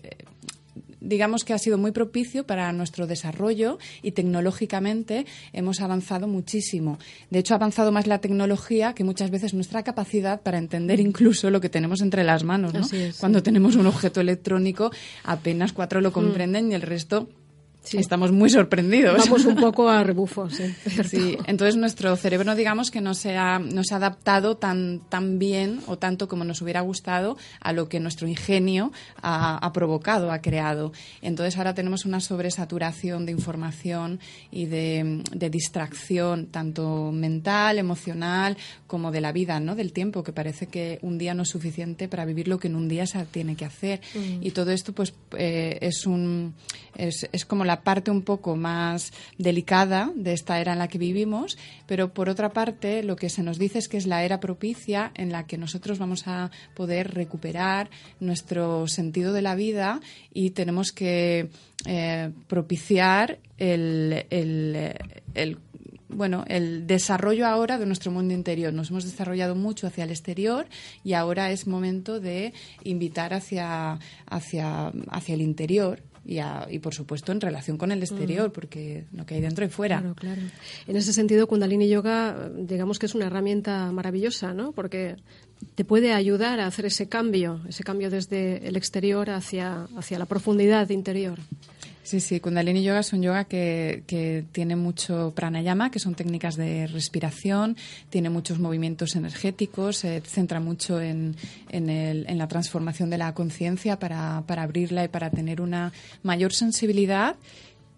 digamos que ha sido muy propicio para nuestro desarrollo y tecnológicamente hemos avanzado muchísimo. De hecho, ha avanzado más la tecnología que muchas veces nuestra capacidad para entender incluso lo que tenemos entre las manos. Cuando tenemos un objeto electrónico, apenas cuatro lo comprenden mm. y el resto Sí. Estamos muy sorprendidos. Vamos un poco a rebufo, sí. sí. Entonces nuestro cerebro, digamos que no se ha, no se ha adaptado tan, tan bien o tanto como nos hubiera gustado a lo que nuestro ingenio ha, ha, provocado, ha creado. Entonces ahora tenemos una sobresaturación de información y de, de, distracción, tanto mental, emocional, como de la vida, ¿no? Del tiempo, que parece que un día no es suficiente para vivir lo que en un día se tiene que hacer. Mm. Y todo esto, pues, eh, es un, es, es como la la parte un poco más delicada de esta era en la que vivimos, pero por otra parte lo que se nos dice es que es la era propicia en la que nosotros vamos a poder recuperar nuestro sentido de la vida y tenemos que eh, propiciar el, el, bueno, el desarrollo ahora de nuestro mundo interior. Nos hemos desarrollado mucho hacia el exterior y ahora es momento de invitar hacia, hacia, hacia el interior y, a, y, por supuesto en relación con el exterior, mm. porque lo que hay dentro y fuera. Claro, claro. En ese sentido, Kundalini Yoga, digamos que es una herramienta maravillosa, ¿no? Porque te puede ayudar a hacer ese cambio, ese cambio desde el exterior hacia, hacia la profundidad interior. Sí, sí, Kundalini Yoga es un yoga que, que, tiene mucho pranayama, que son técnicas de respiración, tiene muchos movimientos energéticos, se centra mucho en, en, la transformación de la conciencia para, para abrirla y para tener una mayor sensibilidad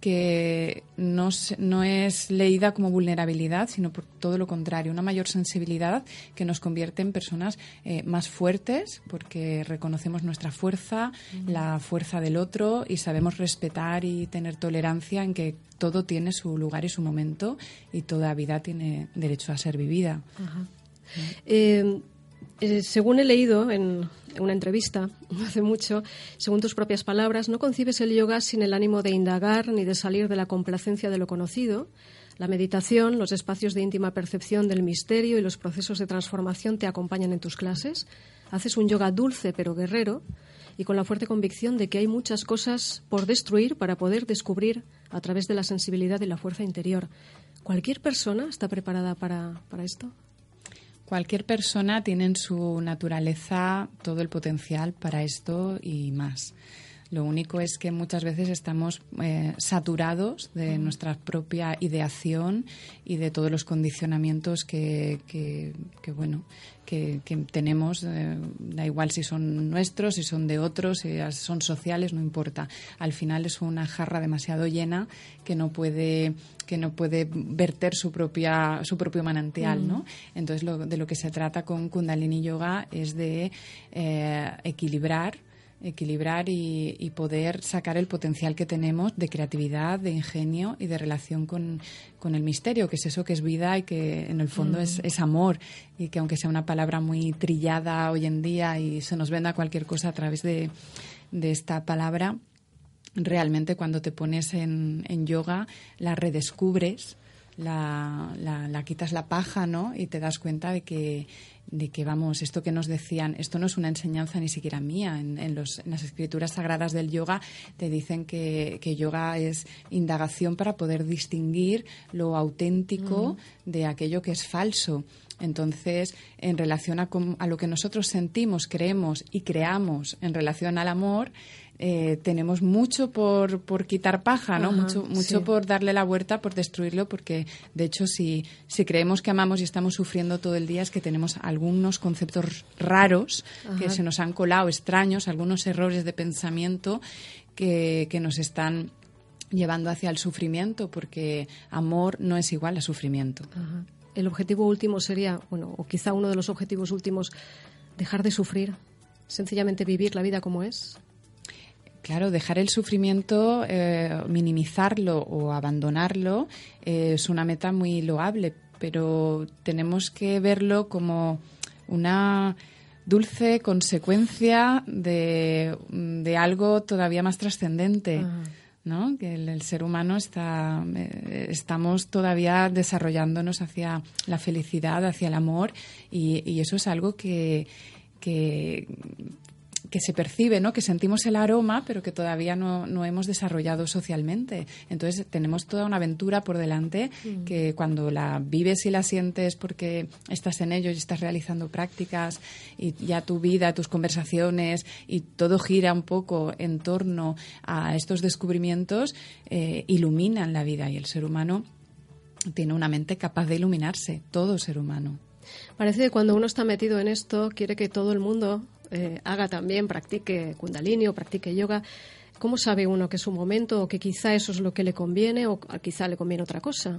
que no, no, es leída como vulnerabilidad, sino por todo lo contrario, una mayor sensibilidad que nos convierte en personas eh, más fuertes porque reconocemos nuestra fuerza, la fuerza del otro y sabemos respetar y tener tolerancia en que todo tiene su lugar y su momento y toda vida tiene derecho a ser vivida. Eh, eh, según he leído en una entrevista hace mucho, según tus propias palabras, no concibes el yoga sin el ánimo de indagar ni de salir de la complacencia de lo conocido. La meditación, los espacios de íntima percepción del misterio y los procesos de transformación te acompañan en tus clases. Haces un yoga dulce pero guerrero y con la fuerte convicción de que hay muchas cosas por destruir para poder descubrir a través de la sensibilidad y la fuerza interior. ¿Cualquier persona está preparada para, para esto? Cualquier persona tiene en su naturaleza todo el potencial para esto y más. Lo único es que muchas veces estamos eh, saturados de nuestra propia ideación y de todos los condicionamientos que, que, bueno, que, tenemos. Eh, da igual si son nuestros, si son de otros, si son sociales, no importa. Al final es una jarra demasiado llena que no puede que no puede verter su propia su propio manantial, ¿no? Entonces lo, de lo que se trata con Kundalini Yoga es de eh, equilibrar equilibrar y, poder sacar el potencial que tenemos de creatividad, de ingenio y de relación con, el misterio, que es eso que es vida y que en el fondo es, es, amor y que aunque sea una palabra muy trillada hoy en día y se nos venda cualquier cosa a través de, esta palabra, realmente cuando te pones en, en yoga la redescubres. La, la, la, quitas la paja, ¿no? Y te das cuenta de que de que, vamos, esto que nos decían, esto no es una enseñanza ni siquiera mía. En, los, en las escrituras sagradas del yoga te dicen que, que, yoga es indagación para poder distinguir lo auténtico de aquello que es falso. Entonces, en relación a, a, lo que nosotros sentimos, creemos y creamos en relación al amor, eh, tenemos mucho por, por quitar paja, ¿no? mucho mucho por darle la vuelta, por destruirlo, porque de hecho si, si creemos que amamos y estamos sufriendo todo el día es que tenemos algunos conceptos raros que se nos han colado, extraños, algunos errores de pensamiento que, que nos están llevando hacia el sufrimiento, porque amor no es igual a sufrimiento. El objetivo último sería, bueno, o quizá uno de los objetivos últimos, dejar de sufrir, sencillamente vivir la vida como es. Claro, dejar el sufrimiento, eh, minimizarlo o abandonarlo eh, es una meta muy loable, pero tenemos que verlo como una dulce consecuencia de, algo todavía más trascendente. ¿no? Que el, ser humano está, eh, estamos todavía desarrollándonos hacia la felicidad, hacia el amor, y, y eso es algo que, que, que se percibe, ¿no? que sentimos el aroma, pero que todavía no, no, hemos desarrollado socialmente. Entonces tenemos toda una aventura por delante mm. que cuando la vives y la sientes porque estás en ello y estás realizando prácticas y ya tu vida, tus conversaciones y todo gira un poco en torno a estos descubrimientos, eh, iluminan la vida y el ser humano tiene una mente capaz de iluminarse, todo ser humano. Parece que cuando uno está metido en esto quiere que todo el mundo eh, haga también, practique kundalini o practique yoga, ¿cómo sabe uno que es un momento o que quizá eso es lo que le conviene o quizá le conviene otra cosa?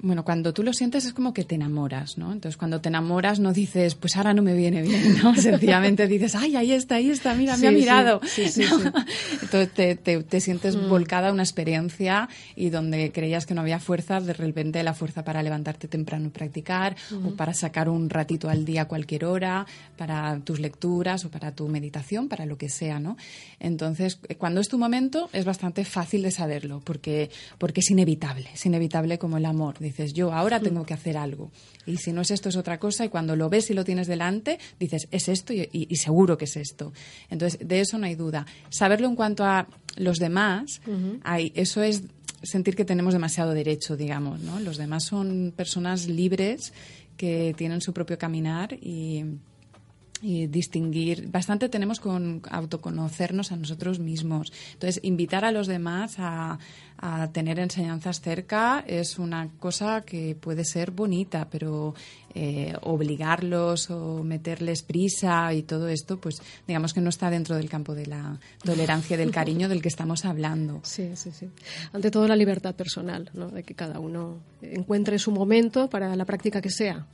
Bueno, cuando tú lo sientes es como que te enamoras, ¿no? Entonces, cuando te enamoras no dices, pues ahora no me viene bien, ¿no? Sencillamente dices, ay, ahí está, ahí está, mira, me ha mirado. Entonces, te, te, sientes mm. volcada a una experiencia y donde creías que no había fuerza, de repente la fuerza para levantarte temprano y practicar, o para sacar un ratito al día a cualquier hora, para tus lecturas o para tu meditación, para lo que sea, ¿no? Entonces, cuando es tu momento, es bastante fácil de saberlo, porque, porque es inevitable, es inevitable como el amor dices, yo ahora tengo que hacer algo. Y si no es esto, es otra cosa. Y cuando lo ves y lo tienes delante, dices, es esto y, seguro que es esto. Entonces, de eso no hay duda. Saberlo en cuanto a los demás, hay, eso es sentir que tenemos demasiado derecho, digamos. ¿no? Los demás son personas libres que tienen su propio caminar y y distinguir. Bastante tenemos con autoconocernos a nosotros mismos. Entonces, invitar a los demás a, tener enseñanzas cerca es una cosa que puede ser bonita, pero eh, obligarlos o meterles prisa y todo esto, pues digamos que no está dentro del campo de la tolerancia y del cariño del que estamos hablando. Sí, sí, sí. Ante todo la libertad personal, ¿no? de que cada uno encuentre su momento para la práctica que sea.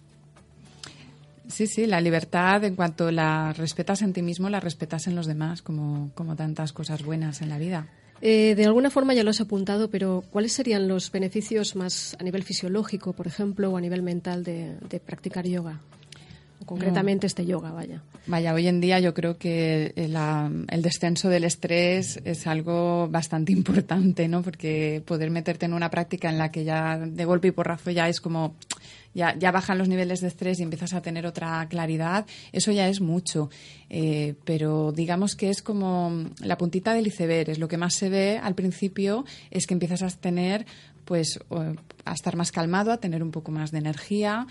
Sí, sí, la libertad en cuanto la respetas en ti mismo, la respetas en los demás, como, como tantas cosas buenas en la vida. Eh, de alguna forma ya lo has apuntado, pero ¿cuáles serían los beneficios más a nivel fisiológico, por ejemplo, o a nivel mental de, practicar yoga? Concretamente este yoga, vaya. Vaya, hoy en día yo creo que el descenso del estrés es algo bastante importante, ¿no? Porque poder meterte en una práctica en la que ya de golpe y porrazo ya es como ya, ya bajan los niveles de estrés y empiezas a tener otra claridad, eso ya es mucho. Eh, pero digamos que es como la puntita del iceberg, es lo que más se ve al principio, es que empiezas a tener pues a estar más calmado, a tener un poco más de energía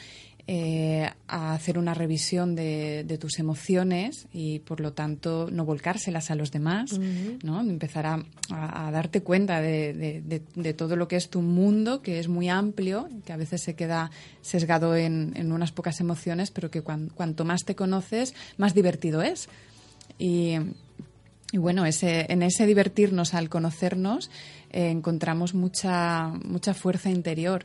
eh, a hacer una revisión de, tus emociones y, por lo tanto, no volcárselas a los demás, ¿no? Empezar a, darte cuenta de, todo lo que es tu mundo, que es muy amplio, que a veces se queda sesgado en, unas pocas emociones, pero que cuanto más te conoces, más divertido es. Y, bueno, ese, en ese divertirnos al conocernos eh, encontramos mucha, mucha fuerza interior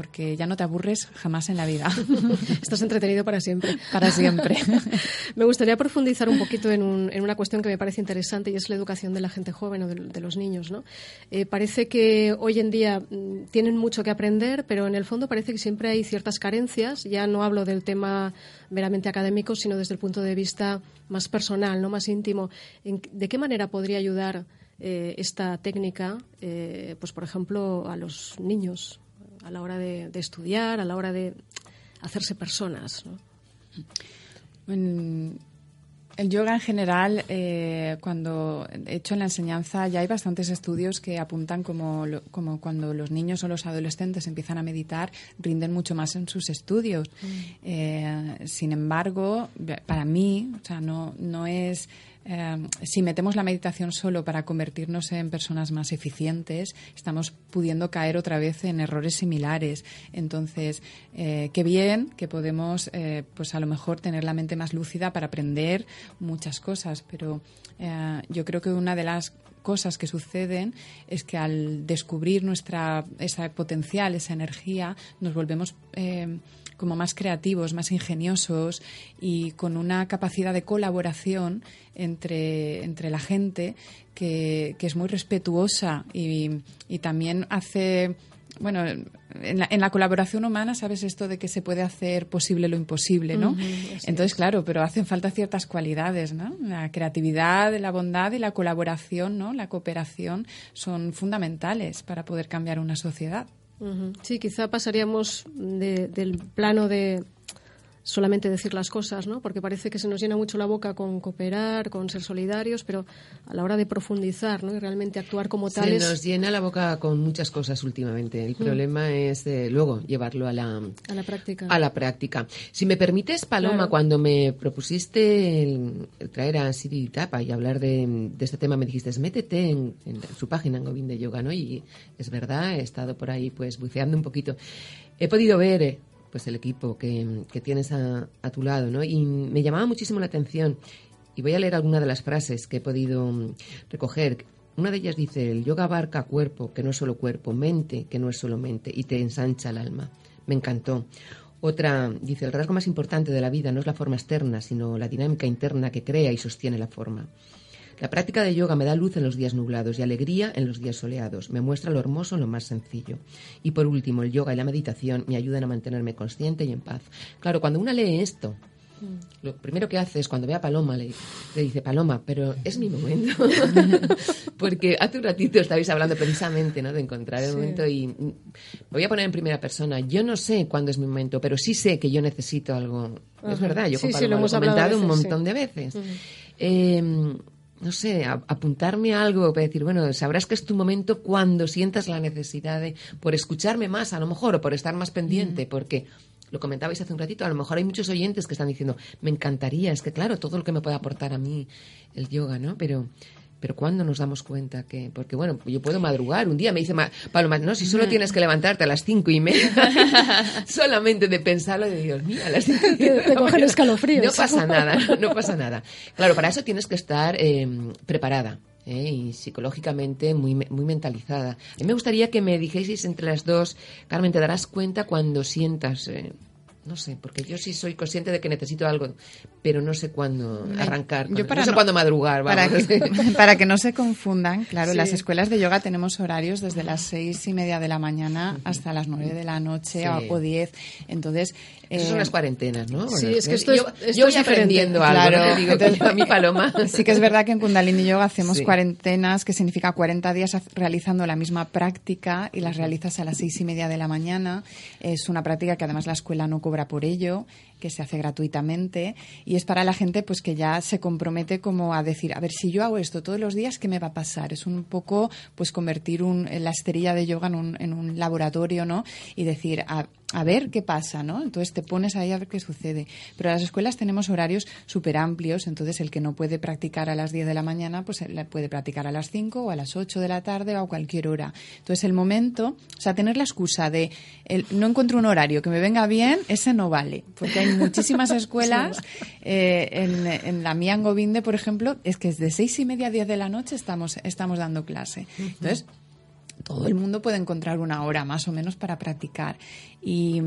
porque ya no te aburres jamás en la vida. Estás entretenido para siempre. Para siempre. me gustaría profundizar un poquito en, una cuestión que me parece interesante y es la educación de la gente joven o de, los niños. ¿no? Eh, parece que hoy en día mm, tienen mucho que aprender, pero en el fondo parece que siempre hay ciertas carencias. Ya no hablo del tema meramente académico, sino desde el punto de vista más personal, no más íntimo. ¿De qué manera podría ayudar eh, esta técnica, eh, pues por ejemplo, a los niños? A la hora de, estudiar, a la hora de hacerse personas. el yoga en general, eh, cuando he hecho en la enseñanza, ya hay bastantes estudios que apuntan como, como cuando los niños o los adolescentes empiezan a meditar, rinden mucho más en sus estudios. Mm. Eh, sin embargo, para mí, o sea, no, no es Em, si metemos la meditación solo para convertirnos en personas más eficientes, estamos pudiendo caer otra vez en errores similares. Entonces, eh, qué bien que podemos, eh, pues a lo mejor tener la mente más lúcida para aprender muchas cosas, pero eh, yo creo que una de las cosas que suceden es que al descubrir nuestra esa potencial, esa energía, nos volvemos como más creativos, más ingeniosos y con una capacidad de colaboración entre, entre la gente que, es muy respetuosa y, también hace bueno, en la, en la, colaboración humana sabes esto de que se puede hacer posible lo imposible, ¿no? Entonces, claro, pero hacen falta ciertas cualidades, ¿no? La creatividad, la bondad y la colaboración, ¿no? La cooperación son fundamentales para poder cambiar una sociedad. Sí, quizá pasaríamos del plano de solamente decir las cosas, ¿no? Porque parece que se nos llena mucho la boca con cooperar, con ser solidarios, pero a la hora de profundizar, ¿no? Y realmente actuar como tales. Se nos llena la boca con muchas cosas últimamente. El mm. problema es luego llevarlo a la a la práctica. A la práctica. Si me permites, Paloma, cuando me propusiste el, traer a Siri Tapa y hablar de, este tema, me dijiste, métete en, su página en Govinda Yoga, ¿no? Y es verdad, he estado por ahí pues buceando un poquito. He podido ver eh, pues el equipo que, tienes a, tu lado, ¿no? Y me llamaba muchísimo la atención, y voy a leer alguna de las frases que he podido mm, recoger. Una de ellas dice, el yoga abarca cuerpo, que no es solo cuerpo, mente, que no es solo mente, y te ensancha el alma. Me encantó. Otra dice, el rasgo más importante de la vida no es la forma externa, sino la dinámica interna que crea y sostiene la forma. La práctica de yoga me da luz en los días nublados y alegría en los días soleados. Me muestra lo hermoso en lo más sencillo. Y por último, el yoga y la meditación me ayudan a mantenerme consciente y en paz. Claro, cuando una lee esto, mm. lo primero que hace es cuando ve a Paloma, le, dice, Paloma, pero es mi momento. Porque hace un ratito estabais hablando precisamente ¿no? de encontrar el momento y voy a poner en primera persona. Yo no sé cuándo es mi momento, pero sí sé que yo necesito algo. Es verdad, yo sí, sí, lo hemos comentado un montón de veces no sé, apuntarme a algo para decir, bueno, sabrás que es tu momento cuando sientas la necesidad de, por escucharme más a lo mejor, o por estar más pendiente, porque lo comentabais hace un ratito, a lo mejor hay muchos oyentes que están diciendo, me encantaría, es que claro, todo lo que me puede aportar a mí el yoga, ¿no? Pero pero ¿cuándo nos damos cuenta que.? Porque, bueno, yo puedo madrugar. Un día me dice Paloma, no, si solo tienes que levantarte a las cinco y media, solamente de pensarlo, de Dios mío, a las cinco y media. Te cogen escalofríos. No pasa nada, no, pasa nada. Claro, para eso tienes que estar eh, preparada. eh, y psicológicamente muy, muy mentalizada. A mí me gustaría que me dijeseis entre las dos, Carmen, te darás cuenta cuando sientas, eh, no sé, porque yo sí soy consciente de que necesito algo, pero no sé cuándo arrancar, Yo cuándo- para no sé no- cuándo madrugar. Para vamos. que, para que no se confundan, claro, Sí. las escuelas de yoga tenemos horarios desde las seis y media de la mañana hasta las nueve de la noche Sí. o, o diez. Entonces, Esas son eh, las cuarentenas, ¿no? Sí, Bueno, es que esto yo, es- esto yo es voy aprendiendo diferente. algo, Claro. ¿no? Te digo que yo a mi paloma. Sí que es verdad que en Kundalini Yoga hacemos Sí. cuarentenas, que significa 40 días realizando la misma práctica y las realizas a las seis y media de la mañana. Es una práctica que además la escuela no cobra por ello, que se hace gratuitamente y es para la gente pues que ya se compromete como a decir, a ver, si yo hago esto todos los días, ¿qué me va a pasar? Es un poco pues convertir un, la esterilla de yoga en un, en un laboratorio, ¿no? Y decir, a, a ver qué pasa, ¿no? Entonces te pones ahí a ver qué sucede. Pero en las escuelas tenemos horarios súper amplios, entonces el que no puede practicar a las 10 de la mañana, pues puede practicar a las 5 o a las 8 de la tarde o a cualquier hora. Entonces el momento, o sea, tener la excusa de el- no encuentro un horario que me venga bien, ese no vale, porque hay muchísimas escuelas, eh, en, en la mía en Govinde, por ejemplo, es que es de seis y media a 10 de la noche estamos, estamos dando clase. Entonces, todo el mundo puede encontrar una hora más o menos para practicar. Y,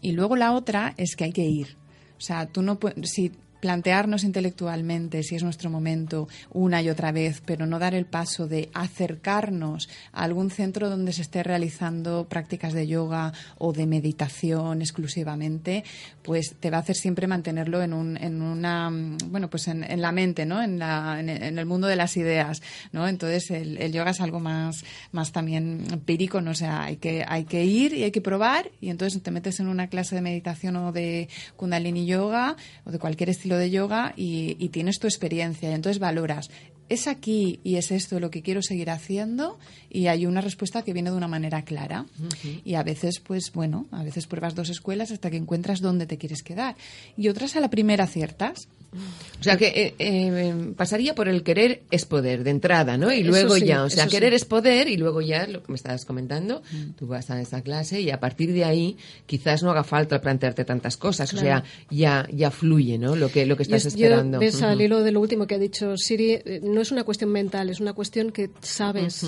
y luego la otra es que hay que ir. O sea, tú no puedes, si plantearnos intelectualmente si es nuestro momento una y otra vez, pero no dar el paso de acercarnos a algún centro donde se esté realizando prácticas de yoga o de meditación exclusivamente, pues te va a hacer siempre mantenerlo en, un, en una, bueno, pues en, la mente, ¿no? En, la, en, el mundo de las ideas, ¿no? Entonces el, el yoga es algo más, más también empírico, ¿no? Sea, hay que, hay que ir y hay que probar y entonces te metes en una clase de meditación o de kundalini yoga o de cualquier estilo de yoga y, y tienes tu experiencia y entonces valoras. ¿Es aquí y es esto lo que quiero seguir haciendo? Y hay una respuesta que viene de una manera clara. Y a veces, pues bueno, a veces pruebas dos escuelas hasta que encuentras dónde te quieres quedar. Y otras a la primera aciertas. O sea, que eh, eh, pasaría por el querer es poder, de entrada, ¿no? Y luego sí, ya, o sea, querer sí. es poder y luego ya, lo que me estabas comentando, tú vas a esa clase y a partir de ahí quizás no haga falta plantearte tantas cosas, o sea, ya, ya fluye, ¿no? Lo que, lo que estás Yo- yo, esperando. ves al hilo de lo último que ha dicho Siri, eh, no es una cuestión mental, es una cuestión que sabes.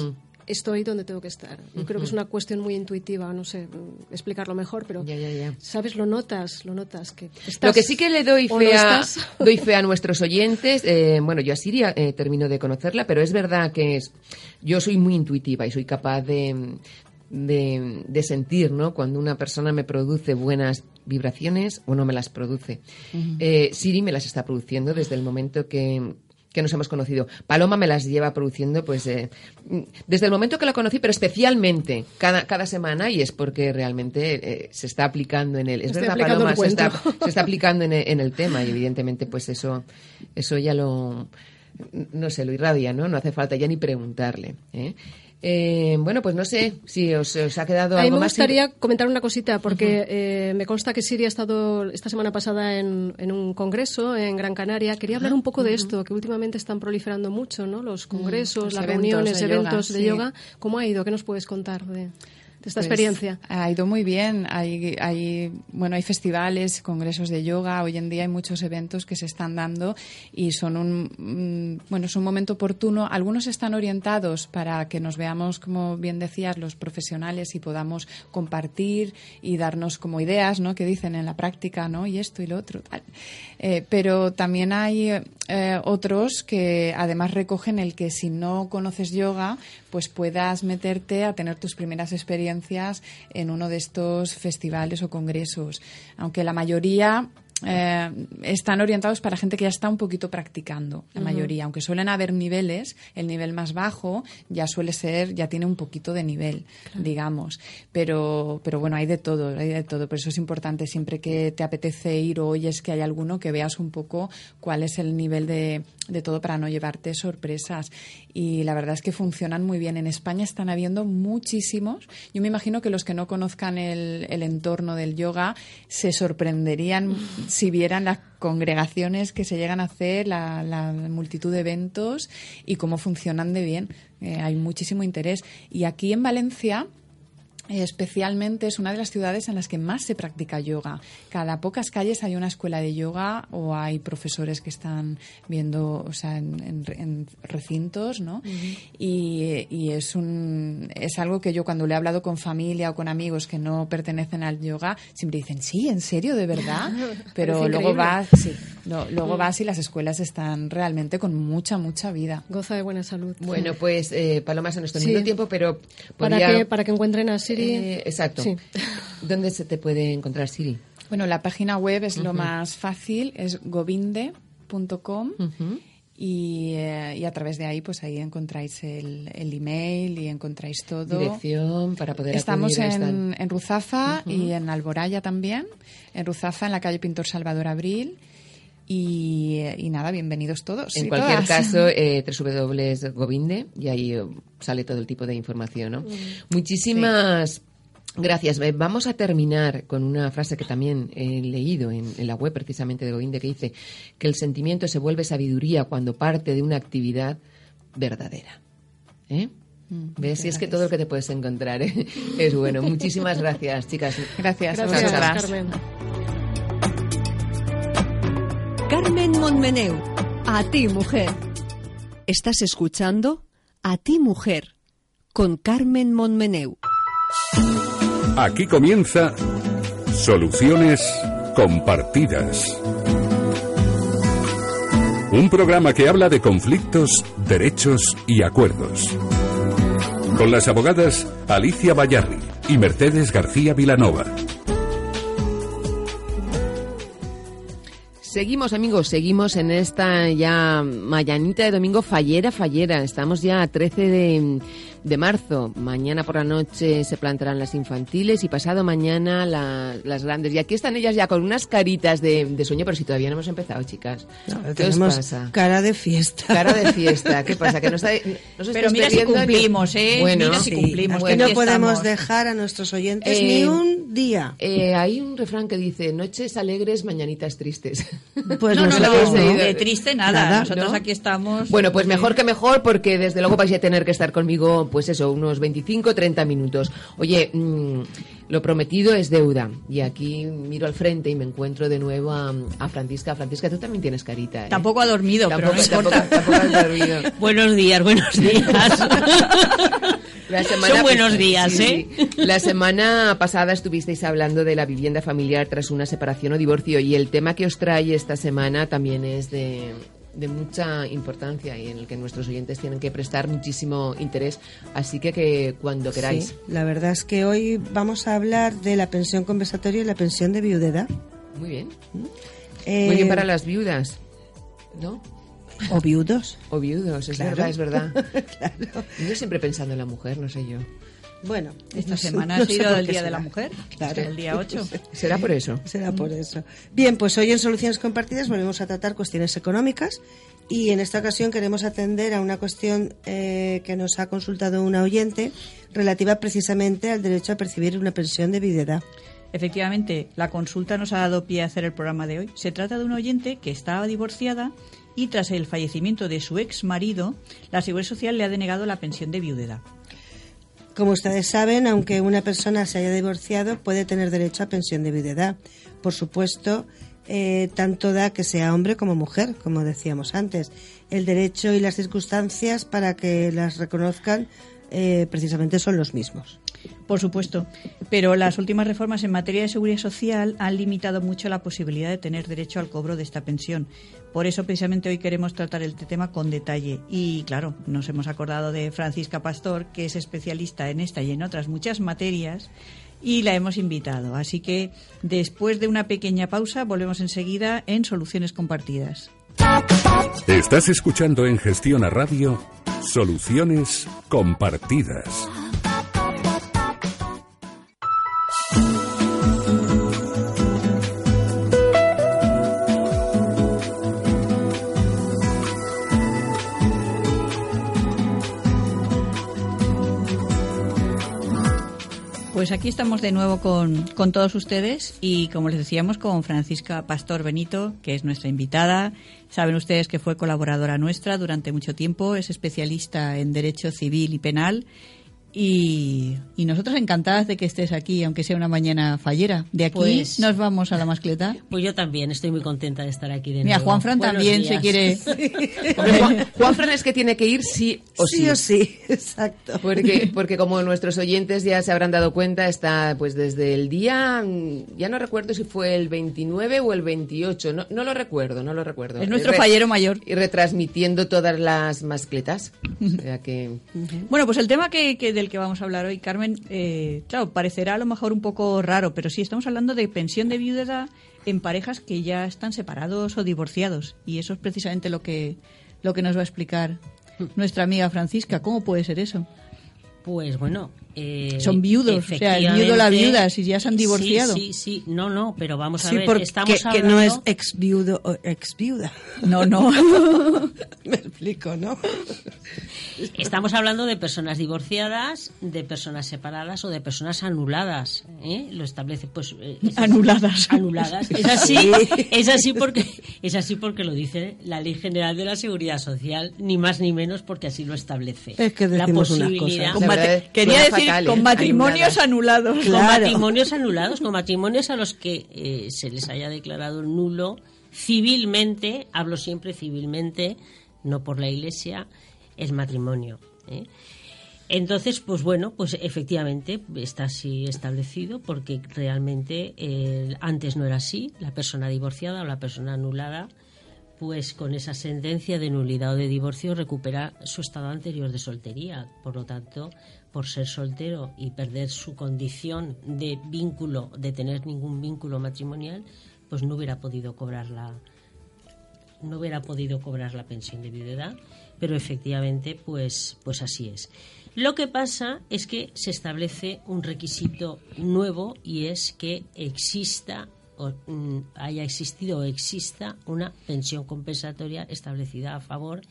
Estoy donde tengo que estar. Yo creo que es una cuestión muy intuitiva, no sé mm, explicarlo mejor, pero Ya, ya, ya. sabes, lo notas, lo notas. Que Lo estás que sí que le doy fe, no a, doy fe a nuestros oyentes, eh, bueno, yo a Siria eh, termino de conocerla, pero es verdad que es, yo soy muy intuitiva y soy capaz de, de, de sentir, ¿no? Cuando una persona me produce buenas vibraciones o no me las produce. Eh, Siri me las está produciendo desde el momento que que nos hemos conocido. Paloma me las lleva produciendo pues eh, desde el momento que la conocí, pero especialmente cada, cada semana y es porque realmente eh, se está aplicando en el... Es Estoy verdad, Paloma, se está, se aplicando en el, en el tema y evidentemente pues eso, eso ya lo... No sé, lo irradia, ¿no? No hace falta ya ni preguntarle. ¿eh? Eh, bueno, pues no sé si os, os ha quedado A mí algo me más. gustaría comentar una cosita, porque eh, me consta que Siri ha estado esta semana pasada en, en un congreso en Gran Canaria. Quería hablar un poco de esto, que últimamente están proliferando mucho, ¿no? Los congresos, los las eventos reuniones, de yoga, eventos de sí. yoga. ¿Cómo ha ido? ¿Qué nos puedes contar de esta Pues, experiencia? Ha ido muy bien. Hay, hay, bueno, hay festivales, congresos de yoga. Hoy en día hay muchos eventos que se están dando y son un, mm, bueno, es un momento oportuno. Algunos están orientados para que nos veamos, como bien decías, los profesionales y podamos compartir y darnos como ideas, ¿no? Que dicen en la práctica, ¿no? Y esto y lo otro. tal. Eh, pero también hay eh, otros que además recogen el que si no conoces yoga, pues puedas meterte a tener tus primeras experiencias en uno de estos festivales o congresos. Aunque la mayoría eh, están orientados para gente que ya está un poquito practicando, la mayoría. Aunque suelen haber niveles, el nivel más bajo ya suele ser, ya tiene un poquito de nivel, digamos. Pero, pero bueno, hay de todo, hay de todo. Por eso es importante siempre que te apetece ir o oyes que hay alguno que veas un poco cuál es el nivel de, de todo para no llevarte sorpresas. Y la verdad es que funcionan muy bien. En España están habiendo muchísimos. Yo me imagino que los que no conozcan el, el entorno del yoga se sorprenderían si vieran las congregaciones que se llegan a hacer, la, la multitud de eventos y cómo funcionan de bien. Eh, hay muchísimo interés. Y aquí en Valencia especialmente es una de las ciudades en las que más se practica yoga. Cada pocas calles hay una escuela de yoga o hay profesores que están viendo, o sea, en, en- en recintos, ¿no? y, y es un es algo que yo cuando le he hablado con familia o con amigos que no pertenecen al yoga siempre dicen sí en serio de verdad pero luego vas sí, no, luego Mm. vas y las escuelas están realmente con mucha mucha vida Goza de buena salud. Bueno, pues eh, Paloma se nos está Sí. tiempo, pero Para que, para que encuentren a Eh, exacto. Sí. ¿Dónde se te puede encontrar Siri? Bueno, la página web es lo más fácil, es govinde.com y, eh, y a través de ahí pues ahí encontráis el, el email y encontráis todo. Dirección para poder Estamos en, en Ruzafa y en Alboraya también. En Ruzafa, en la calle Pintor Salvador Abril. Y, y nada, bienvenidos todos. En y cualquier todas. caso, eh, www.govinde y ahí eh, sale todo el tipo de información. ¿no? Muchísimas gracias. Vamos a terminar con una frase que también he leído en, en la web precisamente de Govinde que dice que el sentimiento se vuelve sabiduría cuando parte de una actividad verdadera. ¿Eh? Mm, ¿Ves? Si es que todo lo que te puedes encontrar ¿eh? es bueno. Muchísimas gracias, chicas. Gracias, Gracias. Carmen. Carmen Monmeneu, a ti mujer. ¿Estás escuchando? A ti mujer, con Carmen Monmeneu. Aquí comienza Soluciones Compartidas. Un programa que habla de conflictos, derechos y acuerdos. Con las abogadas Alicia Bayarri y Mercedes García Vilanova. Seguimos, amigos, seguimos en esta ya mañanita de domingo fallera, fallera. Estamos ya a 13 de, de marzo. Mañana por la noche se plantarán las infantiles y pasado mañana la- las grandes. Y aquí están ellas ya con unas caritas de, de sueño, pero si todavía no hemos empezado, chicas. ¿Qué os tenemos pasa? cara de fiesta. Cara de fiesta. ¿Qué pasa? Que no está, no os Pero mira si cumplimos, ¿eh? Bueno, Mira si cumplimos, Y que no podemos estamos. dejar a nuestros oyentes Eh, ni un día. Eh, hay un refrán que dice noches alegres, mañanitas tristes. Pues no, no, no, leído. de triste nada. Nada, Nosotros ¿no? aquí estamos. Bueno, pues mejor que mejor, porque desde luego vais a tener que estar conmigo, pues eso, unos 25, 30 minutos. Oye, mm, lo prometido es deuda. Y aquí miro al frente y me encuentro de nuevo a, a Francisca. Francisca, tú también tienes carita. ¿eh? Tampoco ha dormido, pero no Tampoco- importa. tampoco- has dormido. buenos días, buenos días. La semana Son buenos días, sí, ¿eh? sí. La semana pasada estuvisteis hablando de la vivienda familiar tras una separación o divorcio y el tema que os trae esta semana también es de, de mucha importancia y en el que nuestros oyentes tienen que prestar muchísimo interés. Así que, que cuando queráis. Sí, la verdad es que hoy vamos a hablar de la pensión compensatoria y la pensión de viudedad. Muy bien. Eh, Muy bien para las viudas, ¿no? O viudos. O viudos, es Claro. verdad, es verdad. Yo siempre pensando en la mujer, no sé yo. Bueno, Esta no sé- semana no ha sido el Día de será. la Mujer, Claro. el día 8. ¿Será por eso? Será por eso. Bien, pues hoy en Soluciones Compartidas volvemos a tratar cuestiones económicas y en esta ocasión queremos atender a una cuestión eh, que nos ha consultado una oyente relativa precisamente al derecho a percibir una pensión de viudedad. Efectivamente, la consulta nos ha dado pie a hacer el programa de hoy. Se trata de una oyente que estaba divorciada y tras el fallecimiento de su ex marido, la Seguridad Social le ha denegado la pensión de viudedad. Como ustedes saben, aunque una persona se haya divorciado, puede tener derecho a pensión de viudedad. Por supuesto, eh, tanto da que sea hombre como mujer, como decíamos antes. El derecho y las circunstancias para que las reconozcan eh, precisamente son los mismos. Por supuesto, pero las últimas reformas en materia de seguridad social han limitado mucho la posibilidad de tener derecho al cobro de esta pensión. Por eso, precisamente, hoy queremos tratar el tema con detalle. Y, claro, nos hemos acordado de Francisca Pastor, que es especialista en esta y en otras muchas materias, y la hemos invitado. Así que después de una pequeña pausa volvemos enseguida en Soluciones Compartidas. Estás escuchando en Gestión a Radio Soluciones Compartidas. Pues aquí estamos de nuevo con, con, todos ustedes y como les decíamos con Francisca Pastor Benito, que es nuestra invitada. Saben ustedes que fue colaboradora nuestra durante mucho tiempo, es especialista en Derecho Civil y Penal y, y nosotros encantadas de que estés aquí, aunque sea una mañana fallera. De aquí Pues- nos vamos a la mascleta. Pues yo también estoy muy contenta de estar aquí de Mira, nuevo. Juanfran Buenos también se días. quiere... Hombre, Juan, Juanfran es que tiene que ir sí o sí. Sí o sí, exacto. Porque, porque como nuestros oyentes ya se habrán dado cuenta, está pues desde el día, ya no recuerdo si fue el 29 o el 28, no, no lo recuerdo, no lo recuerdo. Es nuestro Y fallero mayor. Y retransmitiendo todas las mascletas. O sea que... Bueno, pues el tema que, que- del que vamos a hablar hoy, Carmen, eh, claro, parecerá a lo mejor un poco raro, pero sí estamos hablando de pensión de viudedad en parejas que ya están separados o divorciados. Y eso es precisamente lo que, lo que nos va a explicar nuestra amiga Francisca. ¿Cómo puede ser eso? Pues bueno. Eh, Son viudos, o sea, el viudo o la viuda, si ya se han divorciado. Sí, sí, sí. no, no, pero vamos a Sí, ver, porque estamos que hablando... no es ex viudo o ex viuda. No, no. Me explico, ¿no? Estamos hablando de personas divorciadas, de personas separadas o de personas anuladas. ¿eh? Lo establece, pues. eh, es- Anuladas. Anuladas. Es así, Sí. es así porque es así porque lo dice la Ley General de la Seguridad Social, ni más ni menos porque así lo establece. Es que la decimos unas posibilidad. cosas. Quería decir con matrimonios anulados. Con matrimonios anulados, con matrimonios a los que eh, se les haya declarado nulo civilmente, hablo siempre civilmente, no por la Iglesia, el matrimonio. ¿eh? Entonces, pues bueno, pues efectivamente está así establecido porque realmente eh, antes no era así. La persona divorciada o la persona anulada, pues con esa sentencia de nulidad o de divorcio recupera su estado anterior de soltería. Por lo tanto, por ser soltero y perder su condición de vínculo, de tener ningún vínculo matrimonial, pues no hubiera podido cobrar la, no hubiera podido cobrar la pensión de viudedad, pero efectivamente, pues, pues así es. Lo que pasa es que se establece un requisito nuevo y es que exista o mm, haya existido o exista una pensión compensatoria establecida a favor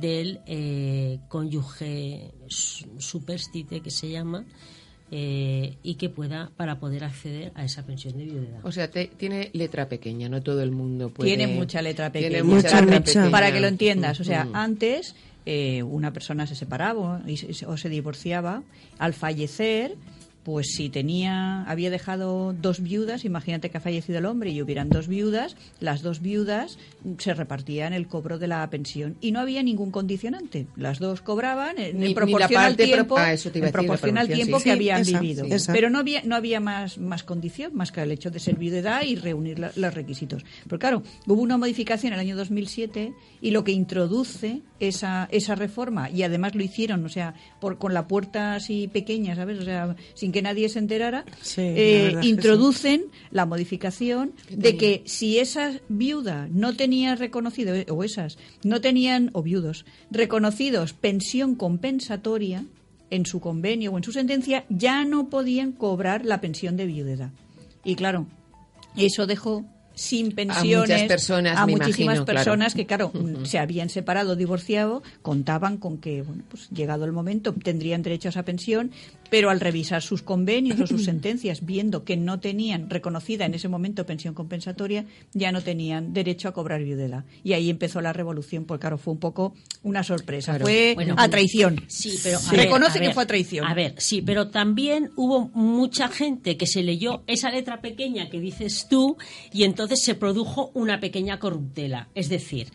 del eh, cónyuge su- superstite que se llama eh, y que pueda para poder acceder a esa pensión de viudedad. O sea, te- tiene letra pequeña, no todo el mundo puede... Tiene mucha letra pequeña. Tiene mucha letra pequeña. Para que lo entiendas. O sea, Mm. antes eh, una persona se separaba y se- o se divorciaba. Al fallecer, pues si tenía, había dejado dos viudas, imagínate que ha fallecido el hombre y hubieran dos viudas, las dos viudas se repartían el cobro de la pensión y no había ningún condicionante. Las dos cobraban en, Ni- proporción al tiempo, ah, en proporción al tiempo sí. que Sí, habían esa, vivido. sí. Pero no había, no había más, más condición, más que el hecho de ser viudedad y reunir la- los requisitos. Pero claro, hubo una modificación en el año 2007 y lo que introduce esa, esa reforma, y además lo hicieron, o sea, por, con la puerta así pequeña, ¿sabes? O sea, sin que nadie se enterara, Sí, eh, introducen la modificación de que si esa viuda no tenía reconocido, eh, o esas, no tenían, o viudos, reconocidos pensión compensatoria en su convenio o en su sentencia, ya no podían cobrar la pensión de viudedad. Y claro, eso dejó sin pensiones muchas personas, a me muchísimas imagino, claro. personas que claro se habían separado divorciado contaban con que bueno pues llegado el momento tendrían derecho a esa pensión pero al revisar sus convenios o sus sentencias viendo que no tenían reconocida en ese momento pensión compensatoria ya no tenían derecho a cobrar viudedad. Y ahí empezó la revolución porque claro fue un poco una sorpresa. Claro. fue Bueno, a traición. Sí, pero a Se ver, reconoce a que fue a traición. A ver, sí, pero también hubo mucha gente que se leyó esa letra pequeña que dices tú y entonces se produjo una pequeña corruptela. Es decir,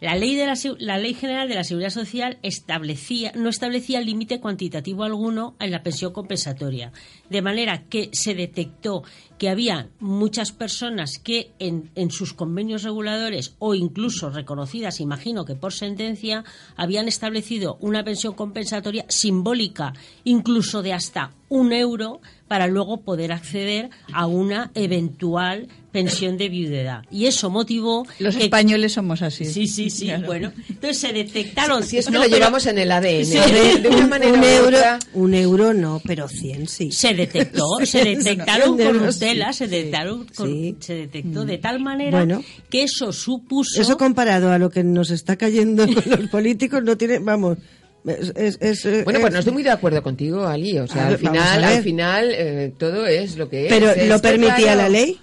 la ley, de la, la ley General de la Seguridad Social establecía, no establecía límite cuantitativo alguno en la pensión compensatoria. De manera que se detectó que había muchas personas que en, en sus convenios reguladores o incluso reconocidas, imagino que por sentencia, habían establecido una pensión compensatoria simbólica, incluso de hasta un euro para luego poder acceder a una eventual pensión de viudedad. Y eso motivó... Los españoles somos así. Sí, sí, sí. Bueno, entonces se detectaron... Si es que no, lo pero- llevamos en el ADN. Sí. de, de una manera un euro, otra. un euro no, pero 100 sí. se detectó, se detectaron corruptelas, sí. se detectaron, cor- Sí. se detectó de tal manera Bueno. que eso supuso Eso comparado a lo que nos está cayendo con los políticos no tiene, vamos, es, es- es- eh, Bueno, pues no es- estoy muy de acuerdo contigo, Ali. O sea, al final, al final eh, todo es lo que es. Pero Es ¿lo que, permitía claro, la ley?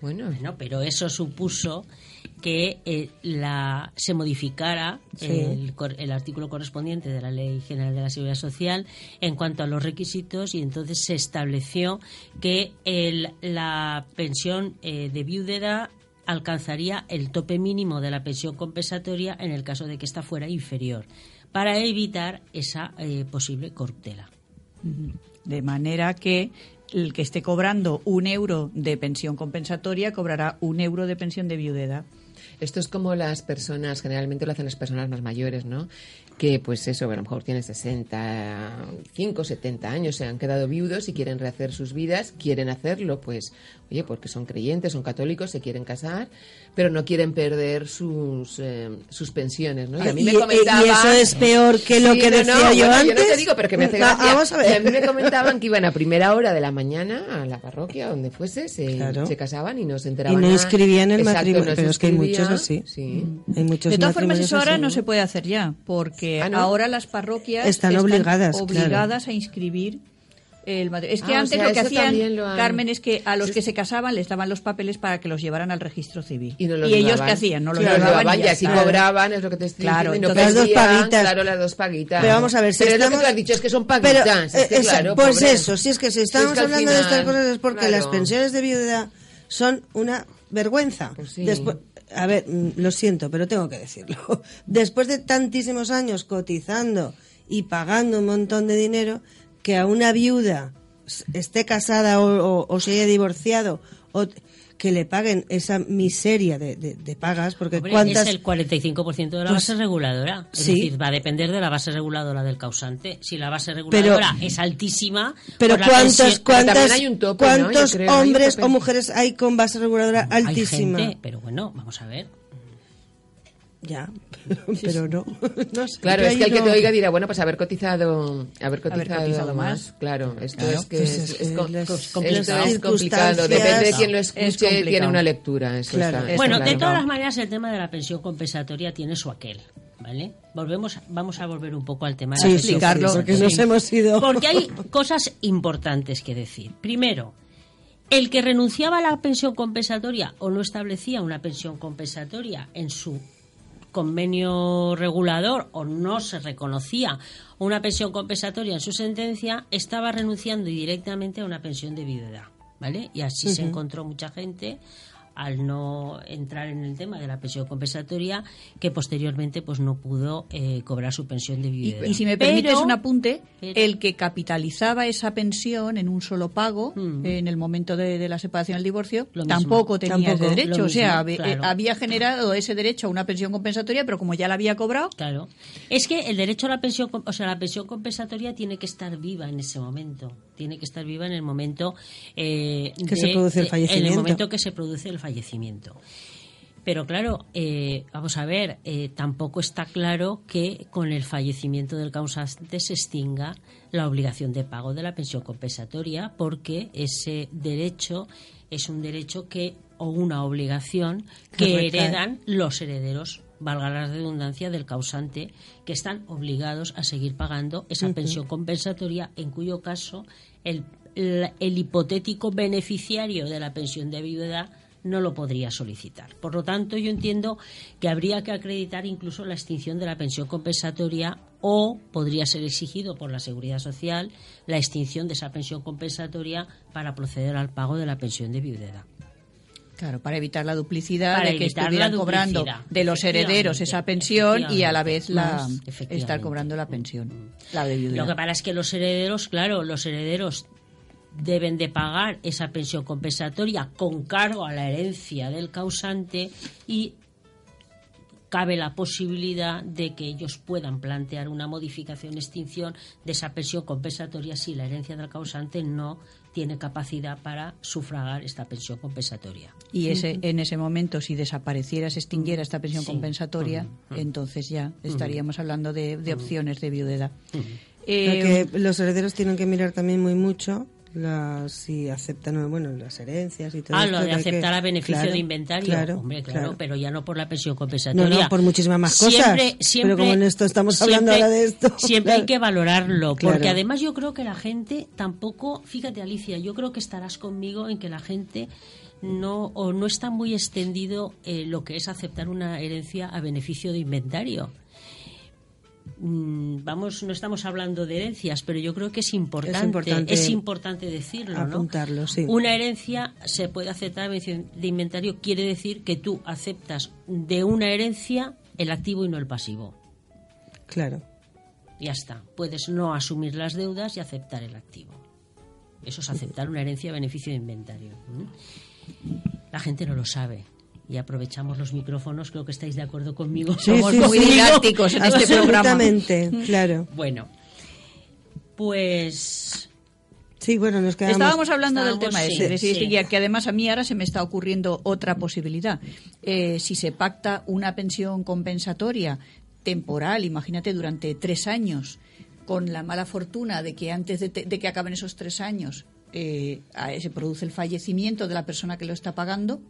Bueno, Bueno, pero eso supuso que eh, la, se modificara Sí. el, el artículo correspondiente de la Ley General de la Seguridad Social en cuanto a los requisitos y entonces se estableció que el- la pensión eh, de viudedad alcanzaría el tope mínimo de la pensión compensatoria en el caso de que ésta fuera inferior para evitar esa eh, posible corruptela. De manera que el que esté cobrando un euro de pensión compensatoria cobrará un euro de pensión de viudedad. Esto es como las personas, generalmente lo hacen las personas más mayores, ¿no? Que pues eso, a lo mejor tienen 65, 70 años, se han quedado viudos y quieren rehacer sus vidas, quieren hacerlo, pues, oye, porque son creyentes, son católicos, se quieren casar, pero no quieren perder sus, eh, sus pensiones, ¿no? Y a mí me Y- y- comentaban... y eso es peor que lo que no, decía no, yo bueno, Yo no antes. te digo, pero que me hace No, gracia. vamos a ver. Y a mí me comentaban que iban a primera hora de la mañana a la parroquia, donde fuese, se, Claro. se casaban y no se Y enteraban no nada. inscribían el Exacto, matrimonio, no pero es que hay muchos así. Sí. Hay muchos De todas formas, eso ahora así. no se puede hacer ya, porque Ah, ¿no? ahora las parroquias Están obligadas, claro. obligadas a inscribir el matrimonio. Es que Ah, o antes sea, lo que hacían, también lo han- Carmen, es que a los que se casaban les daban los papeles para que los llevaran al registro civil. Y, no los ellos llevaban. qué hacían? No los Claro, llevaban, y y ya así cobraban, es lo que te estoy Claro, diciendo. no Las dos paguitas. Claro, las dos paguitas. Pero vamos a ver, si Pero es lo que estamos- tú has dicho, es que son Pero, paguitas. es que, eh, claro, pues pobre. eso, si es que si Si estamos es que al hablando de estas cosas es porque claro. las pensiones de viudedad son una vergüenza. Pues sí. Después, a ver, mm, lo siento, pero tengo que decirlo. Después de tantísimos años cotizando y pagando un montón de dinero, que a una viuda esté casada o, o- o se haya divorciado o que le paguen esa miseria de, de- de pagas, porque Hombre, cuántas... Es el 45% de la Pues, base reguladora. Es sí. decir, va a depender de la base reguladora del causante. Si la base reguladora es altísima, Pero pues la ¿cuántos, pensión- cuántas. Yo cuántos creo, hombres o mujeres hay con base reguladora Hay altísima? gente, pero bueno, vamos a ver. Ya, pero no. no sé, Claro, es que el que no- te oiga dirá, bueno, pues haber cotizado, haber cotizado, cotizado más. más. Claro, esto Claro, es que pues es, es es com- las- esto las es complicado. Depende de quién lo Es escuche, tiene una lectura. Eso Claro. está- está Bueno, claro. de todas maneras, el tema de la pensión compensatoria tiene su aquel. ¿Vale? Volvemos, vamos a volver un poco al tema de Sí, pensión explicarlo, porque nos hemos ido. Porque hay cosas importantes que decir. Primero, el que renunciaba a la pensión compensatoria o no establecía una pensión compensatoria en su convenio regulador o no se reconocía una pensión compensatoria en su sentencia, estaba renunciando directamente a una pensión de viudedad. ¿Vale? Y así se encontró mucha gente al no entrar en el tema de la pensión compensatoria que posteriormente pues no pudo eh, cobrar su pensión de Y, viudedad. y si me Pero- permites un apunte, pero- el que capitalizaba esa pensión en un solo pago en el momento de, de la separación del divorcio Mm. Mismo. tampoco tenía Tampoco, ese derecho. o sea, eh, claro. había generado ese derecho a una pensión compensatoria, pero como ya la había cobrado, Claro. Es que el derecho a la pensión, o sea, la pensión compensatoria tiene que estar viva en ese momento. Tiene que estar viva en el momento eh, Que de- se produce el eh, En fallecimiento. el momento que se produce el fallecimiento. Pero claro, eh, vamos a ver, eh, tampoco está claro que con el fallecimiento del causante se extinga la obligación de pago de la pensión compensatoria, porque ese derecho es un derecho que o una obligación Que heredan los herederos, valga la redundancia, del causante, que están obligados a seguir pagando esa pensión compensatoria, en cuyo caso el, el- el hipotético beneficiario de la pensión de viudedad no lo podría solicitar. Por lo tanto, yo entiendo que habría que acreditar incluso la extinción de la pensión compensatoria o podría ser exigido por la Seguridad Social la extinción de esa pensión compensatoria para proceder al pago de la pensión de viudedad. claro, para evitar la duplicidad Para de que estuvieran cobrando de los herederos esa pensión y a la vez la estar cobrando la pensión, la de viudedad. Lo que pasa es que los herederos, claro, los herederos deben de pagar esa pensión compensatoria con cargo a la herencia del causante y cabe la posibilidad de que ellos puedan plantear una modificación, extinción de esa pensión compensatoria si la herencia del causante no tiene capacidad para sufragar esta pensión compensatoria. Y ese, en ese momento, si desapareciera, se extinguiera esta pensión compensatoria, entonces ya estaríamos hablando de, de opciones de viudedad. Eh, los herederos tienen que mirar también muy mucho las, si aceptan bueno las herencias y todo ah lo de que- aceptar a beneficio claro, de inventario. claro, hombre claro, claro. pero ya no por la pensión no compensatoria. No por muchísimas más Siempre- cosas. Siempre- pero como en esto estamos hablando siempre- ahora de esto siempre hay que valorarlo porque además yo creo que la gente tampoco fíjate Alicia yo creo que estarás conmigo en que la gente no o no está muy extendido eh, lo que es aceptar una herencia a beneficio de inventario vamos no estamos hablando de herencias pero yo creo que es importante Es importante es importante decirlo ¿no? apuntarlo sí Una herencia se puede aceptar de inventario, quiere decir que tú aceptas de una herencia el activo y no el pasivo. claro Ya está. Puedes no asumir las deudas y aceptar el activo. Eso es aceptar una herencia a beneficio de inventario. ¿Mm? La gente no lo sabe. Y aprovechamos los micrófonos, creo que estáis de acuerdo conmigo. Sí, Somos sí, muy sí. didácticos en este programa. Absolutamente, claro. Bueno, pues sí bueno nos quedamos Estábamos hablando del tema sí, ese, de que además a mí ahora se me está ocurriendo otra posibilidad. Eh, si se pacta una pensión compensatoria temporal, imagínate durante tres años, con la mala fortuna de que antes de, te- de que acaben esos tres años eh, se produce el fallecimiento de la persona que lo está pagando,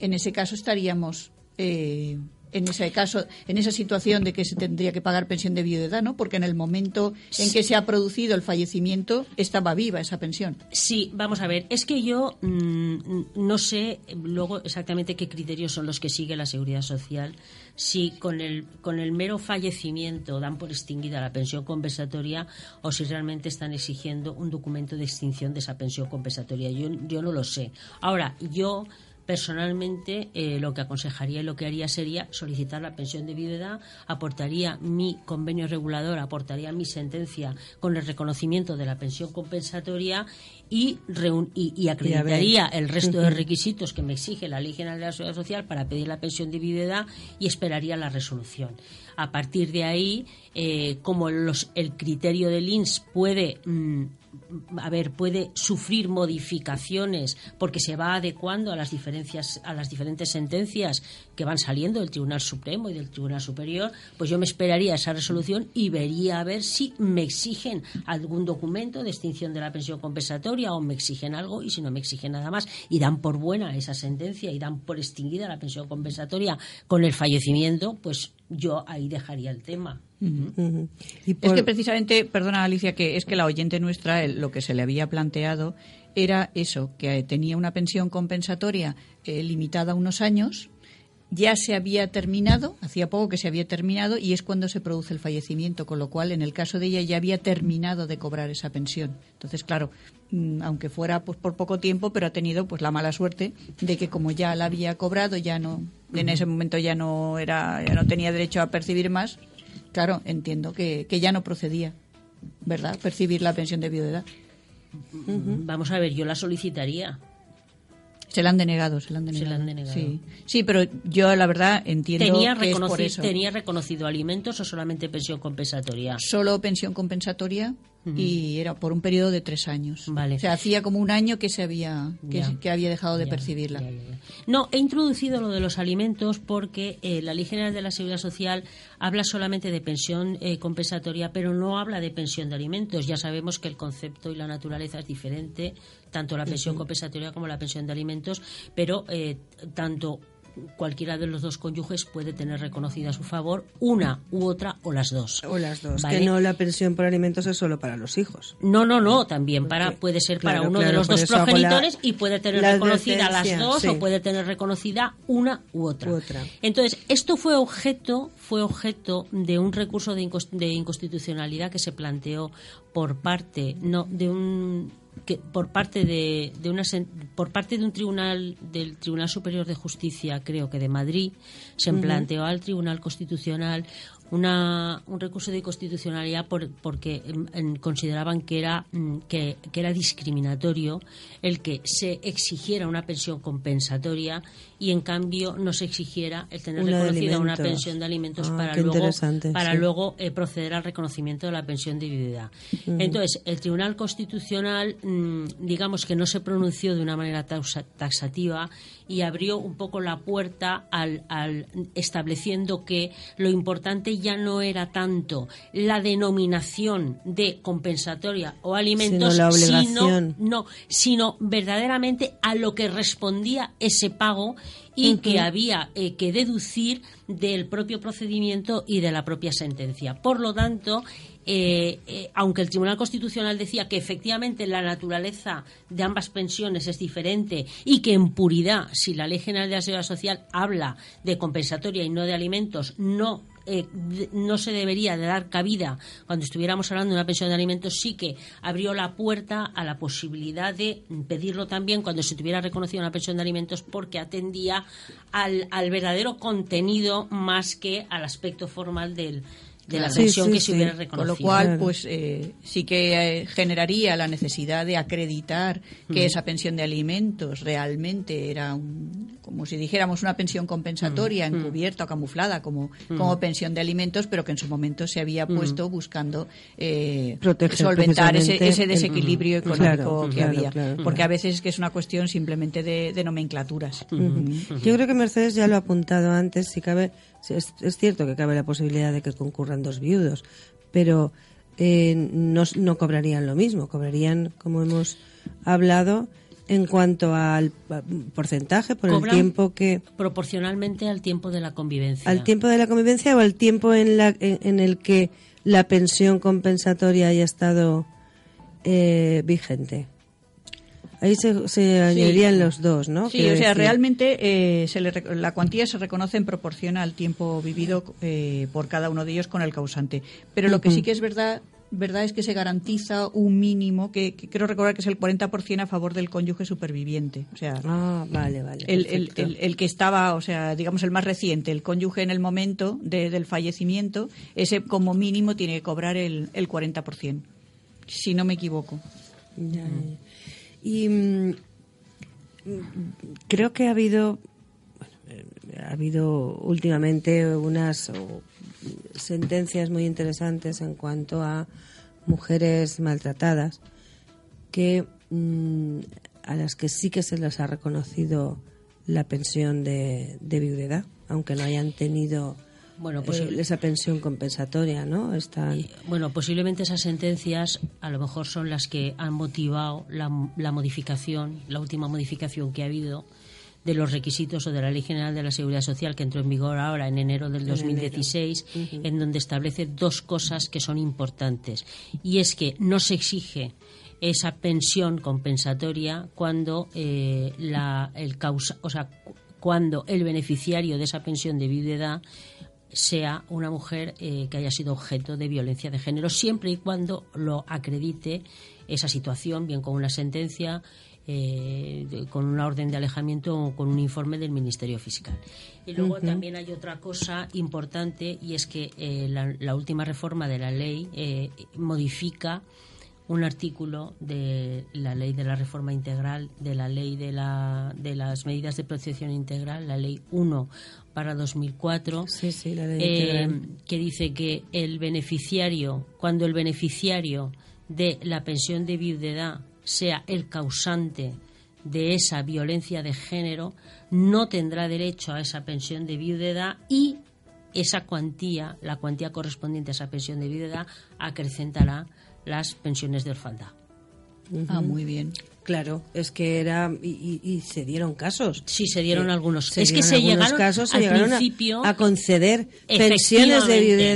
en ese caso estaríamos eh, en ese caso, en esa situación de que se tendría que pagar pensión de viudedad, ¿no? Porque en el momento en que se ha producido el fallecimiento estaba viva esa pensión. Sí, vamos a ver, es que yo mm, no sé luego exactamente qué criterios son los que sigue la Seguridad Social, si con el, con el mero fallecimiento dan por extinguida la pensión compensatoria o si realmente están exigiendo un documento de extinción de esa pensión compensatoria. Yo, yo no lo sé. Ahora, yo personalmente eh, lo que aconsejaría y lo que haría sería solicitar la pensión de viudedad, aportaría mi convenio regulador, aportaría mi sentencia con el reconocimiento de la pensión compensatoria y, y, y acreditaría el resto de requisitos que me exige la Ley General de la Seguridad Social para pedir la pensión de viudedad y esperaría la resolución. A partir de ahí, eh, como los, el criterio del INS puede mm, a ver, puede sufrir modificaciones porque se va adecuando a las diferencias, a las diferentes sentencias que van saliendo del Tribunal Supremo y del Tribunal Superior, pues yo me esperaría esa resolución y vería a ver si me exigen algún documento de extinción de la pensión compensatoria o me exigen algo y si no me exigen nada más y dan por buena esa sentencia y dan por extinguida la pensión compensatoria con el fallecimiento, pues yo ahí dejaría el tema. Y Es que precisamente, perdona Alicia, que es que la oyente nuestra el- lo que se le había planteado era eso, que eh, tenía una pensión compensatoria eh, limitada a unos años, ya se había terminado, hacía poco que se había terminado y es cuando se produce el fallecimiento, con lo cual en el caso de ella ya había terminado de cobrar esa pensión. Entonces, claro, mm, aunque fuera pues por poco tiempo, pero ha tenido pues la mala suerte de que como ya la había cobrado, ya no en ese momento ya no era ya no tenía derecho a percibir más. Claro, entiendo que, que ya no procedía, ¿verdad? Percibir la pensión de viudedad. Vamos a ver, yo la solicitaría. Se la han denegado, se la han denegado. la han denegado. Sí, sí pero yo la verdad entiendo ¿Tenía, que es por eso. ¿Tenía reconocido alimentos o solamente pensión compensatoria? Solo pensión compensatoria y era por un periodo de tres años. Vale. O sea, hacía como un año que se había que, había dejado de Ya, percibirla. No, he introducido lo de los alimentos porque eh, la Ley General de la Seguridad Social habla solamente de pensión eh, compensatoria, pero no habla de pensión de alimentos. Ya sabemos que el concepto y la naturaleza es diferente, tanto la pensión compensatoria como la pensión de alimentos, pero eh, tanto cualquiera de los dos cónyuges puede tener reconocida a su favor una u otra o las dos. o las dos ¿Vale? que no la pensión por alimentos es solo para los hijos No, no, no, también para puede ser para claro, uno de los dos progenitores y puede tener la reconocida las dos sí. o puede tener reconocida una u otra. U otra. Entonces, esto fue objeto fue objeto de un recurso de inconstitucionalidad que se planteó por parte no de un que por parte de, de una por parte de un tribunal del Tribunal Superior de Justicia creo que de Madrid se planteó al Tribunal Constitucional una, un recurso de constitucionalidad por- porque em, em, consideraban que era, mm, que, que era discriminatorio el que se exigiera una pensión compensatoria y en cambio no se exigiera el tener Una reconocida una pensión de alimentos Ah, para luego, para sí. luego eh, proceder al reconocimiento de la pensión de viudedad. Ujú. Entonces, el Tribunal Constitucional, mm, digamos que no se pronunció de una manera taxativa y abrió un poco la puerta al, al- estableciendo que lo importante ya no era tanto la denominación de compensatoria o alimentos, Sino la sino, obligación. no, sino verdaderamente a lo que respondía ese pago y que había eh, que deducir del propio procedimiento y de la propia sentencia. Por lo tanto, eh, eh, aunque el Tribunal Constitucional decía que efectivamente la naturaleza de ambas pensiones es diferente y que en puridad, si la Ley General de la Seguridad Social habla de compensatoria y no de alimentos, no eh, no se debería de dar cabida cuando estuviéramos hablando de una pensión de alimentos sí que abrió la puerta a la posibilidad de pedirlo también cuando se tuviera reconocida una pensión de alimentos porque atendía al, al verdadero contenido más que al aspecto formal del, de la Sí, pensión sí, que se hubiera Con reconocido. lo cual, pues eh, sí que eh, generaría la necesidad de acreditar que Mm. esa pensión de alimentos realmente era un- como si dijéramos una pensión compensatoria Mm, mm. encubierta o camuflada como, Mm. como pensión de alimentos, pero que en su momento se había Mm. puesto buscando eh, Proteger solventar ese, desequilibrio económico Claro, que claro, había. claro, porque claro. a veces es que es una cuestión simplemente de, de nomenclaturas. Yo creo que Mercedes ya lo ha apuntado antes. Si cabe, es, es cierto que cabe la posibilidad de que concurran dos viudos, pero eh, no, no cobrarían lo mismo. Cobrarían, como hemos hablado, en cuanto al porcentaje, por Cobran el tiempo que. proporcionalmente al tiempo de la convivencia. al tiempo de la convivencia o al tiempo en, la, en, en el que la pensión compensatoria haya estado eh, vigente. Ahí se, se añadirían los dos, ¿no? Sí, Quiero o sea, decir. realmente eh, se le la cuantía se reconoce en proporción al tiempo vivido eh, por cada uno de ellos con el causante. Pero lo que sí que es verdad verdad es que se garantiza un mínimo que, que creo recordar que es el 40% a favor del cónyuge superviviente. O sea, Ah, vale, vale. el, el- el- el que estaba, o sea, digamos el más reciente, el cónyuge en el momento de- del fallecimiento, ese como mínimo tiene que cobrar el, el 40%, si no me equivoco. Ya, ya. Y mm, creo que ha habido bueno, eh, ha habido últimamente unas sentencias muy interesantes en cuanto a mujeres maltratadas que mm, a las que sí que se les ha reconocido la pensión de, de viudedad, aunque no hayan tenido Bueno, eh, posible- esa pensión compensatoria, ¿no? Están Bueno, posiblemente esas sentencias a lo mejor son las que han motivado la, la modificación, la última modificación que ha habido de los requisitos o de la Ley General de la Seguridad Social que entró en vigor ahora en enero del En 2016, en donde establece dos cosas que son importantes. Y es que no se exige esa pensión compensatoria cuando eh, la, el causa, o sea, cu- cuando el beneficiario de esa pensión de viudedad sea una mujer eh, que haya sido objeto de violencia de género, siempre y cuando lo acredite esa situación, bien con una sentencia, eh, de- con una orden de alejamiento o con un informe del Ministerio Fiscal. Y luego también hay otra cosa importante y es que eh, la, la última reforma de la ley eh, modifica un artículo de la ley de la reforma integral, de la ley de, la, de las medidas de protección integral, la ley 1 para 2004, Sí, sí, la ley eh, que dice que el beneficiario, cuando el beneficiario de la pensión de viudedad sea el causante de esa violencia de género, no tendrá derecho a esa pensión de viudedad y esa cuantía, la cuantía correspondiente a esa pensión de viudedad, acrecentará las pensiones de orfandad. Ah, muy bien. Claro, es que era y, y- y se dieron casos. Sí, se dieron Eh, algunos. se es que se llegaron casos, se al llegaron a- principio a, conceder pensiones de Efectivamente.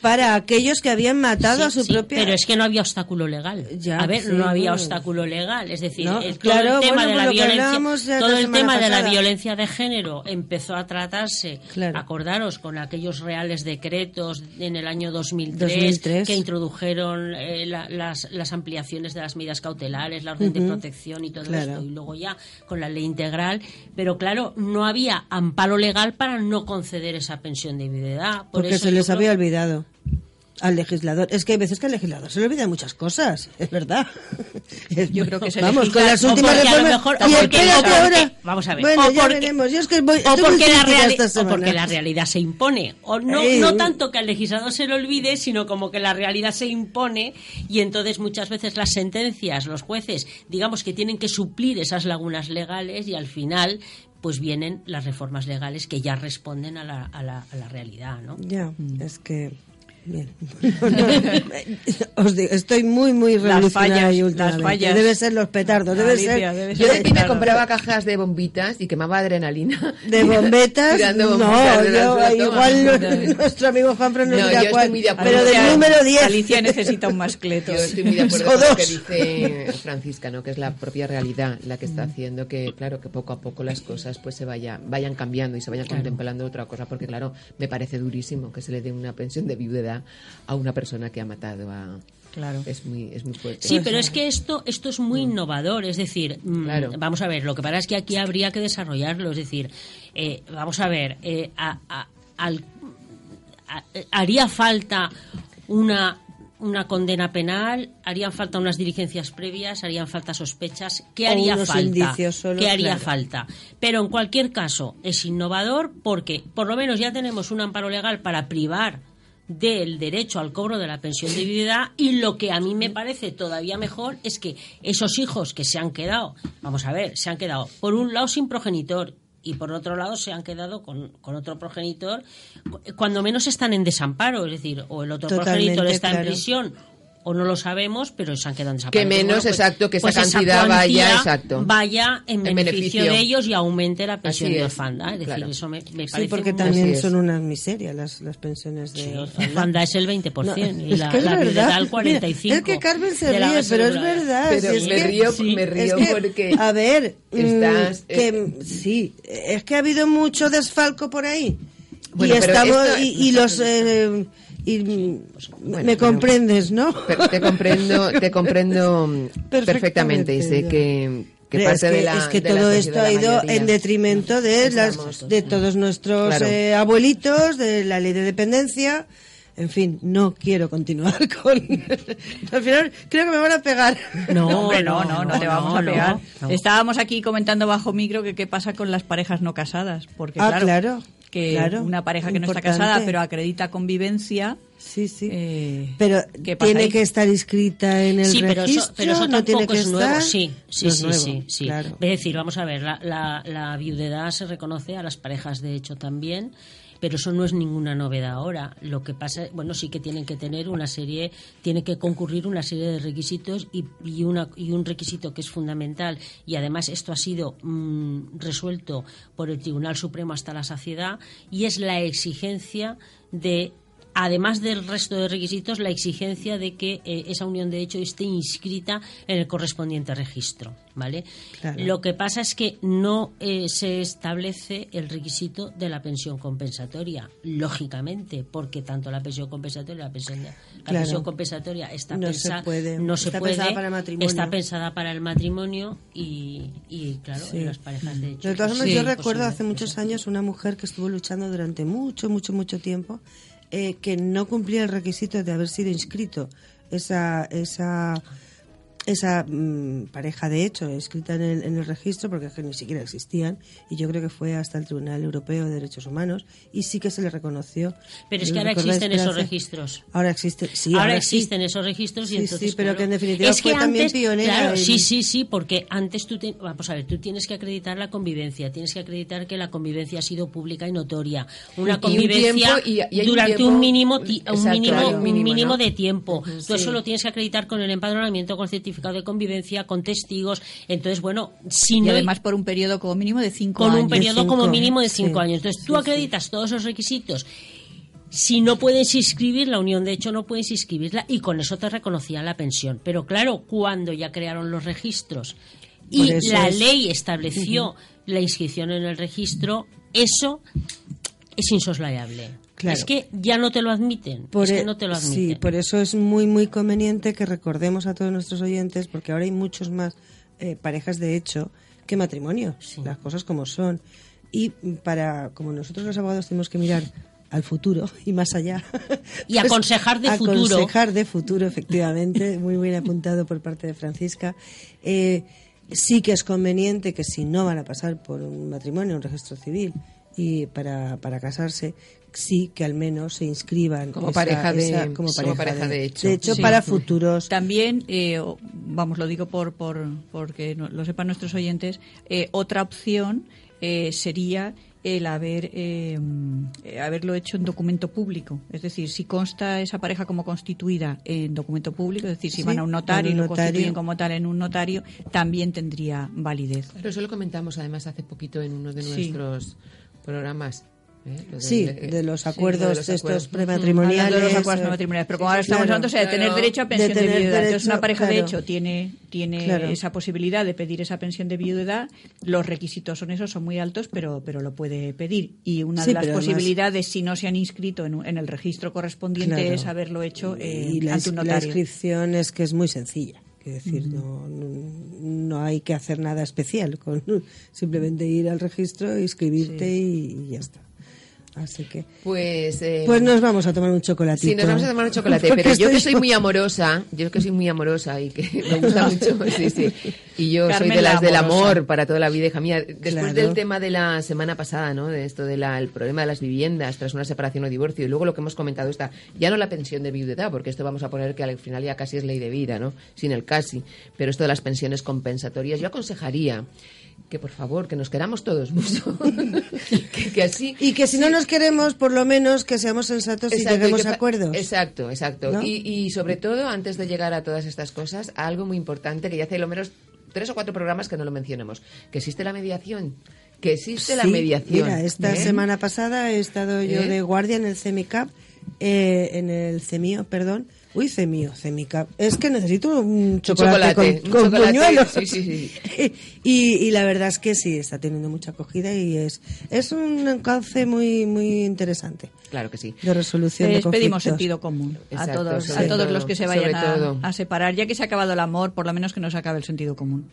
Para aquellos que habían matado Sí, a su sí, propia. Pero es que no había obstáculo legal. Ya, a ver, sí, no había obstáculo legal. Es decir, No, el, claro, todo el tema bueno, de la violencia, todo el tema de la violencia de género empezó a tratarse, acordaros, con aquellos reales decretos en el año 2003, 2003. que introdujeron eh, la- las, las ampliaciones de las medidas cautelares, la orden de protección y todo esto, y luego ya con la ley integral. Pero claro, no había amparo legal para no conceder esa pensión de viudedad. Por porque eso se les había olvidado al legislador. Es que hay veces que al legislador se le olvidan muchas cosas, es verdad. Yo creo que se Vamos, con las últimas reformas. mejor- y porque- porque- ahora. vamos a ver, Bueno, o ya porque- veremos. Yo es que voy, o porque, la crítica reali- esta o semana. porque la realidad se impone. O no, Eh, no tanto que al legislador se le olvide, sino como que la realidad se impone y entonces muchas veces las sentencias, los jueces, digamos que tienen que suplir esas lagunas legales y al final pues vienen las reformas legales que ya responden a la, a la, a la realidad, ¿no? Ya, es que. Bien. Os digo, estoy muy, muy Las revolucionaria fallas, y las fallas. Debe ser los petardos, debe Alicia, ser. debe Yo de ti me Claro. compraba cajas de bombitas y quemaba adrenalina. De bombetas, no, yo, igual No, nuestro amigo Juanfran nos No, dirá cuál, pero del número 10. Alicia necesita un mascleto. Yo estoy muy de acuerdo O con lo dos. que dice Francisca, ¿no? que es la propia realidad la que está haciendo que, claro, que poco a poco las cosas pues se vaya, vayan cambiando y se vayan contemplando otra cosa, porque claro, me parece durísimo que se le dé una pensión de viudedad a una persona que ha matado a... Claro. Es muy, es muy fuerte. Sí, pero es que esto, esto es muy innovador, es decir, mm, Claro. vamos a ver, lo que pasa es que aquí habría que desarrollarlo, es decir, eh, vamos a ver, eh, a- a- al- a- eh, haría falta una una condena penal, harían falta unas diligencias previas, harían falta sospechas. ¿Qué O haría unos falta? solo, ¿Qué haría claro. falta? Pero en cualquier caso es innovador porque por lo menos ya tenemos un amparo legal para privar del derecho al cobro de la pensión de viudedad y lo que a mí me parece todavía mejor es que esos hijos que se han quedado, vamos a ver, se han quedado por un lado sin progenitor y por otro lado se han quedado con, con otro progenitor, cu- cuando menos están en desamparo, es decir, o el otro Totalmente, progenitor está claro. en prisión o no lo sabemos, pero se han quedado en desamparo. Que menos, pues- exacto, que esa pues cantidad vaya, exacto. vaya en, En beneficio, beneficio. de ellos y aumente la pensión de es, orfandad. Es decir, claro. eso me, me parece Sí, porque muy- también son unas miserias las, las pensiones de Sí, orfandad. orfandad es el 20% y es la- es la verdad. Mira, 45 es que Carmen se ríe, pero es verdad. Pero si es me que- río- sí, me río es que, porque A ver, mm, estás, que, eh, sí, es que ha habido mucho desfalco por ahí. Bueno, y estamos, esto- y, y los... eh, y, Bueno, me pero- comprendes, ¿no? Te comprendo, te comprendo Perfectamente, perfectamente y sé que, que es que, de la es que todo esto ha ido mayoría. en detrimento de las de todos nuestros Claro. eh, abuelitos, de la ley de dependencia. En fin, no quiero continuar con. Al final creo que me van a pegar. No, Hombre, no, no, no, te vamos a no, pegar. no. Estábamos aquí comentando bajo micro que qué pasa con las parejas no casadas. Porque, Ah, claro, claro, que claro. una pareja que no está casada pero acredita convivencia. Sí, sí. eh, Pero ¿qué pasa tiene ahí? que estar inscrita en el sí, pero registro. eso, pero eso no tiene tampoco que es nuevo. Sí, sí, No es sí, nuevo, sí, sí. claro. Es decir, vamos a ver, la, la, la viudedad se reconoce a las parejas de hecho también, pero eso no es ninguna novedad ahora. Lo que pasa, bueno, sí que tienen que tener una serie, tiene que concurrir una serie de requisitos y, y, una, y un requisito que es fundamental y además esto ha sido mm, resuelto por el Tribunal Supremo hasta la saciedad y es la exigencia de además del resto de requisitos, la exigencia de que eh, esa unión de hecho esté inscrita en el correspondiente registro, ¿vale? Claro. Lo que pasa es que no eh, se establece el requisito de la pensión compensatoria, lógicamente, porque tanto la pensión compensatoria, la pensión, de- la Claro. pensión compensatoria está No se pensa- puede. no se Está puede, pensada para el matrimonio. está pensada para el matrimonio y, y, claro, Sí. en las parejas de hecho. De todas pues, formas, sí, yo recuerdo hace muchos años una mujer que estuvo luchando durante mucho, mucho, mucho tiempo eh, que no cumplía el requisito de haber sido inscrito. Esa esa esa mm, pareja de hecho inscrita en el, en el registro porque es que ni siquiera existían y yo creo que fue hasta el Tribunal Europeo de Derechos Humanos y sí que se le reconoció. Pero es que ¿Lo ahora existen esos registros. ahora existe sí ahora, existen esos registros y Sí, entonces sí, pero claro, que en definitiva es que fue también pionera claro, en- sí sí sí porque antes tú te- vamos a ver tú tienes que acreditar la convivencia tienes que acreditar que la convivencia ha sido pública y notoria. Una Y un convivencia tiempo, y- y hay un durante tiempo- un mínimo ti- un Exacto, mínimo, un mínimo, mínimo ¿no? de tiempo. Tú eso lo tienes que acreditar con el empadronamiento con el certificado de convivencia con testigos. Entonces bueno si y no además por un periodo como mínimo de cinco con años. un periodo como cinco, mínimo de cinco sí. años. Entonces, tú acreditas todos esos requisitos. Si no puedes inscribir la unión de hecho no puedes inscribirla y con eso te reconocían la pensión. Pero claro cuando ya crearon los registros y la es- ley estableció la inscripción en el registro eso es insoslayable Claro. es que ya no te lo admiten Por es que e- no te lo Sí, admiten por eso es muy, muy conveniente que recordemos a todos nuestros oyentes, porque ahora hay muchos más eh, parejas de hecho que matrimonios, las cosas como son. Y para, como nosotros los abogados tenemos que mirar al futuro y más allá. Y aconsejar de futuro. Aconsejar de futuro, efectivamente, muy bien apuntado por parte de Francisca. Eh, sí que es conveniente que si no van a pasar por un matrimonio, un registro civil, y para, para casarse, sí que al menos se inscriban Como esa- pareja de- esa- como como pareja, pareja de, de hecho. De hecho, Sí. para futuros. También, eh, vamos, lo digo por, por porque lo sepan nuestros oyentes, eh, otra opción eh, sería el haber eh, haberlo hecho en documento público. Es decir, si consta esa pareja como constituida en documento público, es decir, si Sí, van a un notario y lo notario. constituyen como tal en un notario, también tendría validez. Pero eso lo comentamos además hace poquito en uno de Sí. nuestros programas. ¿Eh? Lo Sí, del- de los acuerdos de los estos prematrimoniales. De los acuerdos eh, prematrimoniales, pero como ahora estamos claro, hablando o sea, de tener claro. derecho a pensión de, viudedad. Entonces, una pareja de hecho tiene, tiene Claro. esa posibilidad de pedir esa pensión de viudedad. Los requisitos son esos, son muy altos, pero, pero lo puede pedir. Y una Sí, de las además- posibilidades, si no se han inscrito en, en el registro correspondiente, Claro. es haberlo hecho eh, y la, ante un la notario. inscripción es que es muy sencilla. Quiero decir, no, no, no hay que hacer nada especial. Con simplemente ir al registro, inscribirte y, y ya está. Así que. Pues, eh, Pues nos vamos a tomar un chocolatito. Sí, nos vamos a tomar un chocolate, Porque pero yo que soy muy amorosa, yo que soy muy amorosa y que me gusta mucho, sí, sí, y yo Carmen soy de las la del amor para toda la vida, hija mía. Después Claro. del tema de la semana pasada, ¿no? De esto del problema de las viviendas tras una separación o divorcio, y luego lo que hemos comentado está, ya no la pensión de viudedad, porque esto vamos a poner que al final ya casi es ley de vida, ¿no? Sin el casi, pero esto de las pensiones compensatorias, yo aconsejaría que por favor, que nos queramos todos mucho, que, que así... Y que si no nos queremos, por lo menos que seamos sensatos y lleguemos que a acuerdos. Exacto, exacto. ¿No? Y, y sobre todo, antes de llegar a todas estas cosas, algo muy importante que ya hace lo menos tres o cuatro programas que no lo mencionemos, que existe la mediación. Que existe la mediación. Mira, esta ¿eh? semana pasada he estado yo ¿Eh? de guardia en el CEMICAP, eh, en el CEMIO, perdón. Uy, CEMIO, CEMICAP. Es que necesito un chocolate, chocolate, con, con chocolate, buñuelos. sí, sí, y, y la verdad es que sí, está teniendo mucha acogida y es, es un cauce muy, muy interesante Claro que sí. de resolución de Les pedimos sentido común a todos, a todos todo, los que se vayan a, separar. Ya que se ha acabado el amor, por lo menos que no se acabe el sentido común.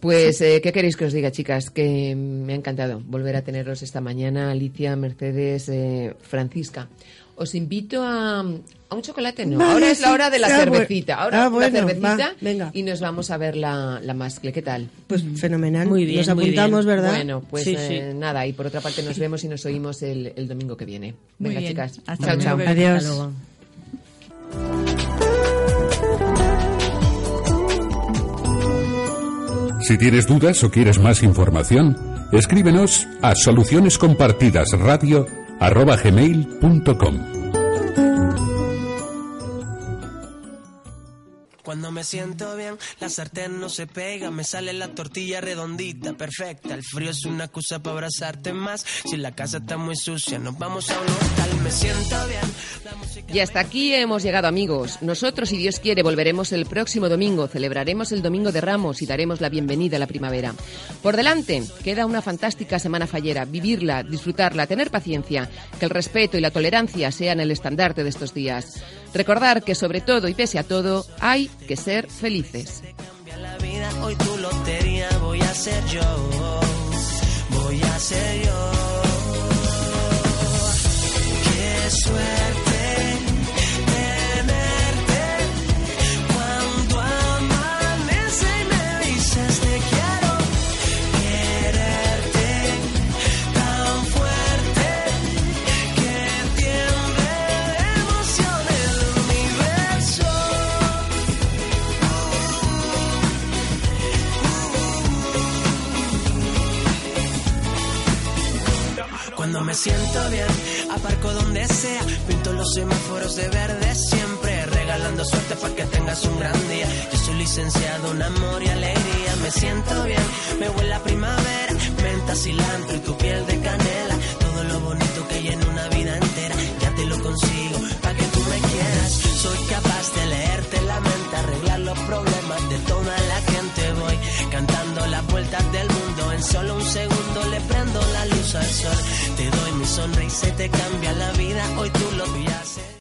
Pues, eh, ¿qué queréis que os diga, chicas? Que me ha encantado volver a teneros esta mañana, Alicia, Mercedes, eh, Francisca. Os invito a, a un chocolate, no. Vale, Ahora es la hora de la Ah, cervecita. Ahora Ah, bueno, la cervecita va, venga. y nos vamos a ver la, la mascle. ¿Qué tal? Pues fenomenal. Muy bien, Nos muy bien. apuntamos, ¿verdad? Bueno, pues Sí, eh, sí. nada, y por otra parte nos vemos y nos oímos el, el domingo que viene. Muy Venga, bien. chicas. Hasta chao, chao. Adiós. Hasta luego. Si tienes dudas o quieres más información, escríbenos a solucionescompartidasradio.com arroba gmail.com. Cuando me siento bien, la sartén no se pega, me sale la tortilla redondita, perfecta. El frío es una excusa para abrazarte más. Si la casa está muy sucia, vamos a un me siento bien. Y hasta aquí hemos llegado amigos. Nosotros, si Dios quiere, volveremos el próximo domingo, celebraremos el Domingo de Ramos y daremos la bienvenida a la primavera. Por delante queda una fantástica semana fallera, vivirla, disfrutarla, tener paciencia, que el respeto y la tolerancia sean el estandarte de estos días. Recordar que sobre todo y pese a todo hay que ser felices. cambia la vida, hoy tu lotería voy a ser yo. Voy a ser yo. Qué suerte me siento bien, aparco donde sea, pinto los semáforos de verde siempre, regalando suerte para que tengas un gran día. Yo soy licenciado en amor y alegría, me siento bien, me huele la primavera, menta, cilantro y tu piel de canela, al sol. Te doy mi sonrisa y te cambia la vida. Hoy tú lo pillas